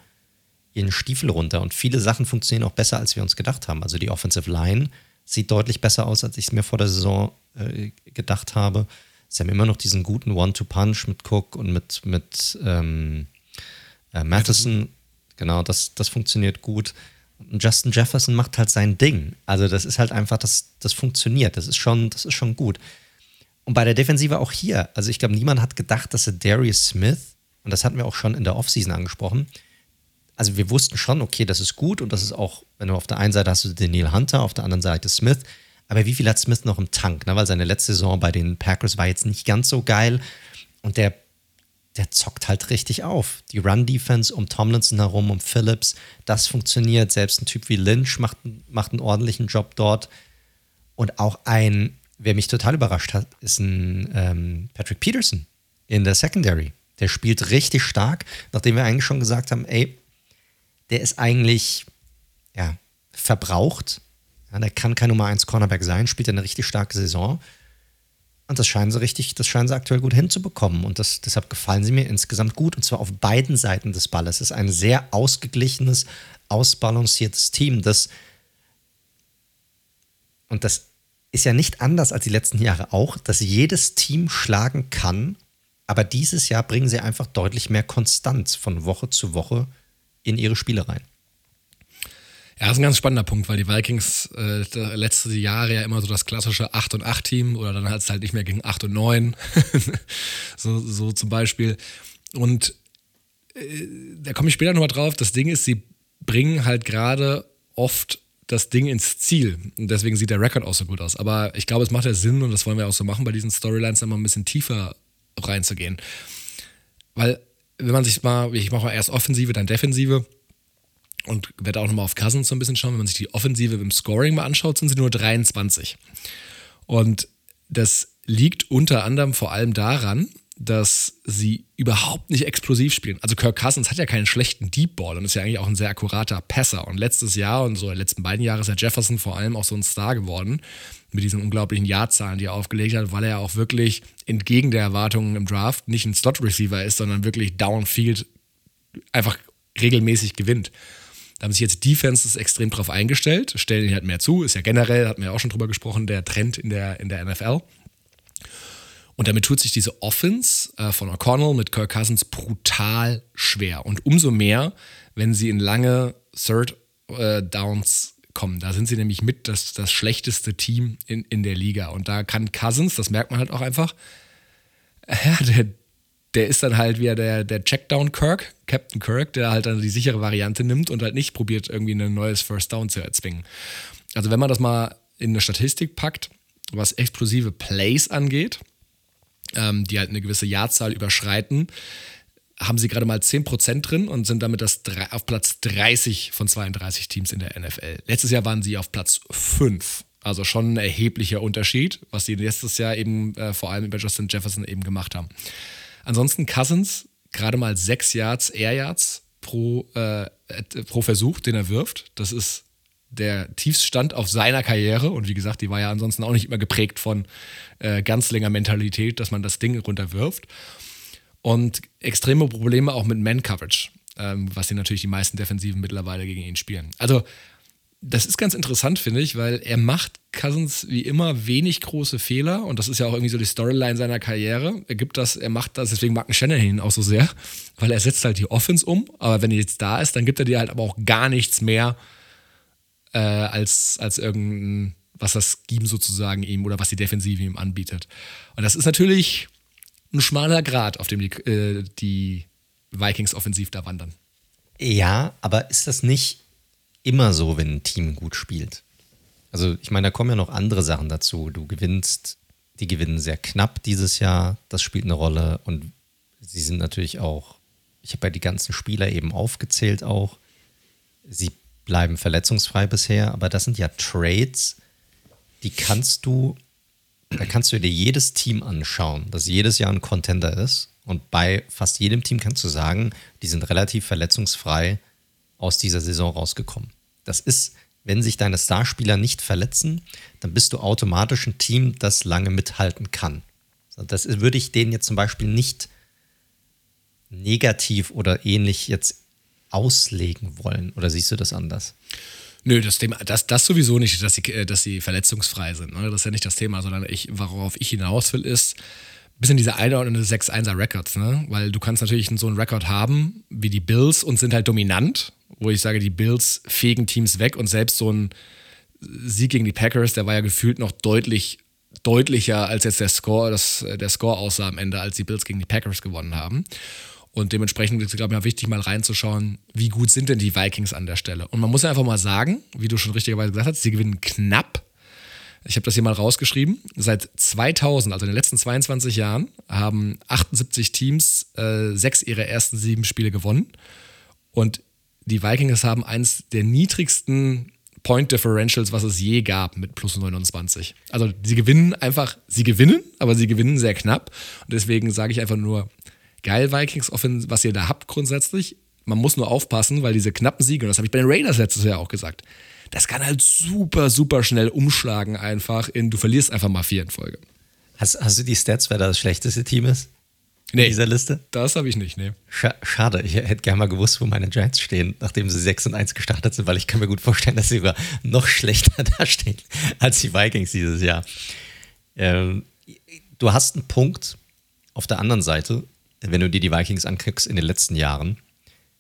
ihren Stiefel runter und viele Sachen funktionieren auch besser, als wir uns gedacht haben. Also die Offensive Line sieht deutlich besser aus, als ich es mir vor der Saison äh, gedacht habe. Sie haben immer noch diesen guten One-Two-Punch mit Cook und mit, mit ähm, äh, Matheson. Genau, das, das funktioniert gut. Justin Jefferson macht halt sein Ding. Also das ist halt einfach, das, das funktioniert. Das ist schon, das ist schon gut. Und bei der Defensive auch hier. Also ich glaube, niemand hat gedacht, dass er Darius Smith, und das hatten wir auch schon in der Offseason angesprochen, also wir wussten schon, okay, das ist gut und das ist auch, wenn du auf der einen Seite hast du den Neil Hunter, auf der anderen Seite Smith. Aber wie viel hat Smith noch im Tank? Ne? Weil seine letzte Saison bei den Packers war jetzt nicht ganz so geil. Und der der zockt halt richtig auf. Die Run-Defense um Tomlinson herum, um Phillips, das funktioniert. Selbst ein Typ wie Lynch macht, macht einen ordentlichen Job dort. Und auch ein, wer mich total überrascht hat, ist ein ähm, Patrick Peterson in der Secondary. Der spielt richtig stark, nachdem wir eigentlich schon gesagt haben, ey, der ist eigentlich ja, verbraucht. Ja, der kann kein Nummer 1 Cornerback sein, spielt eine richtig starke Saison. Und das scheinen sie richtig, das scheinen sie aktuell gut hinzubekommen. Und das, deshalb gefallen sie mir insgesamt gut. Und zwar auf beiden Seiten des Balles. Es ist ein sehr ausgeglichenes, ausbalanciertes Team, das und das ist ja nicht anders als die letzten Jahre auch, dass jedes Team schlagen kann, aber dieses Jahr bringen sie einfach deutlich mehr Konstanz von Woche zu Woche in ihre Spiele rein. Ja, das ist ein ganz spannender Punkt, weil die Vikings äh, letzte Jahre ja immer so das klassische 8 und 8 Team oder dann hat es halt nicht mehr gegen 8 und 9. so, so zum Beispiel. Und äh, da komme ich später nochmal drauf. Das Ding ist, sie bringen halt gerade oft das Ding ins Ziel. Und deswegen sieht der Rekord auch so gut aus. Aber ich glaube, es macht ja Sinn, und das wollen wir auch so machen, bei diesen Storylines immer ein bisschen tiefer reinzugehen. Weil, wenn man sich mal, ich mache mal erst Offensive, dann Defensive und werde auch nochmal auf Cousins so ein bisschen schauen. Wenn man sich die Offensive im Scoring mal anschaut, sind sie nur 23. Und das liegt unter anderem vor allem daran, dass sie überhaupt nicht explosiv spielen. Also Kirk Cousins hat ja keinen schlechten Deep Ball und ist ja eigentlich auch ein sehr akkurater Passer. Und letztes Jahr und so in den letzten beiden Jahren ist ja Jefferson vor allem auch so ein Star geworden mit diesen unglaublichen Jahrzahlen, die er aufgelegt hat, weil er auch wirklich entgegen der Erwartungen im Draft nicht ein Slot-Receiver ist, sondern wirklich Downfield einfach regelmäßig gewinnt. Da haben sich jetzt Defenses extrem drauf eingestellt, stellen ihn halt mehr zu, ist ja generell, hatten wir auch schon drüber gesprochen, der Trend in der, in der NFL. Und damit tut sich diese Offense äh, von O'Connell mit Kirk Cousins brutal schwer. Und umso mehr, wenn sie in lange Third äh, Downs kommen. Da sind sie nämlich mit das, das schlechteste Team in, in der Liga. Und da kann Cousins, das merkt man halt auch einfach, ja, der, der ist dann halt wieder der, der Checkdown Kirk, Captain Kirk, der halt dann die sichere Variante nimmt und halt nicht probiert, irgendwie ein neues First Down zu erzwingen. Also wenn man das mal in eine Statistik packt, was explosive Plays angeht, ähm, die halt eine gewisse Jahrzahl überschreiten, haben sie gerade mal 10% drin und sind damit das auf Platz 30 von 32 Teams in der NFL. Letztes Jahr waren sie auf Platz 5. Also schon ein erheblicher Unterschied, was sie letztes Jahr eben äh, vor allem über Justin Jefferson eben gemacht haben. Ansonsten Cousins gerade mal 6 Yards, Air Yards pro, äh, pro Versuch, den er wirft. Das ist der Tiefstand auf seiner Karriere. Und wie gesagt, die war ja ansonsten auch nicht immer geprägt von äh, ganz länger Mentalität, dass man das Ding runterwirft. Und extreme Probleme auch mit Man-Coverage, ähm, was sie natürlich die meisten Defensiven mittlerweile gegen ihn spielen. Also, das ist ganz interessant, finde ich, weil er macht Cousins wie immer wenig große Fehler und das ist ja auch irgendwie so die Storyline seiner Karriere. Er gibt das, er macht das, deswegen mag ein Shanahan auch so sehr, weil er setzt halt die Offense um, aber wenn er jetzt da ist, dann gibt er dir halt aber auch gar nichts mehr äh, als, als irgendein, was das Scheme sozusagen ihm oder was die Defensive ihm anbietet. Und das ist natürlich ein schmaler Grad, auf dem die, äh, die Vikings offensiv da wandern. Ja, aber ist das nicht immer so, wenn ein Team gut spielt? Also, ich meine, da kommen ja noch andere Sachen dazu. Du gewinnst, die gewinnen sehr knapp dieses Jahr, das spielt eine Rolle und sie sind natürlich auch, ich habe ja die ganzen Spieler eben aufgezählt auch. Sie bleiben verletzungsfrei bisher, aber das sind ja Trades, die kannst du da kannst du dir jedes Team anschauen, das jedes Jahr ein Contender ist. Und bei fast jedem Team kannst du sagen, die sind relativ verletzungsfrei aus dieser Saison rausgekommen. Das ist, wenn sich deine Starspieler nicht verletzen, dann bist du automatisch ein Team, das lange mithalten kann. Das würde ich denen jetzt zum Beispiel nicht negativ oder ähnlich jetzt auslegen wollen. Oder siehst du das anders? Nö, das Thema, das, das sowieso nicht, dass sie, äh, dass sie verletzungsfrei sind. Ne? Das ist ja nicht das Thema, sondern ich, worauf ich hinaus will, ist bisschen diese einordnende 6-1er Records, ne? Weil du kannst natürlich so einen Rekord haben wie die Bills und sind halt dominant, wo ich sage, die Bills fegen Teams weg und selbst so ein Sieg gegen die Packers, der war ja gefühlt noch deutlich deutlicher als jetzt der Score, das, der Score aussah am Ende, als die Bills gegen die Packers gewonnen haben. Und dementsprechend ist es, glaube ich, auch wichtig, mal reinzuschauen, wie gut sind denn die Vikings an der Stelle. Und man muss einfach mal sagen, wie du schon richtigerweise gesagt hast, sie gewinnen knapp. Ich habe das hier mal rausgeschrieben. Seit 2000, also in den letzten 22 Jahren, haben 78 Teams äh, sechs ihrer ersten sieben Spiele gewonnen. Und die Vikings haben eins der niedrigsten Point Differentials, was es je gab, mit plus 29. Also sie gewinnen einfach, sie gewinnen, aber sie gewinnen sehr knapp. Und deswegen sage ich einfach nur, geil, Vikings, was ihr da habt grundsätzlich. Man muss nur aufpassen, weil diese knappen Siege, und das habe ich bei den Raiders letztes Jahr auch gesagt, das kann halt super, super schnell umschlagen einfach in, du verlierst einfach mal vier in Folge. Hast, hast du die Stats, wer da das schlechteste Team ist? Nee, in dieser Liste? Das habe ich nicht, nee. Schade, ich hätte gerne mal gewusst, wo meine Giants stehen, nachdem sie 6 und 1 gestartet sind, weil ich kann mir gut vorstellen, dass sie sogar noch schlechter dastehen als die Vikings dieses Jahr. Ähm, du hast einen Punkt auf der anderen Seite, wenn du dir die Vikings anguckst in den letzten Jahren,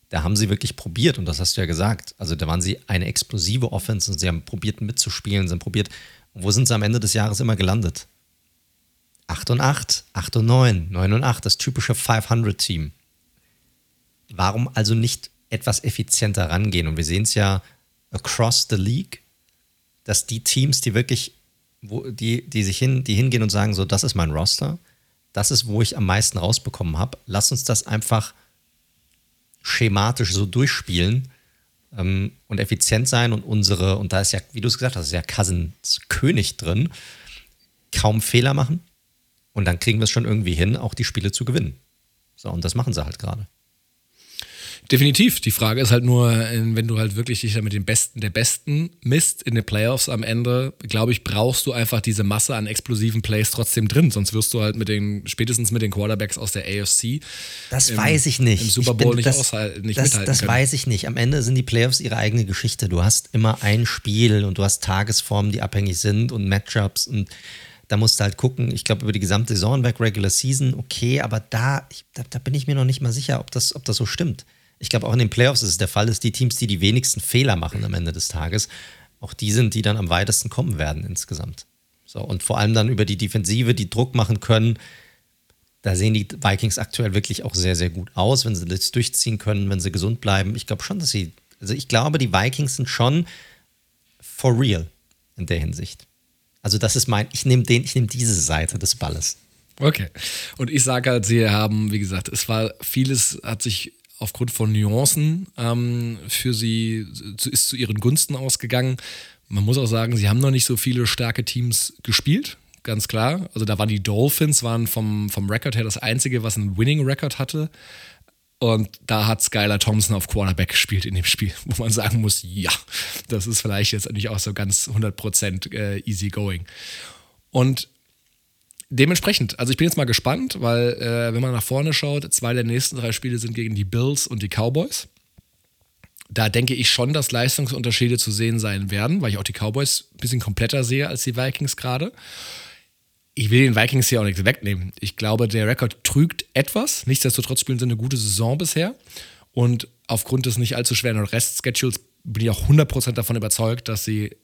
da haben sie wirklich probiert, und das hast du ja gesagt. Also da waren sie eine explosive Offense und sie haben probiert mitzuspielen, sie haben probiert. Und wo sind sie am Ende des Jahres immer gelandet? 8 und 8, 8 und 9, 9 und 8, das typische 500-Team. Warum also nicht etwas effizienter rangehen? Und wir sehen es ja across the league, dass die Teams, die wirklich, wo, die, die sich hin, die hingehen und sagen, so, das ist mein Roster, das ist, wo ich am meisten rausbekommen habe. Lass uns das einfach schematisch so durchspielen ähm, und effizient sein und unsere, und da ist ja, wie du es gesagt hast, ist ja Cousins König drin, kaum Fehler machen und dann kriegen wir es schon irgendwie hin, auch die Spiele zu gewinnen. So, und das machen sie halt gerade. Definitiv. Die Frage ist halt nur, wenn du halt wirklich dich da mit den Besten der Besten misst in den Playoffs am Ende, glaube ich, brauchst du einfach diese Masse an explosiven Plays trotzdem drin. Sonst wirst du halt mit den, spätestens mit den Quarterbacks aus der AFC. Das im, weiß ich nicht. Im Super Bowl bin, nicht, das, nicht das, mithalten Das können. weiß ich nicht. Am Ende sind die Playoffs ihre eigene Geschichte. Du hast immer ein Spiel und du hast Tagesformen, die abhängig sind und Matchups und da musst du halt gucken. Ich glaube, über die gesamte Saison weg, Regular Season, okay, aber da, ich, da, da, bin ich mir noch nicht mal sicher, ob das, ob das so stimmt. Ich glaube, auch in den Playoffs ist es der Fall, dass die Teams, die die wenigsten Fehler machen am Ende des Tages, auch die sind, die dann am weitesten kommen werden insgesamt. So, und vor allem dann über die Defensive, die Druck machen können. Da sehen die Vikings aktuell wirklich auch sehr, sehr gut aus, wenn sie das durchziehen können, wenn sie gesund bleiben. Ich glaube schon, dass sie, also ich glaube, die Vikings sind schon for real in der Hinsicht. Also das ist mein, ich nehme den, ich nehme diese Seite des Balles. Okay. Und ich sage halt, sie haben, wie gesagt, es war vieles, hat sich aufgrund von Nuancen ähm, für sie, ist zu ihren Gunsten ausgegangen. Man muss auch sagen, sie haben noch nicht so viele starke Teams gespielt, ganz klar. Also da waren die Dolphins, waren vom, vom Rekord her das einzige, was einen Winning-Record hatte. Und da hat Skylar Thompson auf Quarterback gespielt in dem Spiel, wo man sagen muss, ja, das ist vielleicht jetzt nicht auch so ganz 100% äh, easy going. Und dementsprechend, also ich bin jetzt mal gespannt, weil äh, wenn man nach vorne schaut, zwei der nächsten drei Spiele sind gegen die Bills und die Cowboys. Da denke ich schon, dass Leistungsunterschiede zu sehen sein werden, weil ich auch die Cowboys ein bisschen kompletter sehe als die Vikings gerade ich will den Vikings hier auch nichts wegnehmen. Ich glaube, der Rekord trügt etwas. Nichtsdestotrotz spielen sie eine gute Saison bisher. Und aufgrund des nicht allzu schweren Restschedules bin ich auch 100% davon überzeugt, dass sie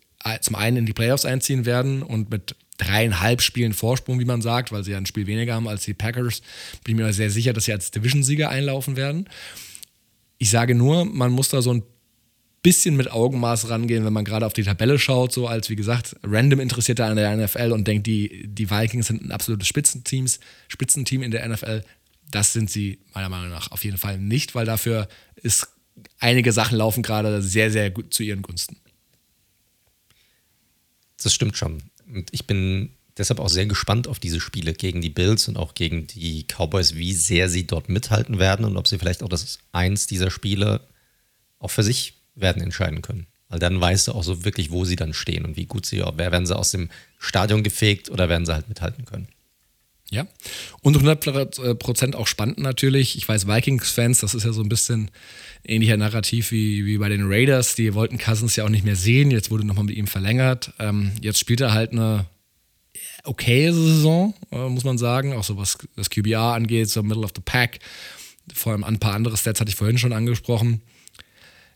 zum einen in die Playoffs einziehen werden und mit dreieinhalb Spielen Vorsprung, wie man sagt, weil sie ja ein Spiel weniger haben als die Packers, bin ich mir sehr sicher, dass sie als Division-Sieger einlaufen werden. Ich sage nur, man muss da so ein bisschen mit Augenmaß rangehen, wenn man gerade auf die Tabelle schaut, so als wie gesagt, random Interessierter an der NFL und denkt, die, die Vikings sind ein absolutes Spitzenteams, Spitzenteam in der NFL. Das sind sie meiner Meinung nach auf jeden Fall nicht, weil dafür ist einige Sachen laufen gerade sehr, sehr gut zu ihren Gunsten. Das stimmt schon. Und ich bin deshalb auch sehr gespannt auf diese Spiele gegen die Bills und auch gegen die Cowboys, wie sehr sie dort mithalten werden und ob sie vielleicht auch das eins dieser Spiele auch für sich werden entscheiden können. Weil dann weißt du auch so wirklich, wo sie dann stehen und wie gut sie, wer werden sie aus dem Stadion gefegt oder werden sie halt mithalten können. Ja, und 100% auch spannend natürlich. Ich weiß, Vikings-Fans, das ist ja so ein bisschen ähnlicher Narrativ wie, wie bei den Raiders. Die wollten Cousins ja auch nicht mehr sehen. Jetzt wurde nochmal mit ihm verlängert. Ähm, jetzt spielt er halt eine okaye Saison, äh, muss man sagen. Auch so was das QBR angeht, so Middle of the Pack. Vor allem ein paar andere Stats hatte ich vorhin schon angesprochen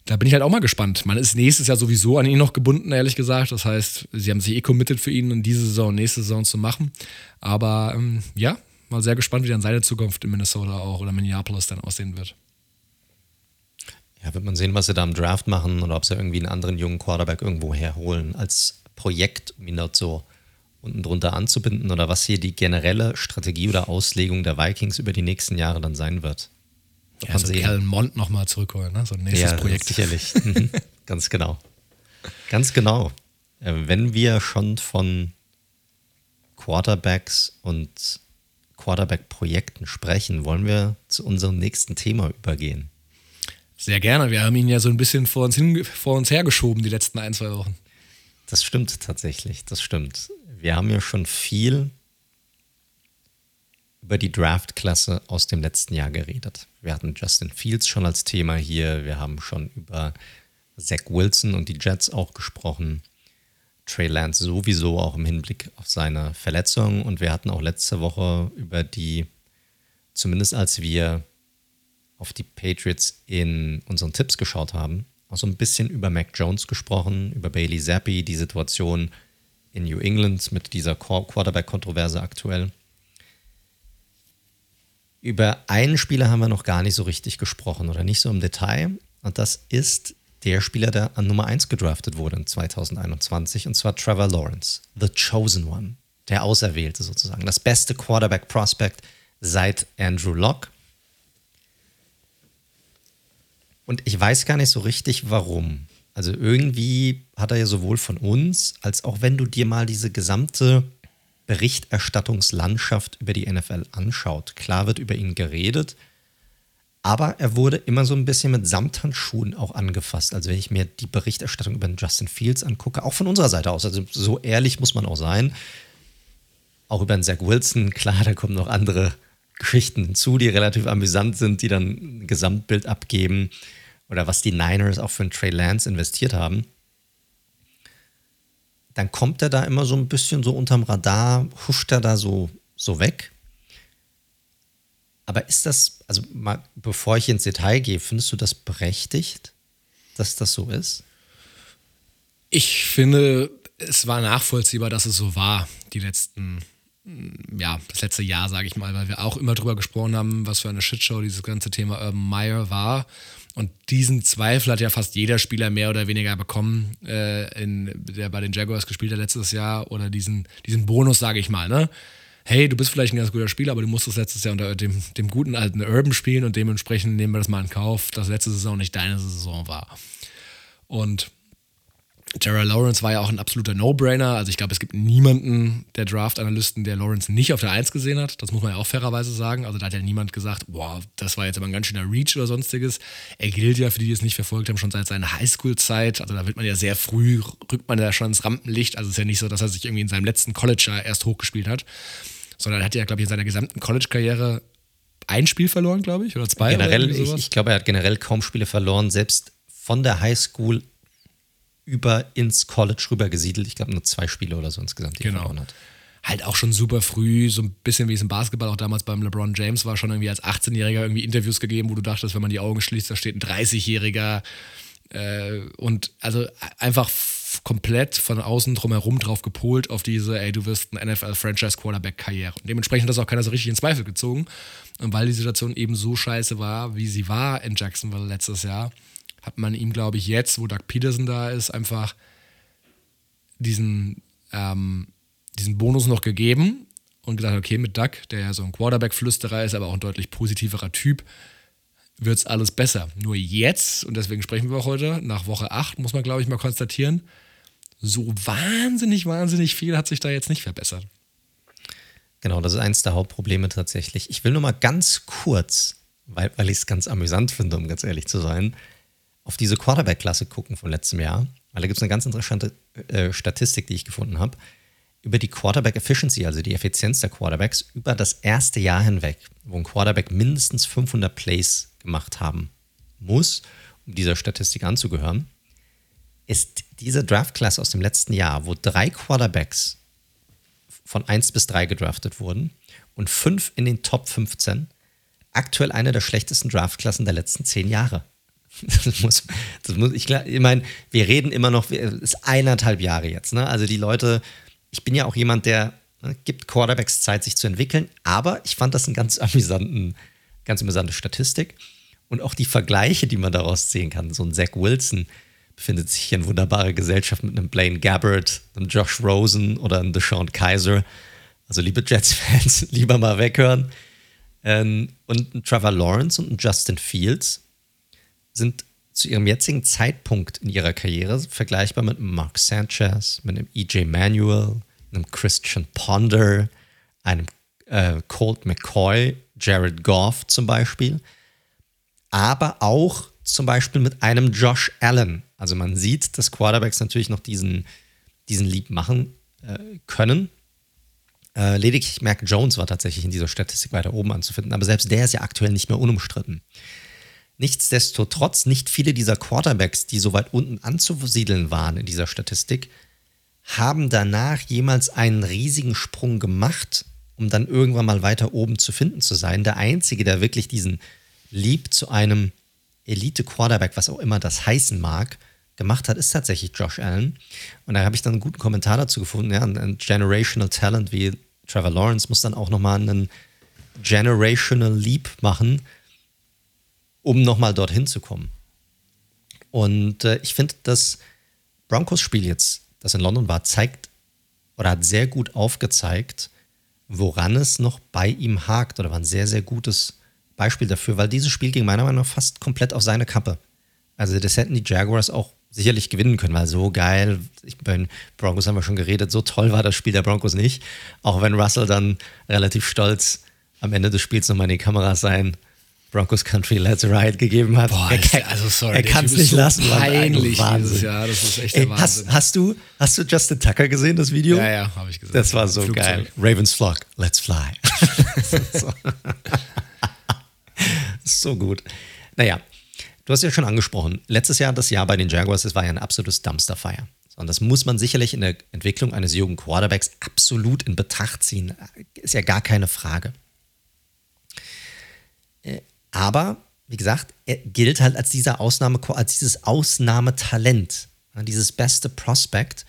da bin ich halt auch mal gespannt. Man ist nächstes Jahr sowieso an ihn noch gebunden, ehrlich gesagt. Das heißt, sie haben sich eh committed für ihn, in diese Saison, nächste Saison zu machen. Aber ähm, ja, mal sehr gespannt, wie dann seine Zukunft in Minnesota auch oder Minneapolis dann aussehen wird. Ja, wird man sehen, was sie da im Draft machen oder ob sie irgendwie einen anderen jungen Quarterback irgendwo herholen als Projekt, um ihn dort so unten drunter anzubinden oder was hier die generelle Strategie oder Auslegung der Vikings über die nächsten Jahre dann sein wird. Ja, so Kellen Mond nochmal zurückholen, ne? so ein nächstes ja, Projekt. sicherlich. Mhm. Ganz genau. Ganz genau. Äh, wenn wir schon von Quarterbacks und Quarterback-Projekten sprechen, wollen wir zu unserem nächsten Thema übergehen. Sehr gerne. Wir haben ihn ja so ein bisschen vor uns, hin, vor uns hergeschoben die letzten ein, zwei Wochen. Das stimmt tatsächlich. Das stimmt. Wir haben ja schon viel über die Draft-Klasse aus dem letzten Jahr geredet. Wir hatten Justin Fields schon als Thema hier. Wir haben schon über Zach Wilson und die Jets auch gesprochen. Trey Lance sowieso auch im Hinblick auf seine Verletzung. Und wir hatten auch letzte Woche über die, zumindest als wir auf die Patriots in unseren Tipps geschaut haben, auch so ein bisschen über Mac Jones gesprochen, über Bailey Zappi, die Situation in New England mit dieser Quarterback-Kontroverse aktuell. Über einen Spieler haben wir noch gar nicht so richtig gesprochen oder nicht so im Detail. Und das ist der Spieler, der an Nummer 1 gedraftet wurde in 2021, und zwar Trevor Lawrence, The Chosen One, der Auserwählte sozusagen, das beste Quarterback-Prospect seit Andrew Locke. Und ich weiß gar nicht so richtig, warum. Also irgendwie hat er ja sowohl von uns, als auch wenn du dir mal diese gesamte Berichterstattungslandschaft über die NFL anschaut. Klar wird über ihn geredet, aber er wurde immer so ein bisschen mit Samthandschuhen auch angefasst. Also wenn ich mir die Berichterstattung über den Justin Fields angucke, auch von unserer Seite aus, also so ehrlich muss man auch sein, auch über den Zach Wilson, klar, da kommen noch andere Geschichten hinzu, die relativ amüsant sind, die dann ein Gesamtbild abgeben oder was die Niners auch für einen Trey Lance investiert haben dann kommt er da immer so ein bisschen so unterm Radar, huscht er da so, so weg. Aber ist das, also mal, bevor ich ins Detail gehe, findest du das berechtigt, dass das so ist? Ich finde, es war nachvollziehbar, dass es so war, die letzten, ja, das letzte Jahr, sage ich mal, weil wir auch immer drüber gesprochen haben, was für eine Shitshow dieses ganze Thema Urban Meyer war. Und diesen Zweifel hat ja fast jeder Spieler mehr oder weniger bekommen, äh, in, der bei den Jaguars gespielt hat letztes Jahr, oder diesen, diesen Bonus, sage ich mal, ne? Hey, du bist vielleicht ein ganz guter Spieler, aber du musstest letztes Jahr unter dem, dem guten alten Urban spielen und dementsprechend nehmen wir das mal in Kauf, dass letzte Saison nicht deine Saison war. Und Terra Lawrence war ja auch ein absoluter No-Brainer. Also ich glaube, es gibt niemanden der Draft-Analysten, der Lawrence nicht auf der 1 gesehen hat. Das muss man ja auch fairerweise sagen. Also da hat ja niemand gesagt, boah, das war jetzt aber ein ganz schöner Reach oder sonstiges. Er gilt ja, für die, die es nicht verfolgt haben, schon seit seiner Highschool-Zeit. Also da wird man ja sehr früh, rückt man ja schon ins Rampenlicht. Also es ist ja nicht so, dass er sich irgendwie in seinem letzten College-Jahr erst hochgespielt hat. Sondern er hat ja, glaube ich, in seiner gesamten College-Karriere ein Spiel verloren, glaube ich, oder zwei. Generell, oder ich, ich glaube, er hat generell kaum Spiele verloren, selbst von der Highschool über ins College rüber gesiedelt. Ich glaube, nur zwei Spiele oder so insgesamt, die genau. er verloren hat. Halt auch schon super früh, so ein bisschen wie es im Basketball auch damals beim LeBron James war, schon irgendwie als 18-Jähriger irgendwie Interviews gegeben, wo du dachtest, wenn man die Augen schließt, da steht ein 30-Jähriger. Äh, und also einfach komplett von außen drumherum drauf gepolt auf diese, ey, du wirst ein NFL-Franchise-Quarterback-Karriere. Und dementsprechend hat das auch keiner so richtig in Zweifel gezogen. Und weil die Situation eben so scheiße war, wie sie war in Jacksonville letztes Jahr, hat man ihm, glaube ich, jetzt, wo Doug Peterson da ist, einfach diesen, ähm, diesen Bonus noch gegeben und gesagt, okay, mit Doug, der ja so ein Quarterback-Flüsterer ist, aber auch ein deutlich positiverer Typ, wird es alles besser. Nur jetzt, und deswegen sprechen wir auch heute, nach Woche 8, muss man, glaube ich, mal konstatieren, so wahnsinnig, wahnsinnig viel hat sich da jetzt nicht verbessert. Genau, das ist eins der Hauptprobleme tatsächlich. Ich will nur mal ganz kurz, weil, weil ich es ganz amüsant finde, um ganz ehrlich zu sein, auf diese Quarterback-Klasse gucken von letztem Jahr, weil da gibt es eine ganz interessante äh, Statistik, die ich gefunden habe, über die Quarterback Efficiency, also die Effizienz der Quarterbacks, über das erste Jahr hinweg, wo ein Quarterback mindestens 500 Plays gemacht haben muss, um dieser Statistik anzugehören, ist diese Draft-Klasse aus dem letzten Jahr, wo drei Quarterbacks von 1 bis 3 gedraftet wurden und fünf in den Top 15, aktuell eine der schlechtesten Draftklassen der letzten zehn Jahre. Das muss, das muss ich, ich meine, wir reden immer noch, es ist eineinhalb Jahre jetzt. Ne? Also die Leute, ich bin ja auch jemand, der ne, gibt Quarterbacks Zeit, sich zu entwickeln, aber ich fand das eine ganz amüsanten, ganz amüsante Statistik. Und auch die Vergleiche, die man daraus sehen kann. So ein Zach Wilson befindet sich hier in wunderbarer Gesellschaft mit einem Blaine Gabbard, einem Josh Rosen oder einem Deshaun Kaiser. Also liebe Jets-Fans, lieber mal weghören. Ähm, und ein Trevor Lawrence und ein Justin Fields sind zu ihrem jetzigen Zeitpunkt in ihrer Karriere vergleichbar mit Mark Sanchez, mit einem EJ Manuel, einem Christian Ponder, einem äh, Colt McCoy, Jared Goff zum Beispiel, aber auch zum Beispiel mit einem Josh Allen. Also man sieht, dass Quarterbacks natürlich noch diesen, diesen Leap machen äh, können. Äh, lediglich Mac Jones war tatsächlich in dieser Statistik weiter oben anzufinden, aber selbst der ist ja aktuell nicht mehr unumstritten. Nichtsdestotrotz, nicht viele dieser Quarterbacks, die so weit unten anzusiedeln waren in dieser Statistik, haben danach jemals einen riesigen Sprung gemacht, um dann irgendwann mal weiter oben zu finden zu sein. Der Einzige, der wirklich diesen Lieb zu einem Elite-Quarterback, was auch immer das heißen mag, gemacht hat, ist tatsächlich Josh Allen. Und da habe ich dann einen guten Kommentar dazu gefunden. Ja, ein Generational Talent wie Trevor Lawrence muss dann auch nochmal einen Generational Leap machen, um nochmal dorthin zu kommen. Und äh, ich finde, das Broncos-Spiel jetzt, das in London war, zeigt oder hat sehr gut aufgezeigt, woran es noch bei ihm hakt oder war ein sehr, sehr gutes Beispiel dafür, weil dieses Spiel ging meiner Meinung nach fast komplett auf seine Kappe. Also das hätten die Jaguars auch sicherlich gewinnen können, weil so geil, ich, bei den Broncos haben wir schon geredet, so toll war das Spiel der Broncos nicht. Auch wenn Russell dann relativ stolz am Ende des Spiels nochmal in die Kameras sein Broncos Country Let's Ride gegeben hat. Boah, er, also sorry, er kann es nicht so lassen. Peinlich Wahnsinn. dieses Jahr, das ist echt der Ey, Wahnsinn. hast, hast, du, hast du Justin Tucker gesehen, das Video? ja, ja, habe ich gesehen. Das war so Flugzeug. geil. Ravens Flock, let's fly. so. so gut. Naja, du hast ja schon angesprochen, letztes Jahr, das Jahr bei den Jaguars, das war ja ein absolutes Dumpster-Fire. Und das muss man sicherlich in der Entwicklung eines jungen Quarterbacks absolut in Betracht ziehen. Ist ja gar keine Frage. Aber, wie gesagt, er gilt halt als dieser Ausnahme, als dieses Ausnahmetalent, dieses beste Prospect.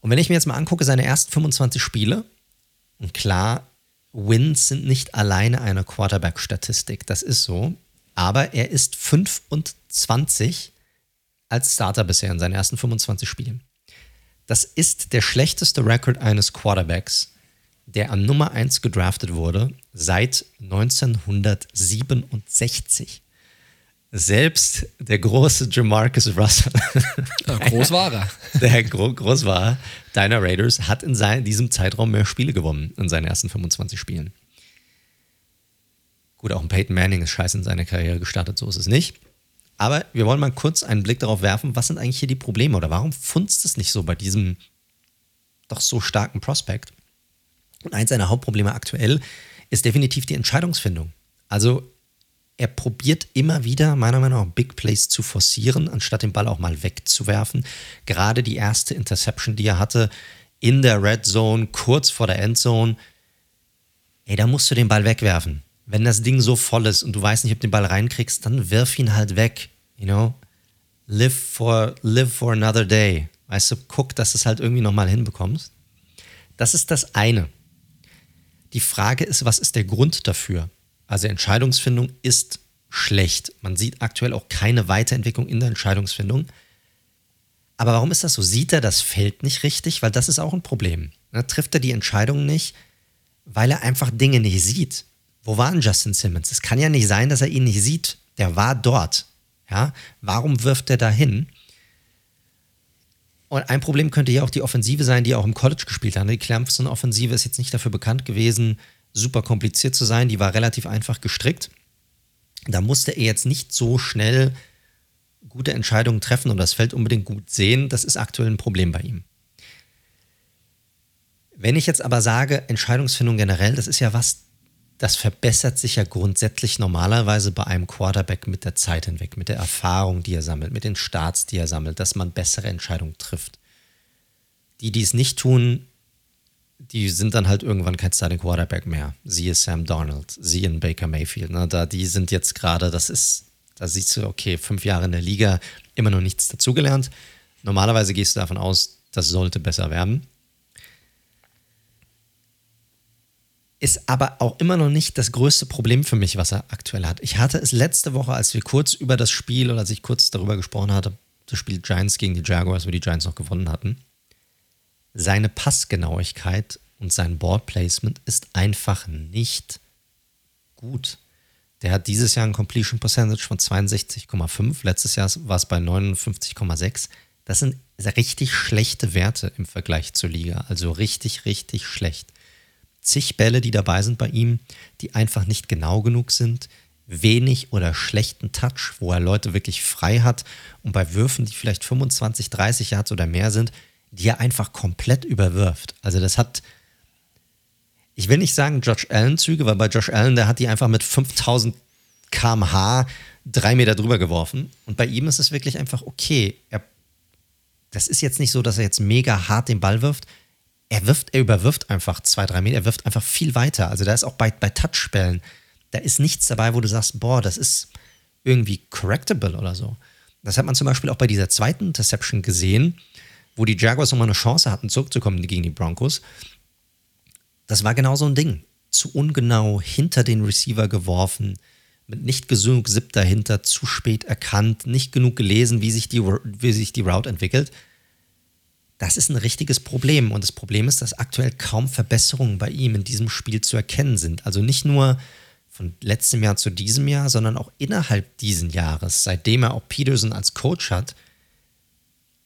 Und wenn ich mir jetzt mal angucke, seine ersten 25 Spiele, und klar, Wins sind nicht alleine eine Quarterback-Statistik, das ist so, aber er ist 25 als Starter bisher in seinen ersten 25 Spielen. Das ist der schlechteste Rekord eines Quarterbacks, der an Nummer 1 gedraftet wurde seit 1967. Selbst der große Jamarcus Russell, ja, groß war er, der gro groß war, deiner Raiders, hat in sein, diesem Zeitraum mehr Spiele gewonnen in seinen ersten 25 Spielen. Gut, auch ein Peyton Manning ist scheiße in seiner Karriere gestartet, so ist es nicht. Aber wir wollen mal kurz einen Blick darauf werfen, was sind eigentlich hier die Probleme oder warum funzt es nicht so bei diesem doch so starken Prospekt? Und eins seiner Hauptprobleme aktuell ist definitiv die Entscheidungsfindung. Also er probiert immer wieder, meiner Meinung nach, Big Plays zu forcieren, anstatt den Ball auch mal wegzuwerfen. Gerade die erste Interception, die er hatte, in der Red Zone, kurz vor der Endzone, ey, da musst du den Ball wegwerfen. Wenn das Ding so voll ist und du weißt nicht, ob du den Ball reinkriegst, dann wirf ihn halt weg. You know? Live for, live for another day. Weißt du, guck, dass du es halt irgendwie nochmal hinbekommst. Das ist das eine. Die Frage ist, was ist der Grund dafür? Also Entscheidungsfindung ist schlecht. Man sieht aktuell auch keine Weiterentwicklung in der Entscheidungsfindung. Aber warum ist das so? Sieht er das Feld nicht richtig? Weil das ist auch ein Problem. Da trifft er die Entscheidung nicht, weil er einfach Dinge nicht sieht. Wo war denn Justin Simmons? Es kann ja nicht sein, dass er ihn nicht sieht. Der war dort. Ja? Warum wirft er da hin? Und ein Problem könnte ja auch die Offensive sein, die auch im College gespielt hat. Die Clemson-Offensive ist jetzt nicht dafür bekannt gewesen, super kompliziert zu sein. Die war relativ einfach gestrickt. Da musste er jetzt nicht so schnell gute Entscheidungen treffen und das Feld unbedingt gut sehen. Das ist aktuell ein Problem bei ihm. Wenn ich jetzt aber sage, Entscheidungsfindung generell, das ist ja was, das verbessert sich ja grundsätzlich normalerweise bei einem Quarterback mit der Zeit hinweg, mit der Erfahrung, die er sammelt, mit den Starts, die er sammelt, dass man bessere Entscheidungen trifft. Die, die es nicht tun, die sind dann halt irgendwann kein Starting Quarterback mehr. Siehe Sam Donald, siehe Baker Mayfield. Ne? Da, die sind jetzt gerade, das ist, da siehst du, okay, fünf Jahre in der Liga, immer noch nichts dazugelernt. Normalerweise gehst du davon aus, das sollte besser werden. Ist aber auch immer noch nicht das größte Problem für mich, was er aktuell hat. Ich hatte es letzte Woche, als wir kurz über das Spiel oder als ich kurz darüber gesprochen hatte, das Spiel Giants gegen die Jaguars, wo die Giants noch gewonnen hatten. Seine Passgenauigkeit und sein Ballplacement ist einfach nicht gut. Der hat dieses Jahr ein Completion Percentage von 62,5. Letztes Jahr war es bei 59,6. Das sind richtig schlechte Werte im Vergleich zur Liga. Also richtig, richtig schlecht zig Bälle, die dabei sind bei ihm, die einfach nicht genau genug sind, wenig oder schlechten Touch, wo er Leute wirklich frei hat und bei Würfen, die vielleicht 25, 30 Yards oder mehr sind, die er einfach komplett überwirft. Also das hat, ich will nicht sagen Josh Allen Züge, weil bei Josh Allen, der hat die einfach mit 5000 kmh drei Meter drüber geworfen und bei ihm ist es wirklich einfach okay. Er, das ist jetzt nicht so, dass er jetzt mega hart den Ball wirft, er wirft, er überwirft einfach zwei, drei Meter, er wirft einfach viel weiter. Also da ist auch bei, bei Touchbällen, da ist nichts dabei, wo du sagst, boah, das ist irgendwie correctable oder so. Das hat man zum Beispiel auch bei dieser zweiten Interception gesehen, wo die Jaguars nochmal eine Chance hatten, zurückzukommen gegen die Broncos. Das war genau so ein Ding. Zu ungenau hinter den Receiver geworfen, mit nicht genug Zip dahinter, zu spät erkannt, nicht genug gelesen, wie sich die, wie sich die Route entwickelt. Das ist ein richtiges Problem. Und das Problem ist, dass aktuell kaum Verbesserungen bei ihm in diesem Spiel zu erkennen sind. Also nicht nur von letztem Jahr zu diesem Jahr, sondern auch innerhalb diesen Jahres, seitdem er auch Peterson als Coach hat,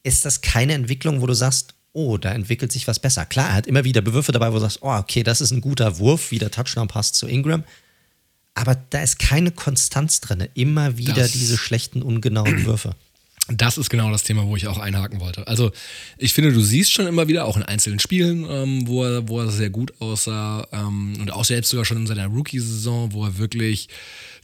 ist das keine Entwicklung, wo du sagst, oh, da entwickelt sich was besser. Klar, er hat immer wieder Bewürfe dabei, wo du sagst, oh, okay, das ist ein guter Wurf, wie der Touchdown passt zu Ingram. Aber da ist keine Konstanz drin. Immer wieder das diese schlechten, ungenauen Würfe. Das ist genau das Thema, wo ich auch einhaken wollte. Also, ich finde, du siehst schon immer wieder, auch in einzelnen Spielen, ähm, wo, er, wo er sehr gut aussah ähm, und auch selbst sogar schon in seiner Rookie-Saison, wo er wirklich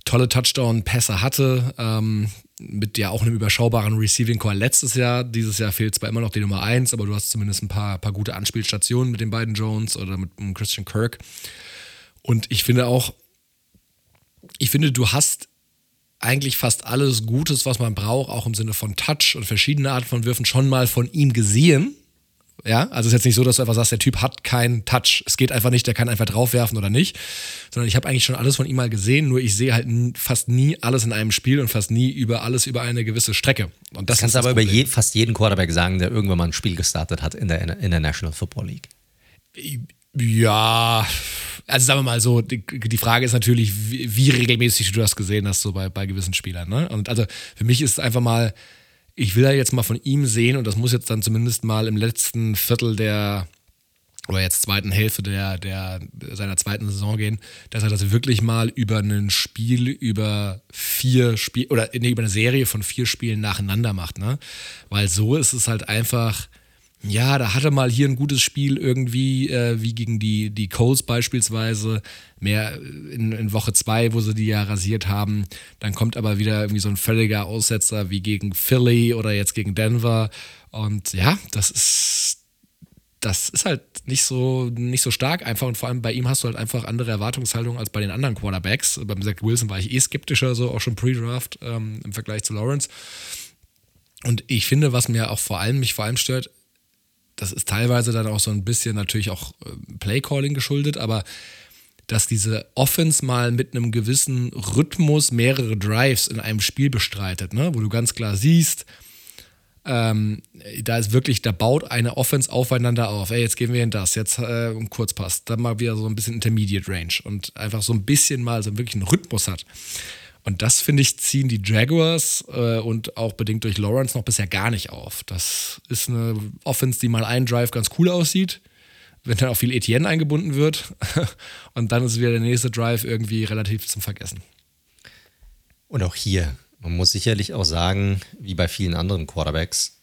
tolle Touchdown-Pässe hatte. Ähm, mit ja auch einem überschaubaren Receiving Core letztes Jahr. Dieses Jahr fehlt zwar immer noch die Nummer 1, aber du hast zumindest ein paar, paar gute Anspielstationen mit den beiden Jones oder mit Christian Kirk. Und ich finde auch, ich finde, du hast eigentlich fast alles Gutes, was man braucht, auch im Sinne von Touch und verschiedene Arten von Würfen schon mal von ihm gesehen. Ja, also es ist jetzt nicht so, dass du einfach sagst, der Typ hat keinen Touch. Es geht einfach nicht, der kann einfach draufwerfen oder nicht. Sondern ich habe eigentlich schon alles von ihm mal gesehen, nur ich sehe halt fast nie alles in einem Spiel und fast nie über alles über eine gewisse Strecke. Und das, das kannst du aber Problem. über je, fast jeden Quarterback sagen, der irgendwann mal ein Spiel gestartet hat in der, in der National Football League. Ja, also sagen wir mal so, die, die Frage ist natürlich, wie, wie, regelmäßig du das gesehen hast, so bei, bei gewissen Spielern. Ne? Und also für mich ist es einfach mal, ich will ja jetzt mal von ihm sehen, und das muss jetzt dann zumindest mal im letzten Viertel der oder jetzt zweiten Hälfte der, der, seiner zweiten Saison gehen, dass er das wirklich mal über ein Spiel, über vier Spiele, oder nee, über eine Serie von vier Spielen nacheinander macht, ne? Weil so ist es halt einfach, ja, da hatte mal hier ein gutes Spiel irgendwie, äh, wie gegen die, die Colts beispielsweise, mehr in, in Woche zwei, wo sie die ja rasiert haben. Dann kommt aber wieder irgendwie so ein völliger Aussetzer wie gegen Philly oder jetzt gegen Denver. Und ja, das ist, das ist halt nicht so, nicht so stark einfach. Und vor allem bei ihm hast du halt einfach andere Erwartungshaltungen als bei den anderen Quarterbacks. Beim Zach Wilson war ich eh skeptischer, so auch schon pre-Draft ähm, im Vergleich zu Lawrence. Und ich finde, was mir auch vor allem, mich vor allem stört, das ist teilweise dann auch so ein bisschen natürlich auch äh, Playcalling geschuldet, aber dass diese Offense mal mit einem gewissen Rhythmus mehrere Drives in einem Spiel bestreitet, ne? wo du ganz klar siehst, ähm, da ist wirklich, da baut eine Offense aufeinander auf. Ey, jetzt gehen wir in das, jetzt äh, ein Kurzpass, dann mal wieder so ein bisschen Intermediate Range und einfach so ein bisschen mal so wirklich einen Rhythmus hat. Und das, finde ich, ziehen die Jaguars äh, und auch bedingt durch Lawrence noch bisher gar nicht auf. Das ist eine Offense, die mal einen Drive ganz cool aussieht, wenn dann auch viel Etienne eingebunden wird. und dann ist wieder der nächste Drive irgendwie relativ zum Vergessen. Und auch hier, man muss sicherlich auch sagen, wie bei vielen anderen Quarterbacks,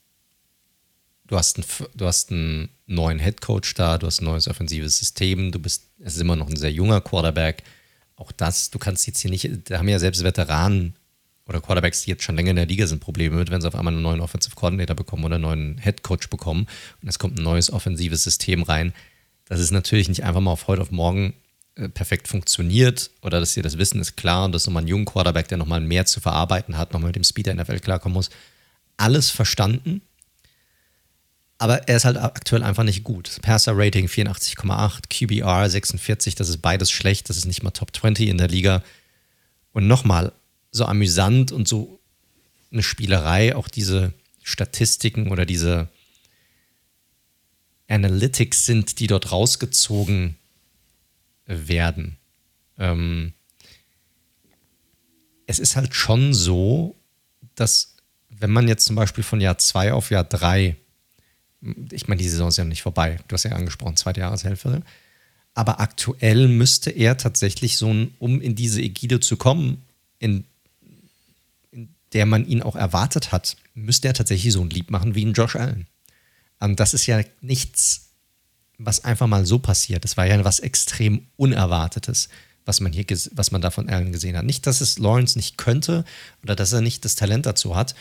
du hast, einen, du hast einen neuen Headcoach da, du hast ein neues offensives System, du bist, es ist immer noch ein sehr junger Quarterback auch das, du kannst jetzt hier nicht, da haben ja selbst Veteranen oder Quarterbacks, die jetzt schon länger in der Liga sind, Probleme mit, wenn sie auf einmal einen neuen Offensive Coordinator bekommen oder einen neuen Head Coach bekommen und es kommt ein neues offensives System rein. Das ist natürlich nicht einfach mal auf heute auf morgen äh, perfekt funktioniert oder dass sie das wissen, ist klar und dass nochmal ein junger Quarterback, der nochmal mehr zu verarbeiten hat, nochmal mit dem Speed der NFL klarkommen muss. Alles verstanden, aber er ist halt aktuell einfach nicht gut. Passer-Rating 84,8, QBR 46, das ist beides schlecht, das ist nicht mal Top 20 in der Liga. Und nochmal, so amüsant und so eine Spielerei, auch diese Statistiken oder diese Analytics sind, die dort rausgezogen werden. Ähm es ist halt schon so, dass wenn man jetzt zum Beispiel von Jahr 2 auf Jahr 3 ich meine, die Saison ist ja nicht vorbei. Du hast ja angesprochen, zweite Jahreshälfte. Aber aktuell müsste er tatsächlich so, ein, um in diese Ägide zu kommen, in, in der man ihn auch erwartet hat, müsste er tatsächlich so ein Lied machen wie ein Josh Allen. Und das ist ja nichts, was einfach mal so passiert. Das war ja was extrem Unerwartetes, was man hier, was man da von Allen gesehen hat. Nicht, dass es Lawrence nicht könnte oder dass er nicht das Talent dazu hat,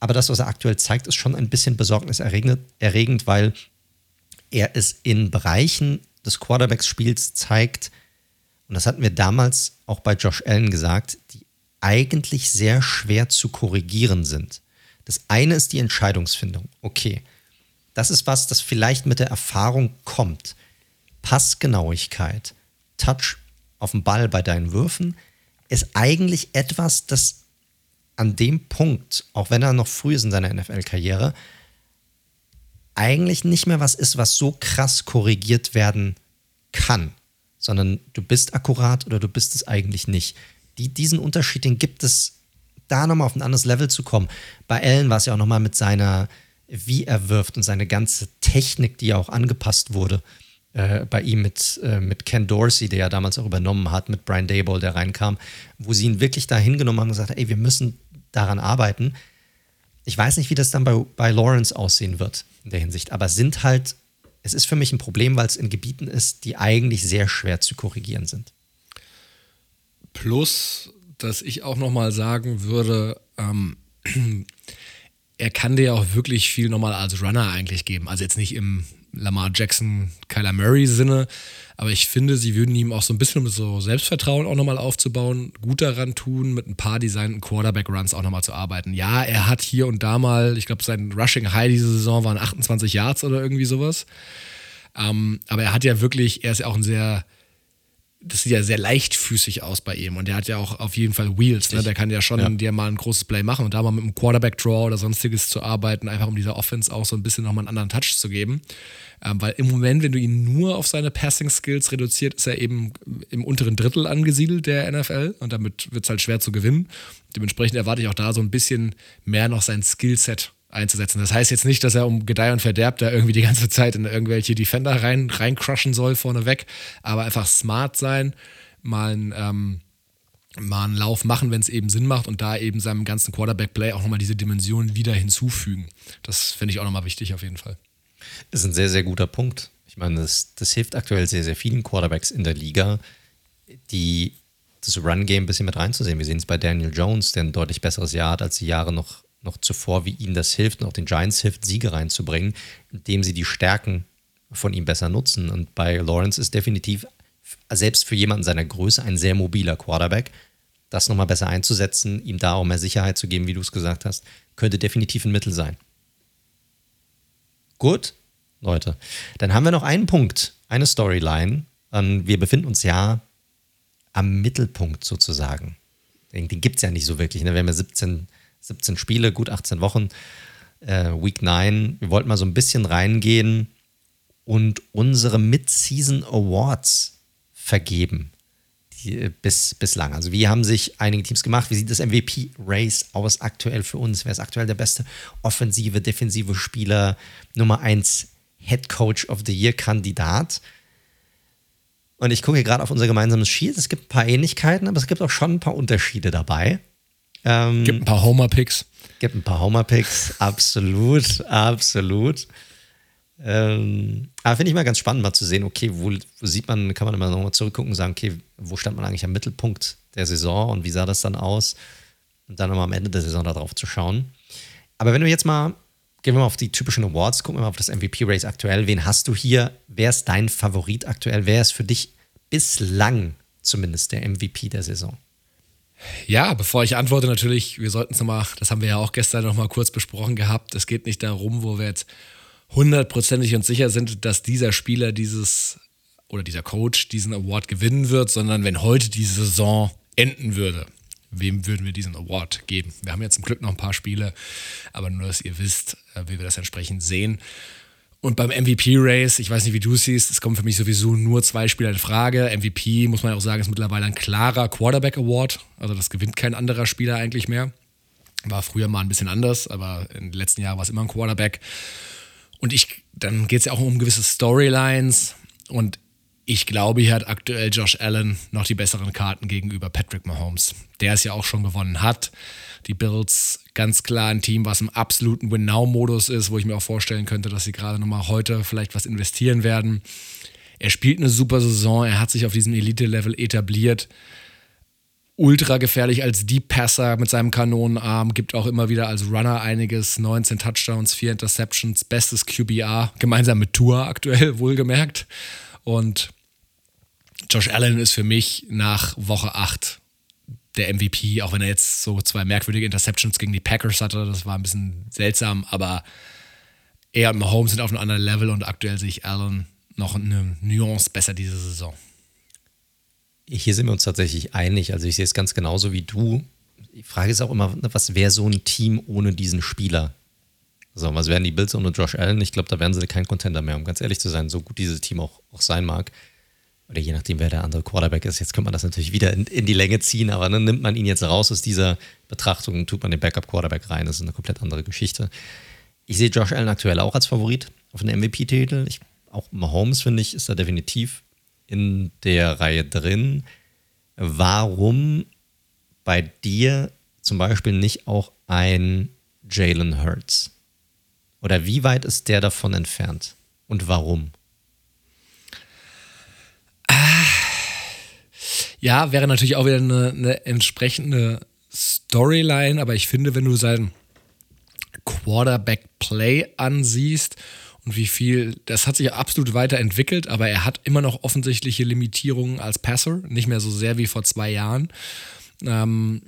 aber das, was er aktuell zeigt, ist schon ein bisschen besorgniserregend, weil er es in Bereichen des Quarterbacks-Spiels zeigt, und das hatten wir damals auch bei Josh Allen gesagt, die eigentlich sehr schwer zu korrigieren sind. Das eine ist die Entscheidungsfindung. Okay, das ist was, das vielleicht mit der Erfahrung kommt. Passgenauigkeit, Touch auf dem Ball bei deinen Würfen ist eigentlich etwas, das an dem Punkt, auch wenn er noch früh ist in seiner NFL-Karriere, eigentlich nicht mehr was ist, was so krass korrigiert werden kann, sondern du bist akkurat oder du bist es eigentlich nicht. Die, diesen Unterschied, den gibt es, da nochmal auf ein anderes Level zu kommen. Bei Allen war es ja auch nochmal mit seiner, wie er wirft und seine ganze Technik, die ja auch angepasst wurde. Äh, bei ihm mit, äh, mit Ken Dorsey, der ja damals auch übernommen hat, mit Brian Dayball, der reinkam, wo sie ihn wirklich da hingenommen haben und gesagt, ey, wir müssen daran arbeiten. Ich weiß nicht, wie das dann bei, bei Lawrence aussehen wird in der Hinsicht, aber sind halt, es ist für mich ein Problem, weil es in Gebieten ist, die eigentlich sehr schwer zu korrigieren sind. Plus, dass ich auch nochmal sagen würde, ähm, er kann dir auch wirklich viel nochmal als Runner eigentlich geben. Also jetzt nicht im Lamar Jackson, Kyler Murray Sinne, aber ich finde, sie würden ihm auch so ein bisschen, um so Selbstvertrauen auch nochmal aufzubauen, gut daran tun, mit ein paar designten Quarterback-Runs auch nochmal zu arbeiten. Ja, er hat hier und da mal, ich glaube, sein Rushing High diese Saison waren 28 Yards oder irgendwie sowas. Ähm, aber er hat ja wirklich, er ist ja auch ein sehr das sieht ja sehr leichtfüßig aus bei ihm und der hat ja auch auf jeden Fall Wheels. Ne? Der kann ja schon ja. dir mal ein großes Play machen und da mal mit einem Quarterback-Draw oder sonstiges zu arbeiten, einfach um dieser Offense auch so ein bisschen nochmal einen anderen Touch zu geben. Ähm, weil im Moment, wenn du ihn nur auf seine Passing-Skills reduziert, ist er eben im unteren Drittel angesiedelt der NFL und damit wird es halt schwer zu gewinnen. Dementsprechend erwarte ich auch da so ein bisschen mehr noch sein Skillset einzusetzen. Das heißt jetzt nicht, dass er um Gedeih und Verderb da irgendwie die ganze Zeit in irgendwelche Defender rein, reincrushen soll vorneweg, aber einfach smart sein, mal ein, ähm, mal einen Lauf machen, wenn es eben Sinn macht und da eben seinem ganzen Quarterback-Play auch nochmal diese Dimension wieder hinzufügen. Das finde ich auch nochmal wichtig auf jeden Fall. Das ist ein sehr, sehr guter Punkt. Ich meine, das, das hilft aktuell sehr, sehr vielen Quarterbacks in der Liga, die das Run-Game ein bisschen mit reinzusehen. Wir sehen es bei Daniel Jones, der ein deutlich besseres Jahr hat als die Jahre noch noch zuvor, wie ihnen das hilft und auch den Giants hilft, Siege reinzubringen, indem sie die Stärken von ihm besser nutzen. Und bei Lawrence ist definitiv, selbst für jemanden seiner Größe, ein sehr mobiler Quarterback. Das nochmal besser einzusetzen, ihm da auch mehr Sicherheit zu geben, wie du es gesagt hast, könnte definitiv ein Mittel sein. Gut, Leute. Dann haben wir noch einen Punkt, eine Storyline. Wir befinden uns ja am Mittelpunkt sozusagen. Den, gibt es ja nicht so wirklich. Ne? Wir haben ja 17 17 Spiele, gut 18 Wochen, äh, Week 9. Wir wollten mal so ein bisschen reingehen und unsere Mid-Season Awards vergeben. Die, äh, bis, bislang. Also, wie haben sich einige Teams gemacht? Wie sieht das MVP-Race aus aktuell für uns? Wer ist aktuell der beste offensive, defensive Spieler? Nummer 1 Head Coach of the Year-Kandidat? Und ich gucke gerade auf unser gemeinsames Shield. Es gibt ein paar Ähnlichkeiten, aber es gibt auch schon ein paar Unterschiede dabei. Ähm, gibt ein paar Homer-Picks. Gibt ein paar Homer-Picks, absolut, absolut. Ähm, aber finde ich mal ganz spannend, mal zu sehen, okay, wo, wo sieht man, kann man immer nochmal zurückgucken und sagen, okay, wo stand man eigentlich am Mittelpunkt der Saison und wie sah das dann aus? Und dann nochmal am Ende der Saison darauf zu schauen. Aber wenn du jetzt mal, gehen wir mal auf die typischen Awards, gucken wir mal auf das MVP-Race aktuell. Wen hast du hier? Wer ist dein Favorit aktuell? Wer ist für dich bislang zumindest der MVP der Saison? Ja, bevor ich antworte, natürlich, wir sollten es nochmal, das haben wir ja auch gestern nochmal kurz besprochen gehabt. Es geht nicht darum, wo wir jetzt hundertprozentig und sicher sind, dass dieser Spieler dieses oder dieser Coach diesen Award gewinnen wird, sondern wenn heute die Saison enden würde, wem würden wir diesen Award geben? Wir haben jetzt zum Glück noch ein paar Spiele, aber nur, dass ihr wisst, äh, wie wir das entsprechend sehen. Und beim MVP-Race, ich weiß nicht, wie du siehst, es kommen für mich sowieso nur zwei Spieler in Frage. MVP, muss man auch sagen, ist mittlerweile ein klarer Quarterback-Award. Also das gewinnt kein anderer Spieler eigentlich mehr. War früher mal ein bisschen anders, aber in den letzten Jahren war es immer ein Quarterback. Und ich, dann geht es ja auch um gewisse Storylines. Und ich glaube, hier hat aktuell Josh Allen noch die besseren Karten gegenüber Patrick Mahomes, der es ja auch schon gewonnen hat. Die Bills ganz klar ein Team, was im absoluten Win-Now-Modus ist, wo ich mir auch vorstellen könnte, dass sie gerade nochmal heute vielleicht was investieren werden. Er spielt eine super Saison, er hat sich auf diesem Elite-Level etabliert. Ultra gefährlich als Deep Passer mit seinem Kanonenarm, gibt auch immer wieder als Runner einiges. 19 Touchdowns, 4 Interceptions, bestes QBR, gemeinsam mit Tour aktuell, wohlgemerkt. Und Josh Allen ist für mich nach Woche 8 der MVP, auch wenn er jetzt so zwei merkwürdige Interceptions gegen die Packers hatte. Das war ein bisschen seltsam, aber er und Mahomes sind auf einem anderen Level und aktuell sehe ich Allen noch eine Nuance besser diese Saison. Hier sind wir uns tatsächlich einig. Also ich sehe es ganz genauso wie du. Die Frage ist auch immer, was wäre so ein Team ohne diesen Spieler? So, was wären die Bills ohne Josh Allen? Ich glaube, da wären sie kein Contender mehr, um ganz ehrlich zu sein, so gut dieses Team auch, auch sein mag oder je nachdem, wer der andere Quarterback ist. Jetzt könnte man das natürlich wieder in, in die Länge ziehen, aber dann nimmt man ihn jetzt raus aus dieser Betrachtung, tut man den Backup-Quarterback rein. Das ist eine komplett andere Geschichte. Ich sehe Josh Allen aktuell auch als Favorit auf den MVP-Titel. Auch Mahomes, finde ich, ist da definitiv in der Reihe drin. Warum bei dir zum Beispiel nicht auch ein Jalen Hurts? Oder wie weit ist der davon entfernt? Und warum? Ja, wäre natürlich auch wieder eine, eine entsprechende Storyline, aber ich finde, wenn du sein Quarterback-Play ansiehst und wie viel, das hat sich absolut weiterentwickelt, aber er hat immer noch offensichtliche Limitierungen als Passer, nicht mehr so sehr wie vor zwei Jahren. Ähm,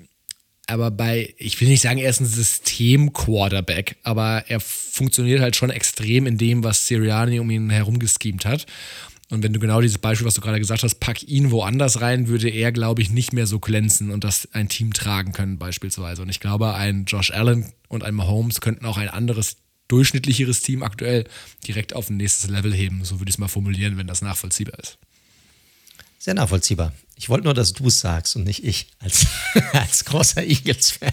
aber bei, ich will nicht sagen, er ist ein System-Quarterback, aber er funktioniert halt schon extrem in dem, was Sirianni um ihn herum geschemt hat. Und wenn du genau dieses Beispiel, was du gerade gesagt hast, pack ihn woanders rein, würde er, glaube ich, nicht mehr so glänzen und das ein Team tragen können, beispielsweise. Und ich glaube, ein Josh Allen und ein Mahomes könnten auch ein anderes, durchschnittlicheres Team aktuell direkt auf ein nächstes Level heben. So würde ich es mal formulieren, wenn das nachvollziehbar ist. Sehr nachvollziehbar. Ich wollte nur, dass du es sagst und nicht ich als, als großer Eagles-Fan.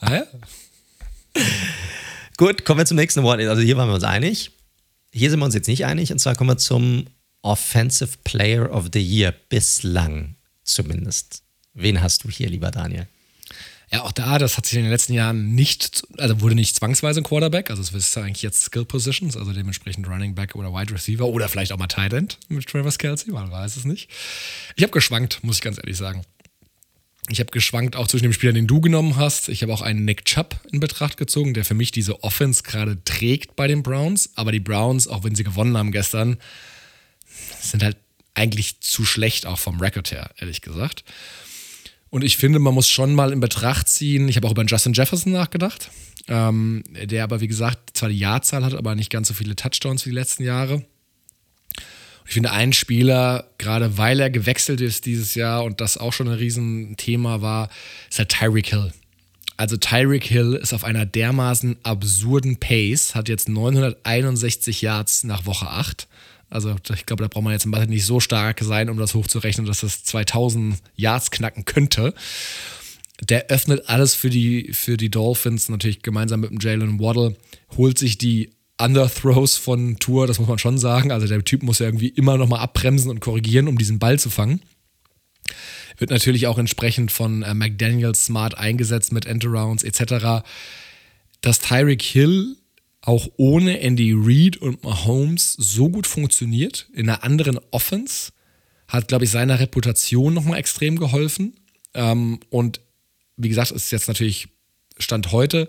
Ah ja. Gut, kommen wir zum nächsten Wort. Also hier waren wir uns einig. Hier sind wir uns jetzt nicht einig. Und zwar kommen wir zum Offensive Player of the Year. Bislang zumindest. Wen hast du hier, lieber Daniel? Ja, auch da, das hat sich in den letzten Jahren nicht, also wurde nicht zwangsweise ein Quarterback, also es ist eigentlich jetzt Skill Positions, also dementsprechend Running Back oder Wide Receiver oder vielleicht auch mal Tight End mit Travis Kelsey, man weiß es nicht. Ich habe geschwankt, muss ich ganz ehrlich sagen. Ich habe geschwankt auch zwischen dem Spieler, den du genommen hast. Ich habe auch einen Nick Chubb in Betracht gezogen, der für mich diese Offense gerade trägt bei den Browns. Aber die Browns, auch wenn sie gewonnen haben gestern, sind halt eigentlich zu schlecht, auch vom Record her, ehrlich gesagt. Und ich finde, man muss schon mal in Betracht ziehen, ich habe auch über Justin Jefferson nachgedacht, ähm, der aber, wie gesagt, zwar die Jahrzahl hat, aber nicht ganz so viele Touchdowns wie die letzten Jahre. Ich finde, ein Spieler, gerade weil er gewechselt ist dieses Jahr und das auch schon ein Riesenthema war, ist halt Tyreek Hill. Also Tyreek Hill ist auf einer dermaßen absurden Pace, hat jetzt 961 Yards nach Woche 8 also ich glaube, da braucht man jetzt im nicht so stark sein, um das hochzurechnen, dass das 2000 Yards knacken könnte. Der öffnet alles für die, für die Dolphins, natürlich gemeinsam mit dem Jalen Waddle, holt sich die Underthrows von Tour, das muss man schon sagen. Also der Typ muss ja irgendwie immer nochmal abbremsen und korrigieren, um diesen Ball zu fangen. Wird natürlich auch entsprechend von äh, McDaniels smart eingesetzt mit Endarounds etc. Dass Tyreek Hill auch ohne Andy Reid und Mahomes so gut funktioniert, in einer anderen Offense, hat, glaube ich, seiner Reputation nochmal extrem geholfen. Ähm, und wie gesagt, ist jetzt natürlich Stand heute,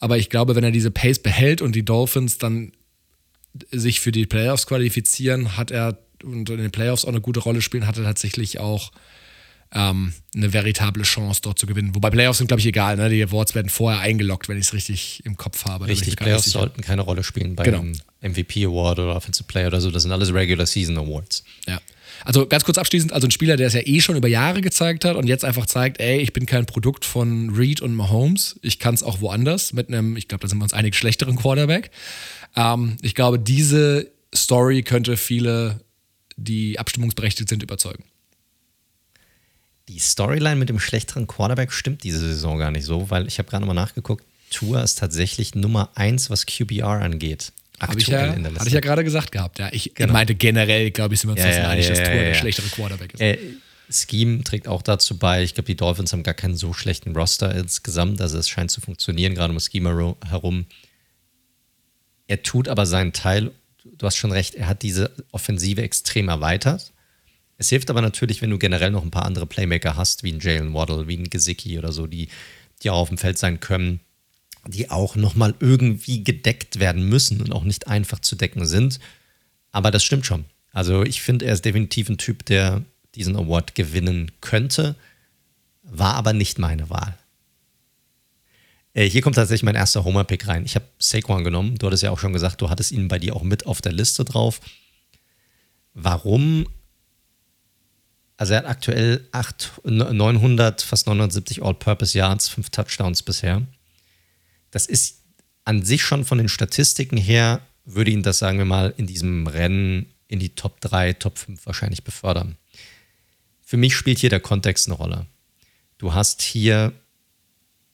aber ich glaube, wenn er diese Pace behält und die Dolphins dann sich für die Playoffs qualifizieren, hat er und in den Playoffs auch eine gute Rolle spielen, hat er tatsächlich auch ähm, eine veritable Chance dort zu gewinnen. Wobei Playoffs sind, glaube ich, egal. Ne? Die Awards werden vorher eingeloggt, wenn ich es richtig im Kopf habe. Richtig, Playoffs sollten keine Rolle spielen bei genau. einem MVP Award oder Offensive Player oder so. Das sind alles Regular Season Awards. Ja. Also ganz kurz abschließend, also ein Spieler, der es ja eh schon über Jahre gezeigt hat und jetzt einfach zeigt, ey, ich bin kein Produkt von Reed und Mahomes, ich kann es auch woanders mit einem, ich glaube, da sind wir uns einig, schlechteren Quarterback. Ähm, ich glaube, diese Story könnte viele, die abstimmungsberechtigt sind, überzeugen die Storyline mit dem schlechteren Quarterback stimmt diese Saison gar nicht so, weil ich habe gerade mal nachgeguckt, Tour ist tatsächlich Nummer 1, was QBR angeht. Aktuell ich ja, in der Liste. Hatte ich ja gerade gesagt gehabt, ja. Ich genau. meinte generell, glaube ich, sind wir uns ja, ja, einig, dass Tour der schlechtere Quarterback ist. Äh, Scheme trägt auch dazu bei. Ich glaube, die Dolphins haben gar keinen so schlechten Roster insgesamt. Also es scheint zu funktionieren, gerade um Scheme herum. Er tut aber seinen Teil. Du hast schon recht, er hat diese Offensive extrem erweitert. Es hilft aber natürlich, wenn du generell noch ein paar andere Playmaker hast, wie ein Jalen Waddle, wie ein Gesicki oder so, die, die auch auf dem Feld sein können, die auch nochmal irgendwie gedeckt werden müssen und auch nicht einfach zu decken sind. Aber das stimmt schon. Also ich finde, er ist definitiv ein Typ, der diesen Award gewinnen könnte, war aber nicht meine Wahl. Äh, hier kommt tatsächlich mein erster Homer-Pick rein. Ich habe Saquon genommen. Du hattest ja auch schon gesagt, du hattest ihn bei dir auch mit auf der Liste drauf. Warum also er hat aktuell 8, 900, fast 970 All-Purpose Yards, 5 Touchdowns bisher. Das ist an sich schon von den Statistiken her, würde ihn das, sagen wir mal, in diesem Rennen in die Top 3, Top 5 wahrscheinlich befördern. Für mich spielt hier der Kontext eine Rolle. Du hast hier,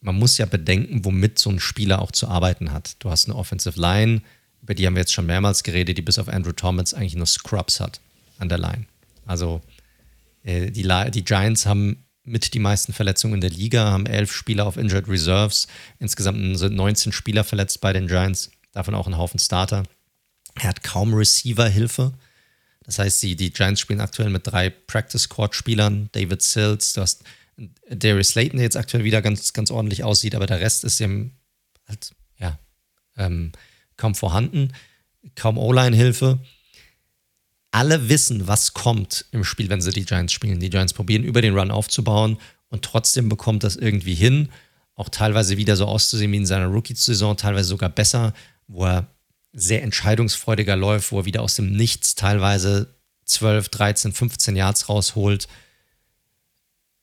man muss ja bedenken, womit so ein Spieler auch zu arbeiten hat. Du hast eine Offensive Line, über die haben wir jetzt schon mehrmals geredet, die bis auf Andrew Thomas eigentlich nur Scrubs hat an der Line. Also äh, die, die Giants haben mit die meisten Verletzungen in der Liga, haben elf Spieler auf Injured Reserves. Insgesamt sind 19 Spieler verletzt bei den Giants, davon auch ein Haufen Starter. Er hat kaum Receiver-Hilfe. Das heißt, die, die Giants spielen aktuell mit drei Practice Squad-Spielern. David Sills, du hast Darius Slayton, der jetzt aktuell wieder ganz, ganz ordentlich aussieht, aber der Rest ist dem halt, ja, ähm, kaum vorhanden, kaum O-Line-Hilfe. Alle wissen, was kommt im Spiel, wenn sie die Giants spielen. Die Giants probieren, über den Run aufzubauen und trotzdem bekommt das irgendwie hin. Auch teilweise wieder so auszusehen wie in seiner Rookie-Saison, teilweise sogar besser, wo er sehr entscheidungsfreudiger läuft, wo er wieder aus dem Nichts teilweise 12, 13, 15 Yards rausholt.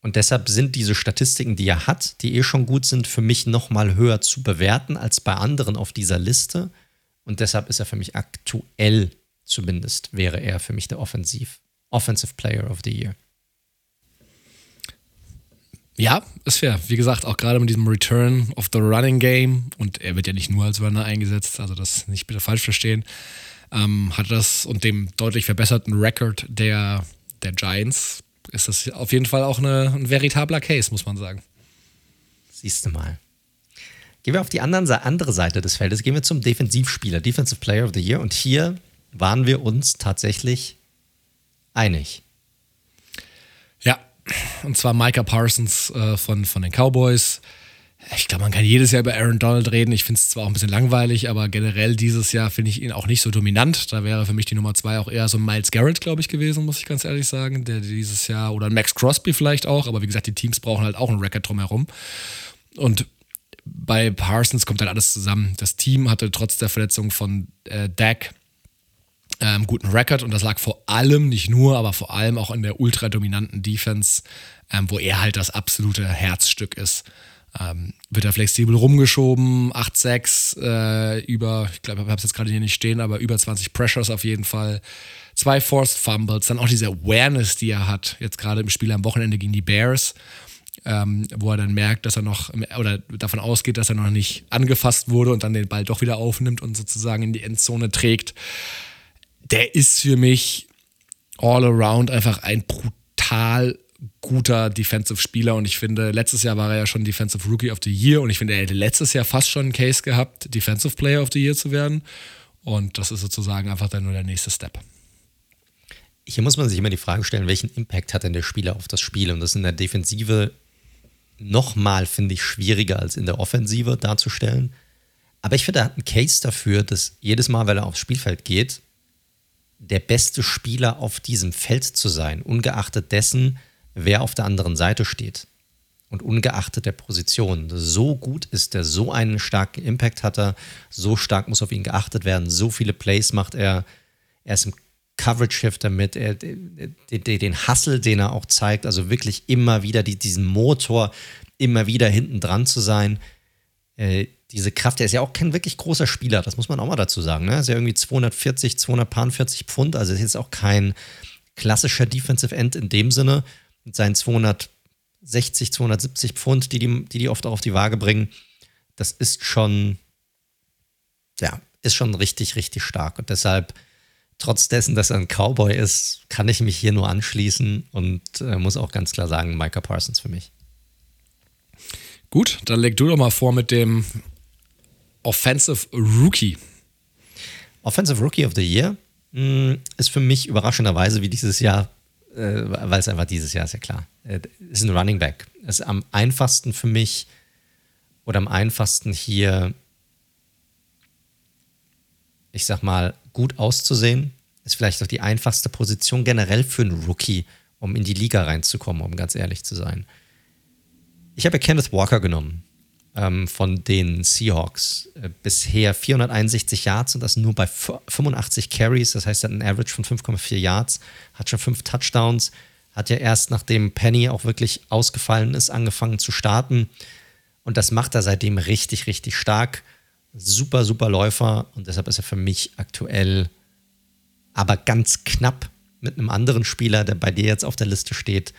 Und deshalb sind diese Statistiken, die er hat, die eh schon gut sind, für mich nochmal höher zu bewerten als bei anderen auf dieser Liste. Und deshalb ist er für mich aktuell zumindest, wäre er für mich der Offensiv, Offensive Player of the Year. Ja, ist fair. Wie gesagt, auch gerade mit diesem Return of the Running Game und er wird ja nicht nur als Runner eingesetzt, also das nicht bitte falsch verstehen, ähm, hat das und dem deutlich verbesserten Record der, der Giants ist das auf jeden Fall auch eine, ein veritabler Case, muss man sagen. Siehst du mal. Gehen wir auf die anderen, andere Seite des Feldes, gehen wir zum Defensivspieler, Defensive Player of the Year und hier waren wir uns tatsächlich einig. Ja, und zwar Micah Parsons äh, von, von den Cowboys. Ich glaube, man kann jedes Jahr über Aaron Donald reden. Ich finde es zwar auch ein bisschen langweilig, aber generell dieses Jahr finde ich ihn auch nicht so dominant. Da wäre für mich die Nummer zwei auch eher so Miles Garrett, glaube ich, gewesen, muss ich ganz ehrlich sagen. Der dieses Jahr, oder Max Crosby vielleicht auch, aber wie gesagt, die Teams brauchen halt auch einen Record drumherum. Und bei Parsons kommt halt alles zusammen. Das Team hatte trotz der Verletzung von äh, Dak ähm, guten Record und das lag vor allem, nicht nur, aber vor allem auch in der ultra dominanten Defense, ähm, wo er halt das absolute Herzstück ist. Ähm, wird er flexibel rumgeschoben, 8-6, äh, über, ich glaube, ich habe es jetzt gerade hier nicht stehen, aber über 20 Pressures auf jeden Fall. Zwei Forced Fumbles, dann auch diese Awareness, die er hat, jetzt gerade im Spiel am Wochenende gegen die Bears, ähm, wo er dann merkt, dass er noch, oder davon ausgeht, dass er noch nicht angefasst wurde und dann den Ball doch wieder aufnimmt und sozusagen in die Endzone trägt der ist für mich all around einfach ein brutal guter Defensive-Spieler und ich finde, letztes Jahr war er ja schon Defensive Rookie of the Year und ich finde, er hätte letztes Jahr fast schon einen Case gehabt, Defensive Player of the Year zu werden und das ist sozusagen einfach dann nur der nächste Step. Hier muss man sich immer die Frage stellen, welchen Impact hat denn der Spieler auf das Spiel und das in der Defensive nochmal, finde ich, schwieriger als in der Offensive darzustellen. Aber ich finde, er hat einen Case dafür, dass jedes Mal, wenn er aufs Spielfeld geht, der beste Spieler auf diesem Feld zu sein, ungeachtet dessen, wer auf der anderen Seite steht. Und ungeachtet der Position. So gut ist er, so einen starken Impact hat er, so stark muss auf ihn geachtet werden, so viele Plays macht er. Er ist im Coverage-Shifter mit, er, den Hustle, den er auch zeigt, also wirklich immer wieder diesen Motor, immer wieder hinten dran zu sein. Äh, diese Kraft, der ist ja auch kein wirklich großer Spieler, das muss man auch mal dazu sagen. Ne? Ist ja irgendwie 240, 240 Pfund, also ist jetzt auch kein klassischer Defensive End in dem Sinne. Mit seinen 260, 270 Pfund, die die, die, die oft auch auf die Waage bringen, das ist schon, ja, ist schon richtig, richtig stark. Und deshalb, trotz dessen, dass er ein Cowboy ist, kann ich mich hier nur anschließen und äh, muss auch ganz klar sagen, Micah Parsons für mich. Gut, dann leg du doch mal vor mit dem Offensive Rookie. Offensive Rookie of the Year mh, hm, ist für mich überraschenderweise wie dieses Jahr, äh, weil es einfach dieses Jahr ist ja klar, äh, ist ein Running Back. Ist am einfachsten für mich oder am einfachsten hier, ich sag mal, gut auszusehen. Ist vielleicht auch die einfachste Position generell für einen Rookie, um in die Liga reinzukommen, um ganz ehrlich zu sein. Ich habe Kenneth Walker genommen ähm, von den Seahawks. Äh, bisher 461 Yards und das nur bei 85 Carries. Das heißt, er hat einen Average von 5,4 Yards, hat schon fünf Touchdowns, hat ja erst nachdem Penny auch wirklich ausgefallen ist, angefangen zu starten. Und das macht er seitdem richtig, richtig stark. Super, super Läufer und deshalb ist er für mich aktuell aber ganz knapp mit einem anderen Spieler, der bei dir jetzt auf der Liste steht,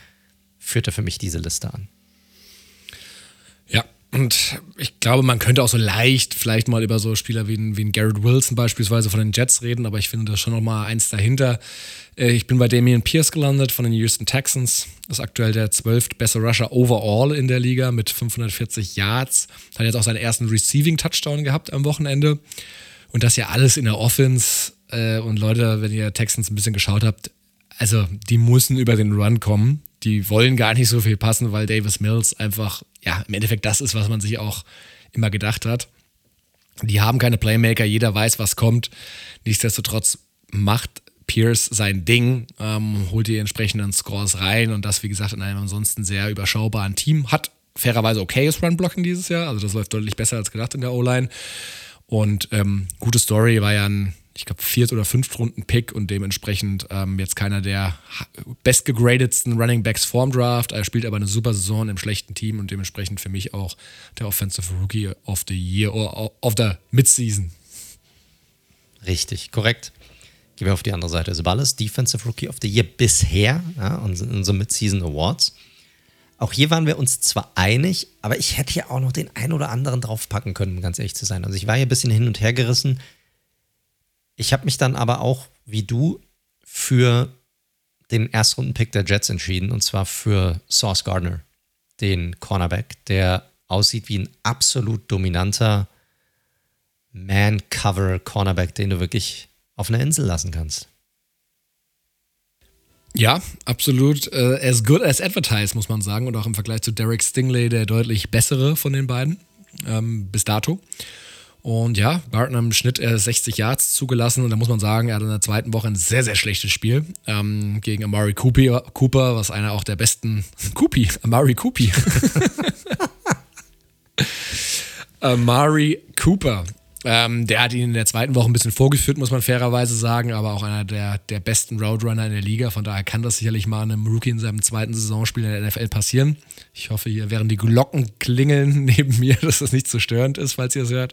führt er für mich diese Liste an. Und ich glaube, man könnte auch so leicht vielleicht mal über so Spieler wie, wie ein Garrett Wilson beispielsweise von den Jets reden, aber ich finde das schon noch mal eins dahinter. Äh, ich bin bei Damian Pierce gelandet von den Houston Texans. Ist aktuell der zwölft beste Rusher overall in der Liga mit 540 Yards. Hat jetzt auch seinen ersten Receiving Touchdown gehabt am Wochenende. Und das ja alles in der Offense. Äh, und Leute, wenn ihr Texans ein bisschen geschaut habt, also die müssen über den Run kommen. Die wollen gar nicht so viel passen, weil Davis Mills einfach, ja, im Endeffekt das ist, was man sich auch immer gedacht hat. Die haben keine Playmaker, jeder weiß, was kommt. Nichtsdestotrotz macht Pierce sein Ding, ähm, holt die entsprechenden Scores rein und das, wie gesagt, in einem ansonsten sehr überschaubaren Team. Hat fairerweise okayes Run-Blocking dieses Jahr, also das läuft deutlich besser als gedacht in der O-Line. Und ähm, gute Story war ja ein ich glaube, Viert- oder Fünftrunden-Pick und dementsprechend ähm, jetzt keiner der bestgegradetsten Running Backs vorm Draft. Er spielt aber eine super Saison im schlechten Team und dementsprechend für mich auch der Offensive Rookie of the Year oder of the Midseason. Richtig, korrekt. Gehen wir auf die andere Seite. Sabalis, Defensive Rookie of the Year bisher, ja, unsere Midseason Awards. Auch hier waren wir uns zwar einig, aber ich hätte ja auch noch den einen oder anderen draufpacken können, um ganz ehrlich zu sein. Also ich war hier ein bisschen hin und her gerissen. Ich habe mich dann aber auch, wie du, für den Erstrunden-Pick der Jets entschieden, und zwar für Sauce Gardner, den Cornerback, der aussieht wie ein absolut dominanter Man-Cover-Cornerback, den du wirklich auf einer Insel lassen kannst. Ja, absolut. Uh, as good as advertised, muss man sagen. Und auch im Vergleich zu Derek Stingley der deutlich bessere von den beiden ähm, bis dato. Und ja, Gardner im Schnitt äh, 60 Yards zugelassen und da muss man sagen, er hat in der zweiten Woche ein sehr, sehr schlechtes Spiel ähm, gegen Amari Cooper, Cooper, was einer auch der besten. Coopi, Amari Coopi. Amari Cooper, ähm, der hat ihn in der zweiten Woche ein bisschen vorgeführt, muss man fairerweise sagen, aber auch einer der, der besten Roadrunner in der Liga. Von daher kann das sicherlich mal einem Rookie in seinem zweiten Saisonspiel in der NFL passieren. Ich hoffe, hier wären die Glocken klingeln neben mir, dass das nicht zu so störend ist, falls ihr es hört.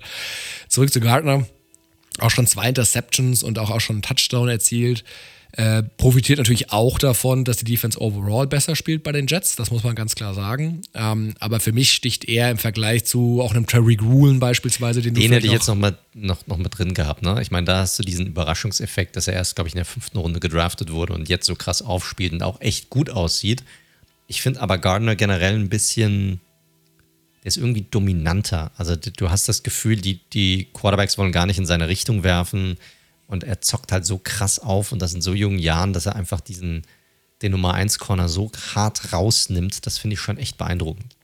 Zurück zu Gardner. Auch schon zwei Interceptions und auch, auch schon einen Touchdown erzielt. Äh, profitiert natürlich auch davon, dass die Defense overall besser spielt bei den Jets, das muss man ganz klar sagen. Ähm, aber für mich sticht er im Vergleich zu auch einem Terry Groolen beispielsweise, den, den hätte ich jetzt noch, mal, noch, noch mit drin gehabt. Ne? Ich meine, da hast du diesen Überraschungseffekt, dass er erst, glaube ich, in der fünften Runde gedraftet wurde und jetzt so krass aufspielt und auch echt gut aussieht. Ich finde aber Gardner generell ein bisschen, der ist irgendwie dominanter. Also du hast das Gefühl, die, die Quarterbacks wollen gar nicht in seine Richtung werfen und er zockt halt so krass auf und das in so jungen Jahren, dass er einfach diesen, den Nummer 1 Corner so hart rausnimmt. Das finde ich schon echt beeindruckend.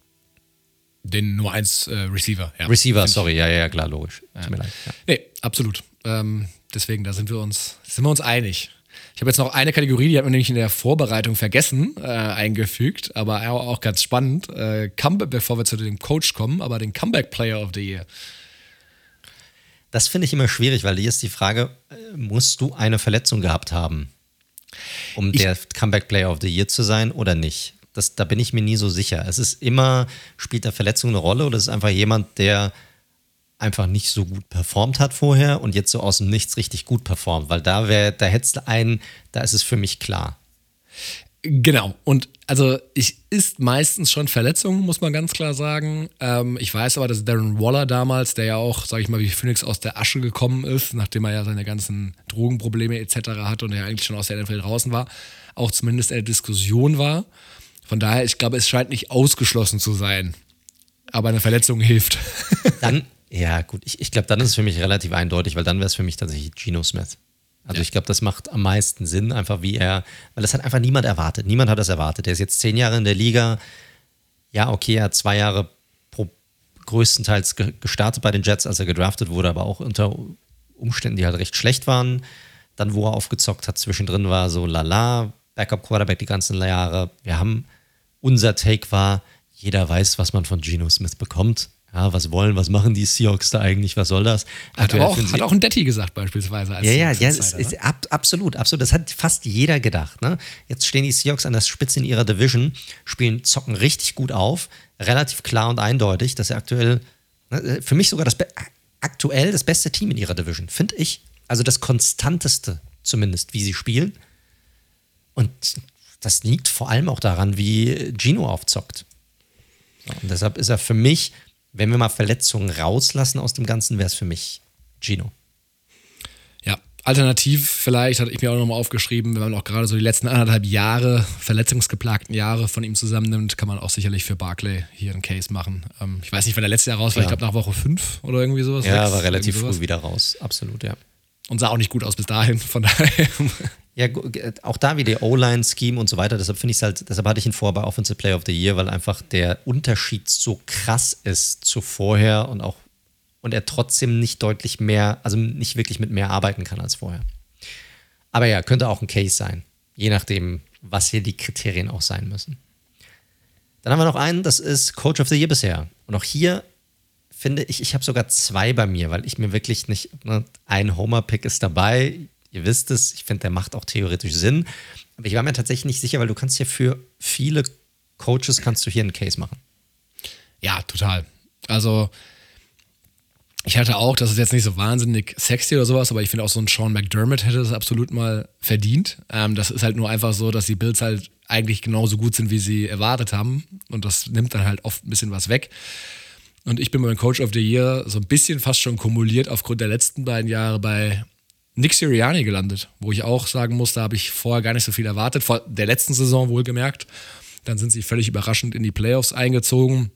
Den Nummer 1 äh, Receiver, ja. Receiver, sorry, ja, ja, klar, logisch. Tut mir leid. Ja. Nee, absolut. Ähm, deswegen, da sind wir uns, sind wir uns einig. Ich habe jetzt noch eine Kategorie, die hat man nämlich in der Vorbereitung vergessen, äh, eingefügt, aber auch ganz spannend. Äh, Comeback, bevor wir zu dem Coach kommen, aber den Comeback Player of the Year. Das finde ich immer schwierig, weil hier ist die Frage, äh, musst du eine Verletzung gehabt haben, um ich der Comeback Player of the Year zu sein oder nicht? Das, da bin ich mir nie so sicher. Es ist immer, spielt da Verletzung eine Rolle oder ist es einfach jemand, der einfach nicht so gut performt hat vorher und jetzt so aus dem Nichts richtig gut performt, weil da wäre, da hättest du einen, da ist es für mich klar. Genau. Und also ich ist meistens schon Verletzungen, muss man ganz klar sagen. Ähm, ich weiß aber, dass Darren Waller damals, der ja auch, sage ich mal, wie Phoenix aus der Asche gekommen ist, nachdem er ja seine ganzen Drogenprobleme etc. hatte und er eigentlich schon aus der NFL draußen war, auch zumindest in der Diskussion war. Von daher, ich glaube, es scheint nicht ausgeschlossen zu sein. Aber eine Verletzung hilft. Dann, ja, gut, ich, ich glaube, dann ist es für mich relativ eindeutig, weil dann wäre es für mich tatsächlich Geno Smith. Also ja. ich glaube, das macht am meisten Sinn, einfach wie er, weil das hat einfach niemand erwartet. Niemand hat das erwartet. Der ist jetzt zehn Jahre in der Liga. Ja, okay, er hat zwei Jahre pro, größtenteils gestartet bei den Jets, als er gedraftet wurde, aber auch unter Umständen, die halt recht schlecht waren. Dann, wo er aufgezockt hat, zwischendrin war so lala, Backup-Quarterback die ganzen Jahre. Wir haben, unser Take war, jeder weiß, was man von Geno Smith bekommt ja, was wollen, was machen die Seahawks da eigentlich, was soll das? Hat, auch, hat auch ein Detti gesagt beispielsweise. ja, ja, ja ist, ist ab, absolut, absolut. Das hat fast jeder gedacht. Ne? Jetzt stehen die Seahawks an der Spitze in ihrer Division, spielen, zocken richtig gut auf, relativ klar und eindeutig, dass sie aktuell, ne, für mich sogar das aktuell das beste Team in ihrer Division, finde ich. Also das konstanteste zumindest, wie sie spielen. Und das liegt vor allem auch daran, wie Gino aufzockt. Und deshalb ist er für mich wenn wir mal Verletzungen rauslassen aus dem Ganzen, wäre es für mich Gino. Ja, alternativ vielleicht, hatte ich mir auch nochmal aufgeschrieben, wenn man auch gerade so die letzten anderthalb Jahre, verletzungsgeplagten Jahre von ihm zusammennimmt, kann man auch sicherlich für Barclay hier einen Case machen. Ähm, ich weiß nicht, wann der letzte Jahr raus war, ja. ich glaube nach Woche 5 oder irgendwie sowas. Ja, war relativ früh wieder raus, absolut, ja. Und sah auch nicht gut aus bis dahin, von daher. Ja, auch da wieder O-Line-Scheme und so weiter. Deshalb finde ich halt, deshalb hatte ich ihn vor bei Offensive Player of the Year, weil einfach der Unterschied so krass ist zu vorher und auch und er trotzdem nicht deutlich mehr, also nicht wirklich mit mehr arbeiten kann als vorher. Aber ja, könnte auch ein Case sein, je nachdem, was hier die Kriterien auch sein müssen. Dann haben wir noch einen, das ist Coach of the Year bisher. Und auch hier finde ich, ich habe sogar zwei bei mir, weil ich mir wirklich nicht, ne, ein Homer-Pick ist dabei. Ihr wisst es, ich finde, der macht auch theoretisch Sinn. Aber ich war mir tatsächlich nicht sicher, weil du kannst ja für viele Coaches kannst du hier einen Case machen. Ja, total. Also ich hatte auch, das ist jetzt nicht so wahnsinnig sexy oder sowas, aber ich finde auch so ein Sean McDermott hätte das absolut mal verdient. Ähm, das ist halt nur einfach so, dass die Bills halt eigentlich genauso gut sind, wie sie erwartet haben. Und das nimmt dann halt oft ein bisschen was weg. Und ich bin beim Coach of the Year so ein bisschen fast schon kumuliert aufgrund der letzten beiden Jahre bei Nick Sirianni gelandet, wo ich auch sagen muss, da habe ich vorher gar nicht so viel erwartet, vor der letzten Saison wohlgemerkt. Dann sind sie völlig überraschend in die Playoffs eingezogen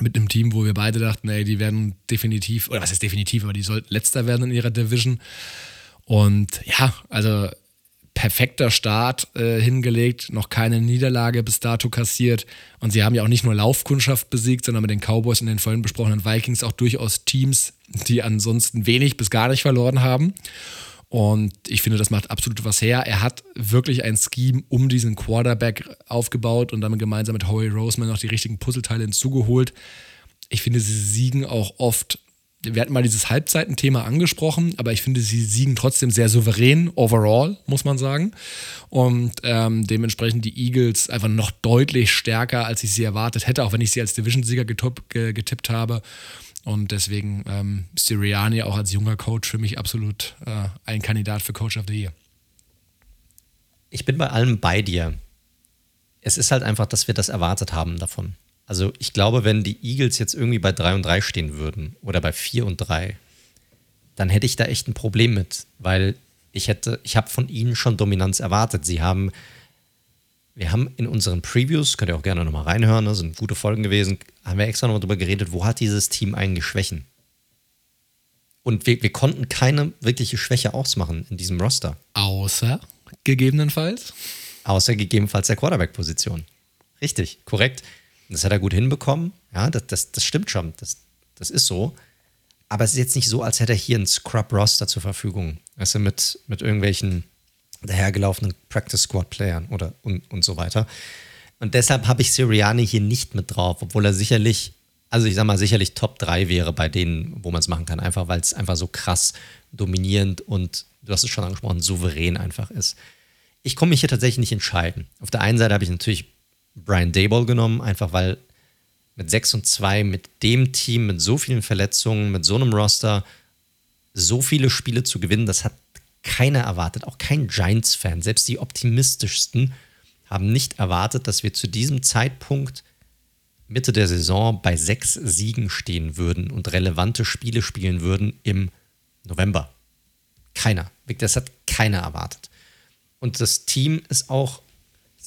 mit einem Team, wo wir beide dachten, ey, die werden definitiv, oder was ist definitiv, aber die sollten letzter werden in ihrer Division. Und ja, also perfekter Start äh, hingelegt, noch keine Niederlage bis dato kassiert. Und sie haben ja auch nicht nur Laufkundschaft besiegt, sondern mit den Cowboys und den vorhin besprochenen Vikings auch durchaus Teams, die ansonsten wenig bis gar nicht verloren haben. Und ich finde, das macht absolut was her. Er hat wirklich ein Scheme um diesen Quarterback aufgebaut und dann gemeinsam mit Howie Roseman noch die richtigen Puzzleteile hinzugeholt. Ich finde, sie siegen auch oft wir hatten mal dieses Halbzeitenthema angesprochen, aber ich finde, sie siegen trotzdem sehr souverän, overall, muss man sagen. Und ähm, dementsprechend die Eagles einfach noch deutlich stärker, als ich sie erwartet hätte, auch wenn ich sie als Division-Sieger getippt habe. Und deswegen ähm, Sirianni auch als junger Coach für mich absolut äh, ein Kandidat für Coach of the Year. Ich bin bei allem bei dir. Es ist halt einfach, dass wir das erwartet haben davon. Also ich glaube, wenn die Eagles jetzt irgendwie bei 3 und 3 stehen würden oder bei 4 und 3, dann hätte ich da echt ein Problem mit, weil ich hätte, ich habe von ihnen schon Dominanz erwartet. Sie haben, wir haben in unseren Previews, könnt ihr auch gerne nochmal reinhören, ne, sind gute Folgen gewesen, haben wir extra nochmal drüber geredet, wo hat dieses Team eigentlich Schwächen? Und wir, wir konnten keine wirkliche Schwäche ausmachen in diesem Roster. Außer gegebenenfalls? Außer gegebenenfalls der Quarterback-Position. Richtig, korrekt. Das hat er gut hinbekommen. Ja, das, das, das stimmt schon. Das, das ist so. Aber es ist jetzt nicht so, als hätte er hier einen Scrub-Roster zur Verfügung. Du, mit, mit irgendwelchen dahergelaufenen Practice-Squad-Playern oder und, und so weiter. Und deshalb habe ich Sirianni hier nicht mit drauf, obwohl er sicherlich, also ich sag mal, sicherlich Top 3 wäre bei denen, wo man es machen kann, einfach weil es einfach so krass dominierend und, du hast es schon angesprochen, souverän einfach ist. Ich komme mich hier tatsächlich nicht entscheiden. Auf der einen Seite habe ich natürlich Brian Dayball genommen, einfach weil mit 6 und 2, mit dem Team, mit so vielen Verletzungen, mit so einem Roster, so viele Spiele zu gewinnen, das hat keiner erwartet, auch kein Giants-Fan. Selbst die optimistischsten haben nicht erwartet, dass wir zu diesem Zeitpunkt Mitte der Saison bei sechs Siegen stehen würden und relevante Spiele spielen würden im November. Keiner. Das hat keiner erwartet. Und das Team ist auch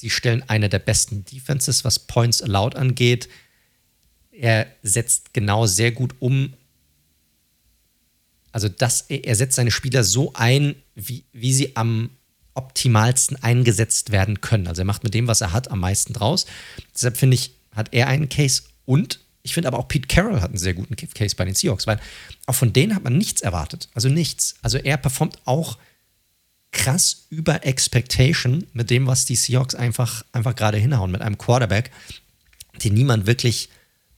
Sie stellen eine der besten Defenses, was Points allowed angeht. Er setzt genau sehr gut um. Also das, er setzt seine Spieler so ein, wie, wie sie am optimalsten eingesetzt werden können. Also er macht mit dem, was er hat, am meisten draus. Deshalb finde ich, hat er einen Case und ich finde aber auch Pete Carroll hat einen sehr guten Case bei den Seahawks, weil auch von denen hat man nichts erwartet. Also nichts. Also er performt auch krass über Expectation mit dem, was die Seahawks einfach, einfach gerade hinhauen, mit einem Quarterback, den niemand wirklich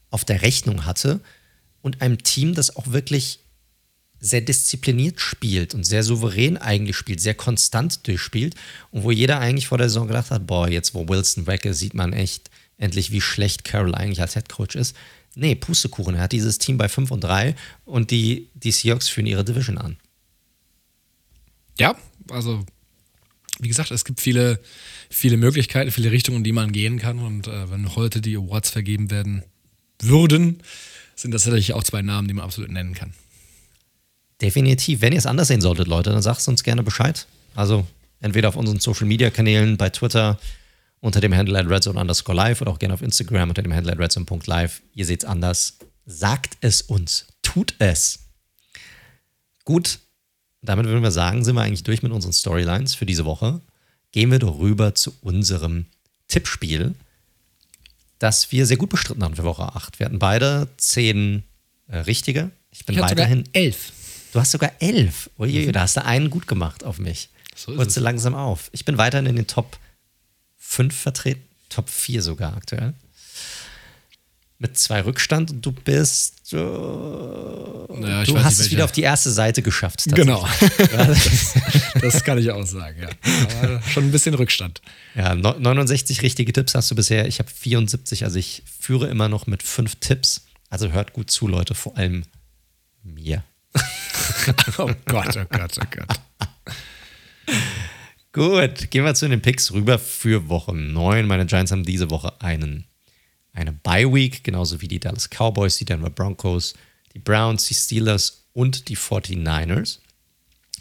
auf der Rechnung hatte und einem Team, das auch wirklich sehr diszipliniert spielt und sehr souverän eigentlich spielt, sehr konstant durchspielt und wo jeder eigentlich vor der Saison gedacht hat, boah, jetzt wo Wilson weg ist, sieht man echt endlich, wie schlecht Carroll eigentlich als Headcoach ist. Nee, Pustekuchen, er hat dieses Team bei 5 und 3 und die, die Seahawks führen ihre Division an. Ja, also wie gesagt, es gibt viele, viele Möglichkeiten, viele Richtungen, in die man gehen kann. Und äh, wenn heute die Awards vergeben werden würden, sind das natürlich auch zwei Namen, die man absolut nennen kann. Definitiv. Wenn ihr es anders sehen solltet, Leute, dann sagt es uns gerne Bescheid. Also entweder auf unseren Social Media Kanälen, bei Twitter unter dem Handle at redzone underscore live oder auch gerne auf Instagram unter dem Handle at redzone.live. Ihr seht es anders. Sagt es uns. Tut es. Gut, damit würden wir sagen, sind wir eigentlich durch mit unseren Storylines für diese Woche. Gehen wir doch rüber zu unserem Tippspiel, das wir sehr gut bestritten haben für Woche 8. Wir hatten beide zehn äh, richtige. Ich bin ich weiterhin. elf. Du hast sogar elf. Uiui, mhm. da hast du einen gut gemacht auf mich. So Holst du langsam auf. Ich bin weiterhin in den Top 5 vertreten, Top 4 sogar aktuell mit zwei Rückstand und du bist. Äh, naja, du hast es wieder auf die erste Seite geschafft. Genau. das, das, kann ich auch sagen, ja. Aber schon ein bisschen Rückstand. Ja, 69 richtige Tipps hast du bisher. Ich habe 74, also ich führe immer noch mit fünf Tipps. Also hört gut zu, Leute, vor allem mir. oh Gott, oh Gott, oh Gott. Gut, gehen wir zu den Picks rüber für Woche 9. Meine Giants haben diese Woche einen eine Bye Week, genauso wie die Dallas Cowboys, die Denver Broncos, die Browns, die Steelers und die 49ers.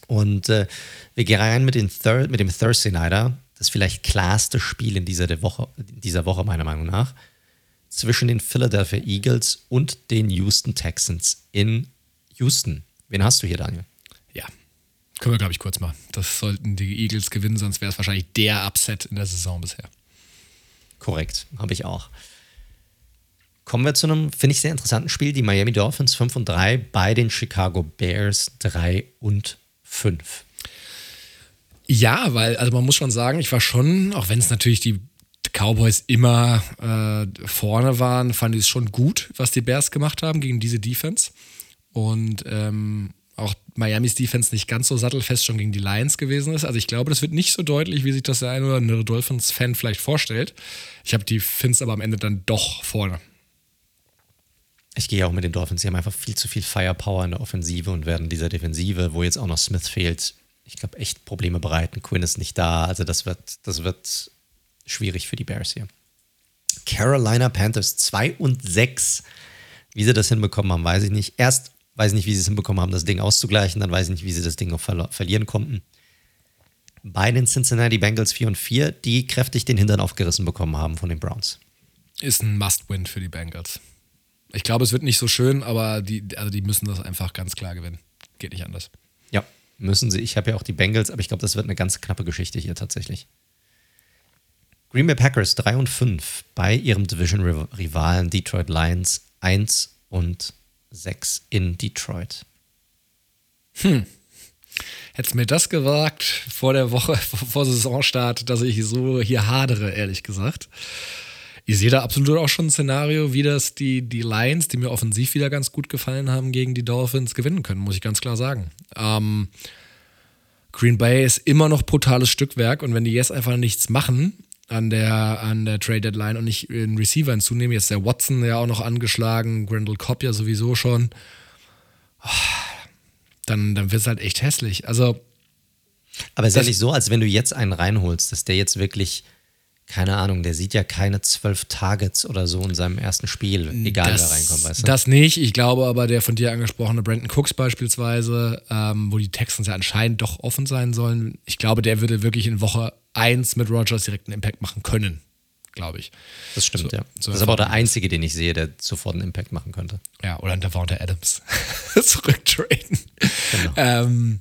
Und äh, wir gehen rein mit, Thir mit dem Thursday Nighter, das vielleicht klarste Spiel in dieser Woche, dieser Woche, meiner Meinung nach, zwischen den Philadelphia Eagles und den Houston Texans in Houston. Wen hast du hier, Daniel? Ja, können wir, glaube ich, kurz machen. Das sollten die Eagles gewinnen, sonst wäre es wahrscheinlich der Upset in der Saison bisher. Korrekt, habe ich auch. Kommen wir zu einem, finde ich, sehr interessanten Spiel. Die Miami Dolphins 5 und 3 bei den Chicago Bears 3 und 5. Ja, weil, also man muss schon sagen, ich war schon, auch wenn es natürlich die Cowboys immer äh, vorne waren, fand ich es schon gut, was die Bears gemacht haben gegen diese Defense. Und ähm, auch Miamis Defense nicht ganz so sattelfest schon gegen die Lions gewesen ist. Also ich glaube, das wird nicht so deutlich, wie sich das der eine oder andere Dolphins-Fan vielleicht vorstellt. Ich habe die Fins aber am Ende dann doch vorne. Ich gehe auch mit den Dolphins. Sie haben einfach viel zu viel Firepower in der Offensive und werden dieser Defensive, wo jetzt auch noch Smith fehlt, ich glaube, echt Probleme bereiten. Quinn ist nicht da. Also das wird, das wird schwierig für die Bears hier. Carolina Panthers 2 und 6. Wie sie das hinbekommen haben, weiß ich nicht. Erst weiß ich nicht, wie sie es hinbekommen haben, das Ding auszugleichen. Dann weiß ich nicht, wie sie das Ding noch ver verlieren konnten. Bei den Cincinnati Bengals 4 und 4, die kräftig den Hintern aufgerissen bekommen haben von den Browns. Ist ein Must-Win für die Bengals. Ich glaube, es wird nicht so schön, aber die, also die müssen das einfach ganz klar gewinnen. Geht nicht anders. Ja, müssen sie. Ich habe ja auch die Bengals, aber ich glaube, das wird eine ganz knappe Geschichte hier tatsächlich. Green Bay Packers 3 und 5 bei ihrem Division-Rivalen Detroit Lions 1 und 6 in Detroit. Hm. Hättest mir das gewagt vor der Woche, vor Saisonstart, dass ich so hier hadere, ehrlich gesagt ich sehe da absolut auch schon ein Szenario, wie das die, die Lions, die mir offensiv wieder ganz gut gefallen haben, gegen die Dolphins gewinnen können, muss ich ganz klar sagen. Ähm, Green Bay ist immer noch brutales Stückwerk und wenn die jetzt einfach nichts machen an der, an der Trade Deadline und nicht einen Receiver hinzunehmen, jetzt der Watson ja auch noch angeschlagen, Grendel Cobb ja sowieso schon, dann, dann wird es halt echt hässlich. Also. Aber es ist ja nicht so, als wenn du jetzt einen reinholst, dass der jetzt wirklich keine Ahnung, der sieht ja keine zwölf Targets oder so in seinem ersten Spiel, egal das, wer reinkommt, weißt du? Das nicht. Ich glaube aber, der von dir angesprochene Brandon Cooks beispielsweise, ähm, wo die Texans ja anscheinend doch offen sein sollen, ich glaube, der würde wirklich in Woche 1 mit Rogers direkt einen Impact machen können, glaube ich. Das stimmt, so, ja. So das ist aber auch der einzige, den ich sehe, der sofort einen Impact machen könnte. Ja, oder ein Devonta Adams zurücktraden. Genau. Ähm,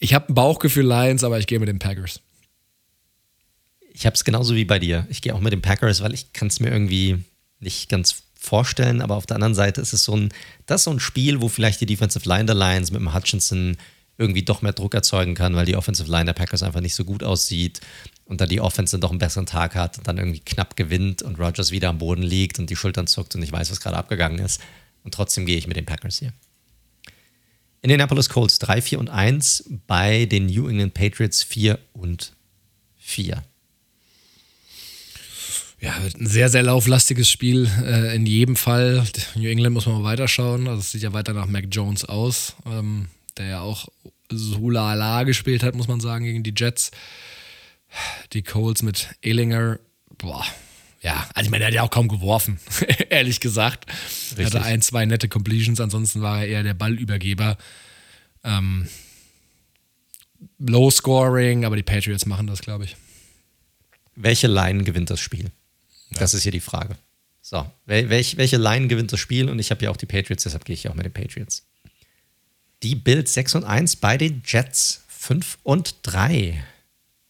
ich habe ein Bauchgefühl Lions, aber ich gehe mit den Packers ich habe es genauso wie bei dir. Ich gehe auch mit den Packers, weil ich kann es mir irgendwie nicht ganz vorstellen, aber auf der anderen Seite ist es so ein, das so ein Spiel, wo vielleicht die Defensive Line der Lions mit dem Hutchinson irgendwie doch mehr Druck erzeugen kann, weil die Offensive Line der Packers einfach nicht so gut aussieht und da die Offense dann doch einen besseren Tag hat und dann irgendwie knapp gewinnt und Rogers wieder am Boden liegt und die Schultern zuckt und ich weiß, was gerade abgegangen ist. Und trotzdem gehe ich mit den Packers hier. Indianapolis Colts 3, 4 und 1 bei den New England Patriots 4 und 4. Ja, ein sehr, sehr lauflastiges Spiel äh, in jedem Fall. New England muss man mal weiterschauen. Also es sieht ja weiter nach Mac Jones aus, ähm, der ja auch so la gespielt hat, muss man sagen, gegen die Jets. Die Colts mit Ellinger, boah, ja, also ich meine, er hat ja auch kaum geworfen, ehrlich gesagt. Richtig. Er hatte ein, zwei nette Completions, ansonsten war er eher der Ballübergeber. Ähm, Low Scoring, aber die Patriots machen das, glaube ich. Welche Line gewinnt das Spiel? Das ist hier die Frage. So, welch, welche Line gewinnt das Spiel? Und ich habe ja auch die Patriots, deshalb gehe ich auch mit den Patriots. Die Bills 6 und 1 bei den Jets 5 und 3.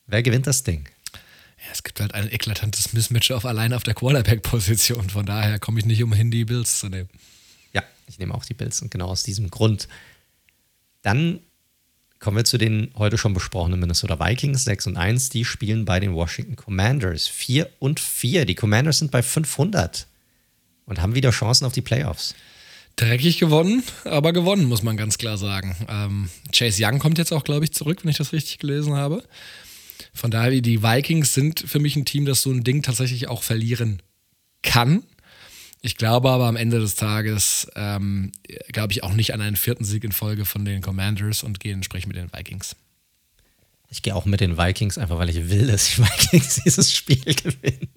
Wer gewinnt das Ding? Ja, es gibt halt ein eklatantes Mismatch auf allein auf der Quarterback-Position. Von daher komme ich nicht umhin, die Bills zu nehmen. Ja, ich nehme auch die Bills und genau aus diesem Grund. Dann kommen wir zu den heute schon besprochenen Minnesota Vikings 6 und 1. Die spielen bei den Washington Commanders 4 und 4. Die Commanders sind bei 500 und haben wieder Chancen auf die Playoffs. Dreckig gewonnen, aber gewonnen, muss man ganz klar sagen. Ähm, Chase Young kommt jetzt auch, glaube ich, zurück, wenn ich das richtig gelesen habe. Von daher, die Vikings sind für mich ein Team, das so ein Ding tatsächlich auch verlieren kann. Ich glaube aber am Ende des Tages, ähm, glaube ich auch nicht an einen vierten Sieg in Folge von den Commanders und gehe entsprechend mit den Vikings. Ich gehe auch mit den Vikings, einfach weil ich will, dass die Vikings dieses Spiel gewinnen.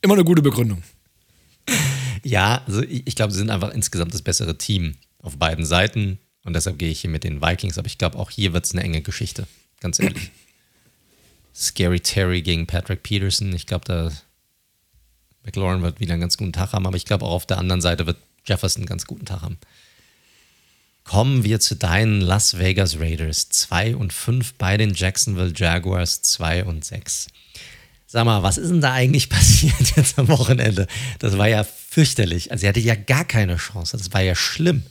Immer eine gute Begründung. Ja, also ich, ich glaube, sie sind einfach insgesamt das bessere Team auf beiden Seiten und deshalb gehe ich hier mit den Vikings, aber ich glaube, auch hier wird es eine enge Geschichte, ganz ehrlich. Scary Terry gegen Patrick Peterson, ich glaube, da McLaurin wird wieder einen ganz guten Tag haben, aber ich glaube auch auf der anderen Seite wird Jefferson einen ganz guten Tag haben. Kommen wir zu deinen Las Vegas Raiders 2 und 5 bei den Jacksonville Jaguars 2 und 6. Sag mal, was ist denn da eigentlich passiert jetzt am Wochenende? Das war ja fürchterlich. Also, er hatte ja gar keine Chance. Das war ja schlimm.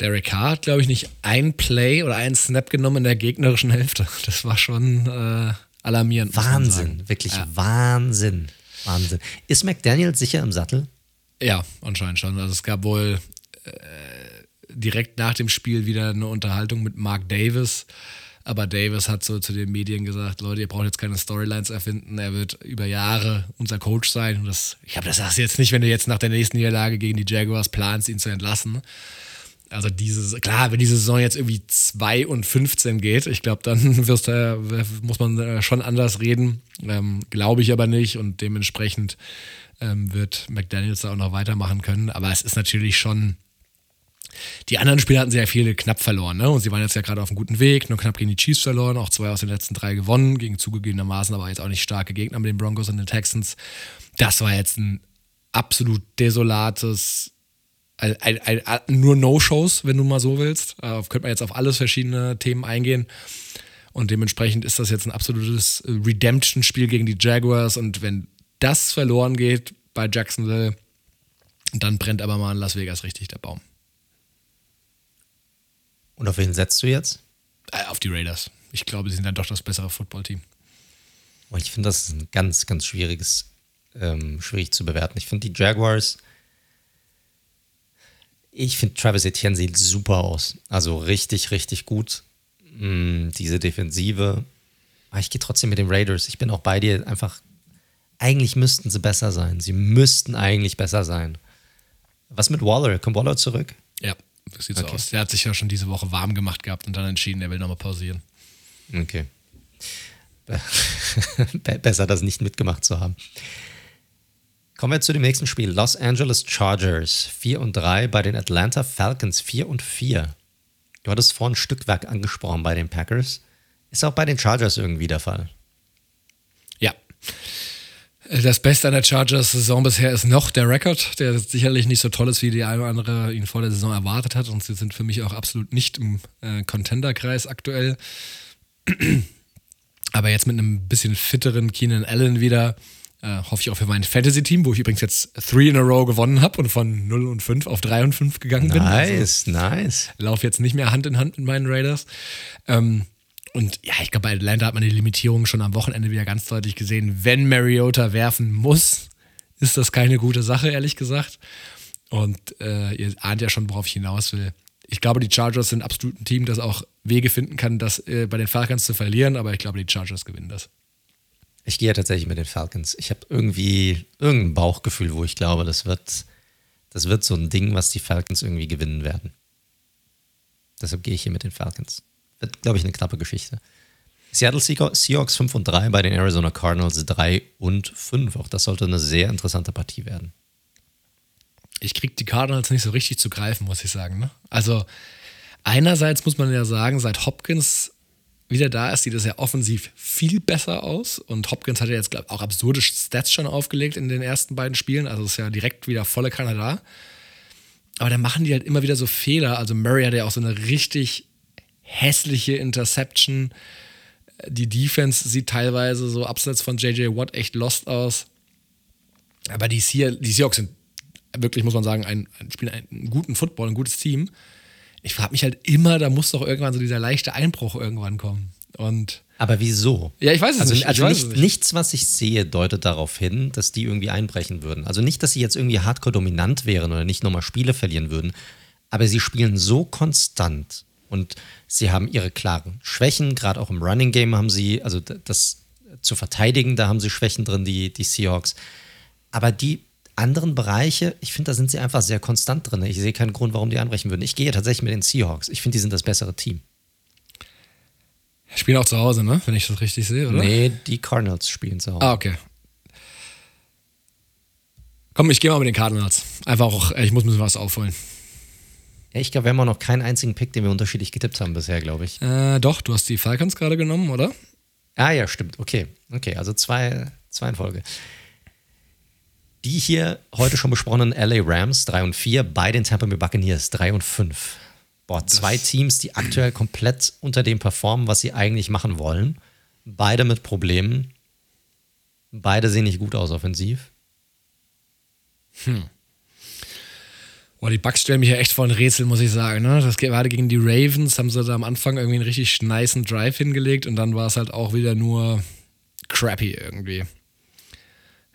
Derek Carr hat, glaube ich, nicht ein Play oder einen Snap genommen in der gegnerischen Hälfte. Das war schon äh, alarmierend. Wahnsinn, wirklich ja. Wahnsinn. Wahnsinn. Ist McDaniel sicher im Sattel? Ja, anscheinend schon. Also es gab wohl äh, direkt nach dem Spiel wieder eine Unterhaltung mit Mark Davis. Aber Davis hat so zu den Medien gesagt, Leute, ihr braucht jetzt keine Storylines erfinden. Er wird über Jahre unser Coach sein. Und das, ich habe das sagst jetzt nicht, wenn du jetzt nach der nächsten Niederlage gegen die Jaguars planst, ihn zu entlassen. Also diese, klar, wenn diese Saison jetzt irgendwie 2 und 15 geht, ich glaube, dann wirst du, muss man schon anders reden. Ähm, glaube ich aber nicht und dementsprechend ähm, wird McDaniels da auch noch weitermachen können. Aber es ist natürlich schon. Die anderen Spiele hatten sehr viele knapp verloren, ne? Und sie waren jetzt ja gerade auf einem guten Weg, nur knapp gegen die Chiefs verloren, auch zwei aus den letzten drei gewonnen, gegen zugegebenermaßen aber jetzt auch nicht starke Gegner mit den Broncos und den Texans. Das war jetzt ein absolut desolates ein, ein, ein, nur No-Shows, wenn du mal so willst. Äh, könnte man jetzt auf alles verschiedene Themen eingehen. Und dementsprechend ist das jetzt ein absolutes Redemption-Spiel gegen die Jaguars. Und wenn das verloren geht bei Jacksonville, dann brennt aber mal in Las Vegas richtig der Baum. Und auf wen setzt du jetzt? Äh, auf die Raiders. Ich glaube, sie sind dann doch das bessere Footballteam. Ich finde, das ist ein ganz, ganz schwieriges, ähm, schwierig zu bewerten. Ich finde, die Jaguars ich finde, Travis Etienne sieht super aus. Also richtig, richtig gut. Mm, diese Defensive. Aber ich gehe trotzdem mit den Raiders. Ich bin auch bei dir. Einfach, eigentlich müssten sie besser sein. Sie müssten eigentlich besser sein. Was mit Waller? Kommt Waller zurück? Ja, das sieht okay. so aus. Der hat sich ja schon diese Woche warm gemacht gehabt und dann entschieden, er will nochmal pausieren. Okay. Besser, das nicht mitgemacht zu haben. Kommen wir zu dem nächsten Spiel. Los Angeles Chargers 4 und 3 bei den Atlanta Falcons 4 und 4. Du hattest vorhin Stückwerk angesprochen bei den Packers. Ist auch bei den Chargers irgendwie der Fall. Ja. Das Beste an der Chargers-Saison bisher ist noch der Rekord, der sicherlich nicht so toll ist, wie die eine oder andere ihn vor der Saison erwartet hat. Und sie sind für mich auch absolut nicht im äh, Contender-Kreis aktuell. Aber jetzt mit einem bisschen fitteren Keenan Allen wieder äh, hoffe ich auch für mein Fantasy-Team, wo ich übrigens jetzt 3 in a row gewonnen habe und von 0 und 5 auf 3 und 5 gegangen nice, bin. Nice, also, nice. Laufe jetzt nicht mehr Hand in Hand mit meinen Raiders. Ähm, und ja, ich glaube, bei Atlanta hat man die Limitierung schon am Wochenende wieder ganz deutlich gesehen. Wenn Mariota werfen muss, ist das keine gute Sache, ehrlich gesagt. Und äh, ihr ahnt ja schon, worauf ich hinaus will. Ich glaube, die Chargers sind absolut ein Team, das auch Wege finden kann, das äh, bei den Falcons zu verlieren, aber ich glaube, die Chargers gewinnen das. Ich gehe ja tatsächlich mit den Falcons. Ich habe irgendwie irgendein Bauchgefühl, wo ich glaube, das wird, das wird so ein Ding, was die Falcons irgendwie gewinnen werden. Deshalb gehe ich hier mit den Falcons. Wird, glaube ich, eine knappe Geschichte. Seattle Seahawks 5 und 3 bei den Arizona Cardinals 3 und 5. Auch das sollte eine sehr interessante Partie werden. Ich kriege die Cardinals nicht so richtig zu greifen, muss ich sagen. Ne? Also, einerseits muss man ja sagen, seit Hopkins wieder da ist, sieht es ja offensiv viel besser aus. Und Hopkins hat ja jetzt, glaube ich, auch absurde Stats schon aufgelegt in den ersten beiden Spielen. Also ist ja direkt wieder volle Kanada. aber da machen die halt immer wieder so Fehler. Also Murray hat ja auch so eine richtig hässliche Interception. Die Defense sieht teilweise so abseits von JJ Watt echt lost aus. Aber die Seahawks sind wirklich, muss man sagen, ein, spielen einen guten Football, ein gutes Team. Ich frage mich halt immer, da muss doch irgendwann so dieser leichte Einbruch irgendwann kommen. Und aber wieso? Ja, ich weiß es also, nicht. Also nicht, nicht. nichts, was ich sehe, deutet darauf hin, dass die irgendwie einbrechen würden. Also nicht, dass sie jetzt irgendwie hardcore dominant wären oder nicht nochmal Spiele verlieren würden. Aber sie spielen so konstant und sie haben ihre klaren Schwächen. Gerade auch im Running Game haben sie, also das zu verteidigen, da haben sie Schwächen drin, die, die Seahawks. Aber die anderen Bereiche, ich finde, da sind sie einfach sehr konstant drin. Ich sehe keinen Grund, warum die einbrechen würden. Ich gehe tatsächlich mit den Seahawks. Ich finde, die sind das bessere Team. Spielen auch zu Hause, ne? Wenn ich das richtig sehe, oder? Nee, die Cardinals spielen zu Hause. Ah, okay. Komm, ich gehe mal mit den Cardinals. Einfach auch, ich muss ein bisschen was aufholen. Ja, ich glaube, wir haben auch noch keinen einzigen Pick, den wir unterschiedlich getippt haben bisher, glaube ich. Äh, doch, du hast die Falcons gerade genommen, oder? Ah ja, stimmt. Okay, okay, also zwei, zwei in Folge. Die hier heute schon besprochenen LA Rams 3 und 4, bei den Tampa Bay Buccaneers 3 und 5. Boah, zwei das Teams, die aktuell komplett unter dem performen, was sie eigentlich machen wollen. Beide mit Problemen. Beide sehen nicht gut aus offensiv. Hm. Boah, die Bucks stellen mich ja echt vor ein Rätsel, muss ich sagen. Ne? Das gerade gegen die Ravens haben sie da am Anfang irgendwie einen richtig niceen Drive hingelegt und dann war es halt auch wieder nur crappy irgendwie.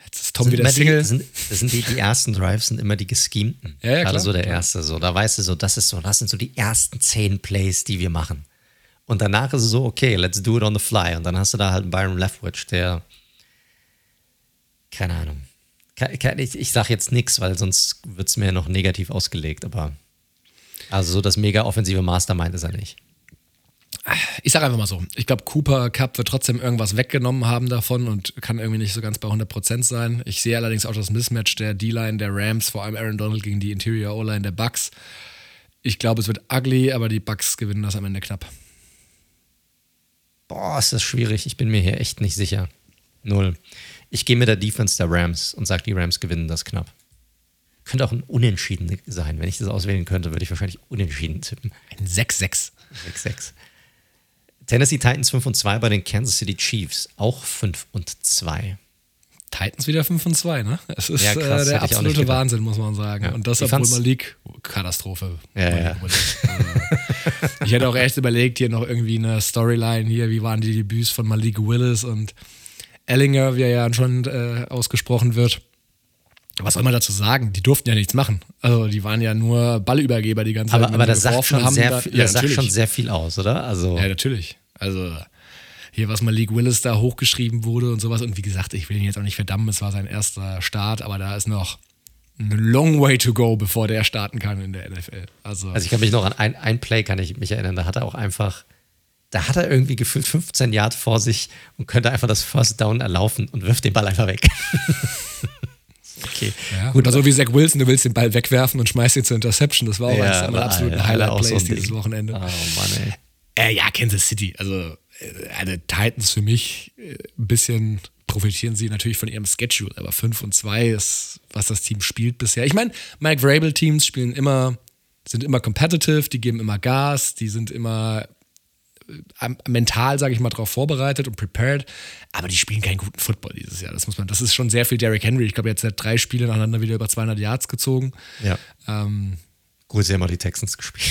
Jetzt ist Tom wieder Single. Die, sind, das sind die, die ersten Drives sind immer die geschemten. Ja, ja, Gerade so der klar. erste. So, da weißt du so, das ist so, das sind so die ersten zehn Plays, die wir machen. Und danach ist es so, okay, let's do it on the fly. Und dann hast du da halt einen Byron Leftwich, der, keine Ahnung. Ich, ich sage jetzt nichts, weil sonst wird es mir noch negativ ausgelegt, aber also so das mega offensive Mastermind ist er nicht ich sage einfach mal so, ich glaube, Cooper Cup wird trotzdem irgendwas weggenommen haben davon und kann irgendwie nicht so ganz bei 100% sein. Ich sehe allerdings auch das Mismatch der D-Line der Rams, vor allem Aaron Donald gegen die Interior O-Line der Bucks. Ich glaube, es wird ugly, aber die Bucks gewinnen das am Ende knapp. Boah, ist das schwierig. Ich bin mir hier echt nicht sicher. Null. Ich gehe mit der Defense der Rams und sage, die Rams gewinnen das knapp. Könnte auch ein Unentschieden sein. Wenn ich das auswählen könnte, würde ich wahrscheinlich Unentschieden tippen. Ein 6-6. 6-6. Tennessee Titans 5 und 2 bei den Kansas City Chiefs. Auch 5 und 2. Titans wieder 5 und 2, ne? Es ist ja, krass, äh, der absolute Wahnsinn, muss man sagen. Ja. Und das, obwohl Malik Katastrophe. Ja, ja. ich hätte auch erst überlegt, hier noch irgendwie eine Storyline hier, wie waren die Debüts von Malik Willis und Ellinger, wie er ja anscheinend äh, ausgesprochen wird. Was soll man dazu sagen? Die durften ja nichts machen. Also die waren ja nur Ballübergeber die ganze Zeit. Aber, aber das, sagt schon, haben, sehr, da, ja, das sagt schon sehr viel aus, oder? Also ja, natürlich. Also hier, was Malik Willis da hochgeschrieben wurde und sowas. Und wie gesagt, ich will ihn jetzt auch nicht verdammen, es war sein erster Start, aber da ist noch ein long way to go, bevor der starten kann in der NFL. Also, also ich kann mich noch an ein, ein Play, kann ich mich erinnern, da hat er auch einfach, da hat er irgendwie gefühlt 15 Yards vor sich und könnte einfach das First Down erlaufen und wirft den Ball einfach weg. Okay. Ja, Gut, also wie Zach Wilson, du willst den Ball wegwerfen und schmeißt ihn zur Interception. Das war auch ja, eines der absoluten Highlight-Plays so dieses Wochenende. Oh Mann, ey. Äh, ja, Kansas City. Also, äh, Titans für mich äh, ein bisschen profitieren sie natürlich von ihrem Schedule, aber 5 und 2 ist, was das Team spielt bisher. Ich meine, Mike Vrabel-Teams spielen immer, sind immer competitive, die geben immer Gas, die sind immer mental, sage ich mal, darauf vorbereitet und prepared, aber die spielen keinen guten Football dieses Jahr. Das muss man, das ist schon sehr viel Derrick Henry. Ich glaube, jetzt hat drei Spiele nacheinander wieder über 200 Yards gezogen. Ja. Ähm, Gut, sie haben auch die Texans gespielt.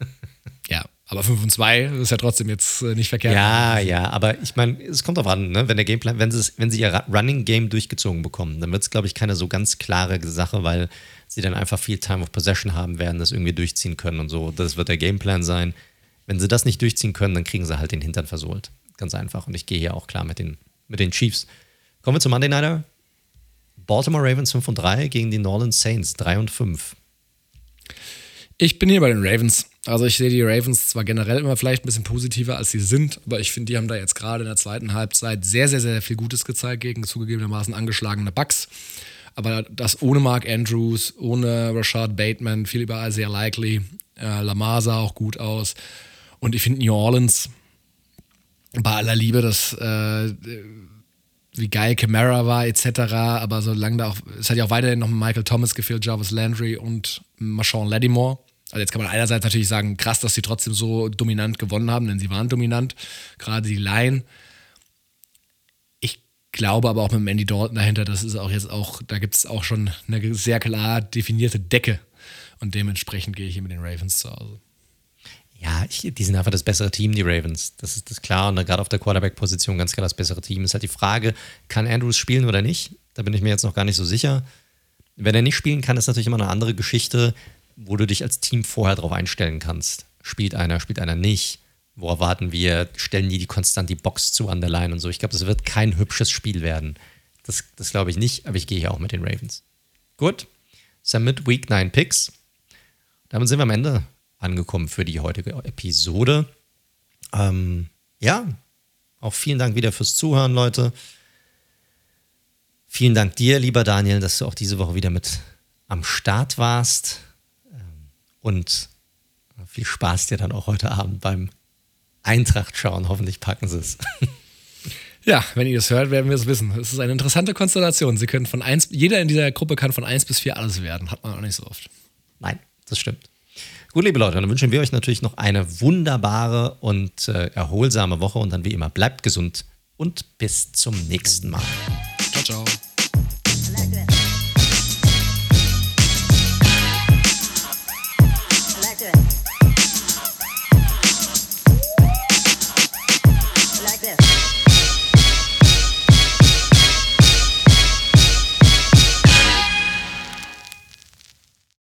ja, aber 5 und 2 ist ja trotzdem jetzt äh, nicht verkehrt. Ja, ja, aber ich meine, es kommt darauf an, ne? wenn der Gameplan, wenn sie, wenn sie ihr Running Game durchgezogen bekommen, dann wird es, glaube ich, keine so ganz klare Sache, weil sie dann einfach viel Time of Possession haben werden, das irgendwie durchziehen können und so. Das wird der Gameplan sein. Wenn sie das nicht durchziehen können, dann kriegen sie halt den Hintern versohlt. Ganz einfach. Und ich gehe hier auch klar mit den, mit den Chiefs. Kommen wir zum Monday Nighter. Baltimore Ravens 5 und 3 gegen die Northern Saints 3 und 5. Ich bin hier bei den Ravens. Also ich sehe die Ravens zwar generell immer vielleicht ein bisschen positiver, als sie sind, aber ich finde, die haben da jetzt gerade in der zweiten Halbzeit sehr, sehr, sehr viel Gutes gezeigt gegen zugegebenermaßen angeschlagene Bucks. Aber das ohne Mark Andrews, ohne Rashad Bateman, viel überall sehr likely. Äh, Lamar sah auch gut aus. Und ich finde New Orleans, bei aller Liebe, das äh, wie geil Camara war, etc. Aber solange da auch, es hat ja auch weiterhin noch Michael Thomas gefehlt, Jarvis Landry und Marshawn Lattimore. Also jetzt kann man einerseits natürlich sagen, krass, dass sie trotzdem so dominant gewonnen haben, denn sie waren dominant, gerade die Line. Ich glaube aber auch mit Andy Dalton dahinter, das ist auch jetzt auch, da gibt es auch schon eine sehr klar definierte Decke. Und dementsprechend gehe ich hier mit den Ravens zu Hause. Ja, ich, die sind einfach das bessere Team, die Ravens. Das ist das klar. Und gerade auf der Quarterback-Position ganz klar das bessere Team. Ist halt die Frage, kann Andrews spielen oder nicht? Da bin ich mir jetzt noch gar nicht so sicher. Wenn er nicht spielen kann, ist natürlich immer eine andere Geschichte, wo du dich als Team vorher darauf einstellen kannst. Spielt einer, spielt einer nicht? Wo erwarten wir? Stellen die, die konstant die Box zu an der Line und so? Ich glaube, das wird kein hübsches Spiel werden. Das, das glaube ich nicht, aber ich gehe hier auch mit den Ravens. Gut. Submit Week 9 Picks. Damit sind wir am Ende angekommen für die heutige Episode. Ähm, ja, auch vielen Dank wieder fürs Zuhören, Leute. Vielen Dank dir, lieber Daniel, dass du auch diese Woche wieder mit am Start warst. Ähm, und viel Spaß dir dann auch heute Abend beim Eintracht schauen. Hoffentlich packen sie es. Ja, wenn ihr das hört, werden wir es wissen. Es ist eine interessante Konstellation. Sie können von eins, jeder in dieser Gruppe kann von eins bis vier alles werden. Hat man auch nicht so oft. Nein, das stimmt. Gut, liebe Leute, dann wünschen wir euch natürlich noch eine wunderbare und äh, erholsame Woche und dann wie immer bleibt gesund und bis zum nächsten Mal. Ciao, ciao.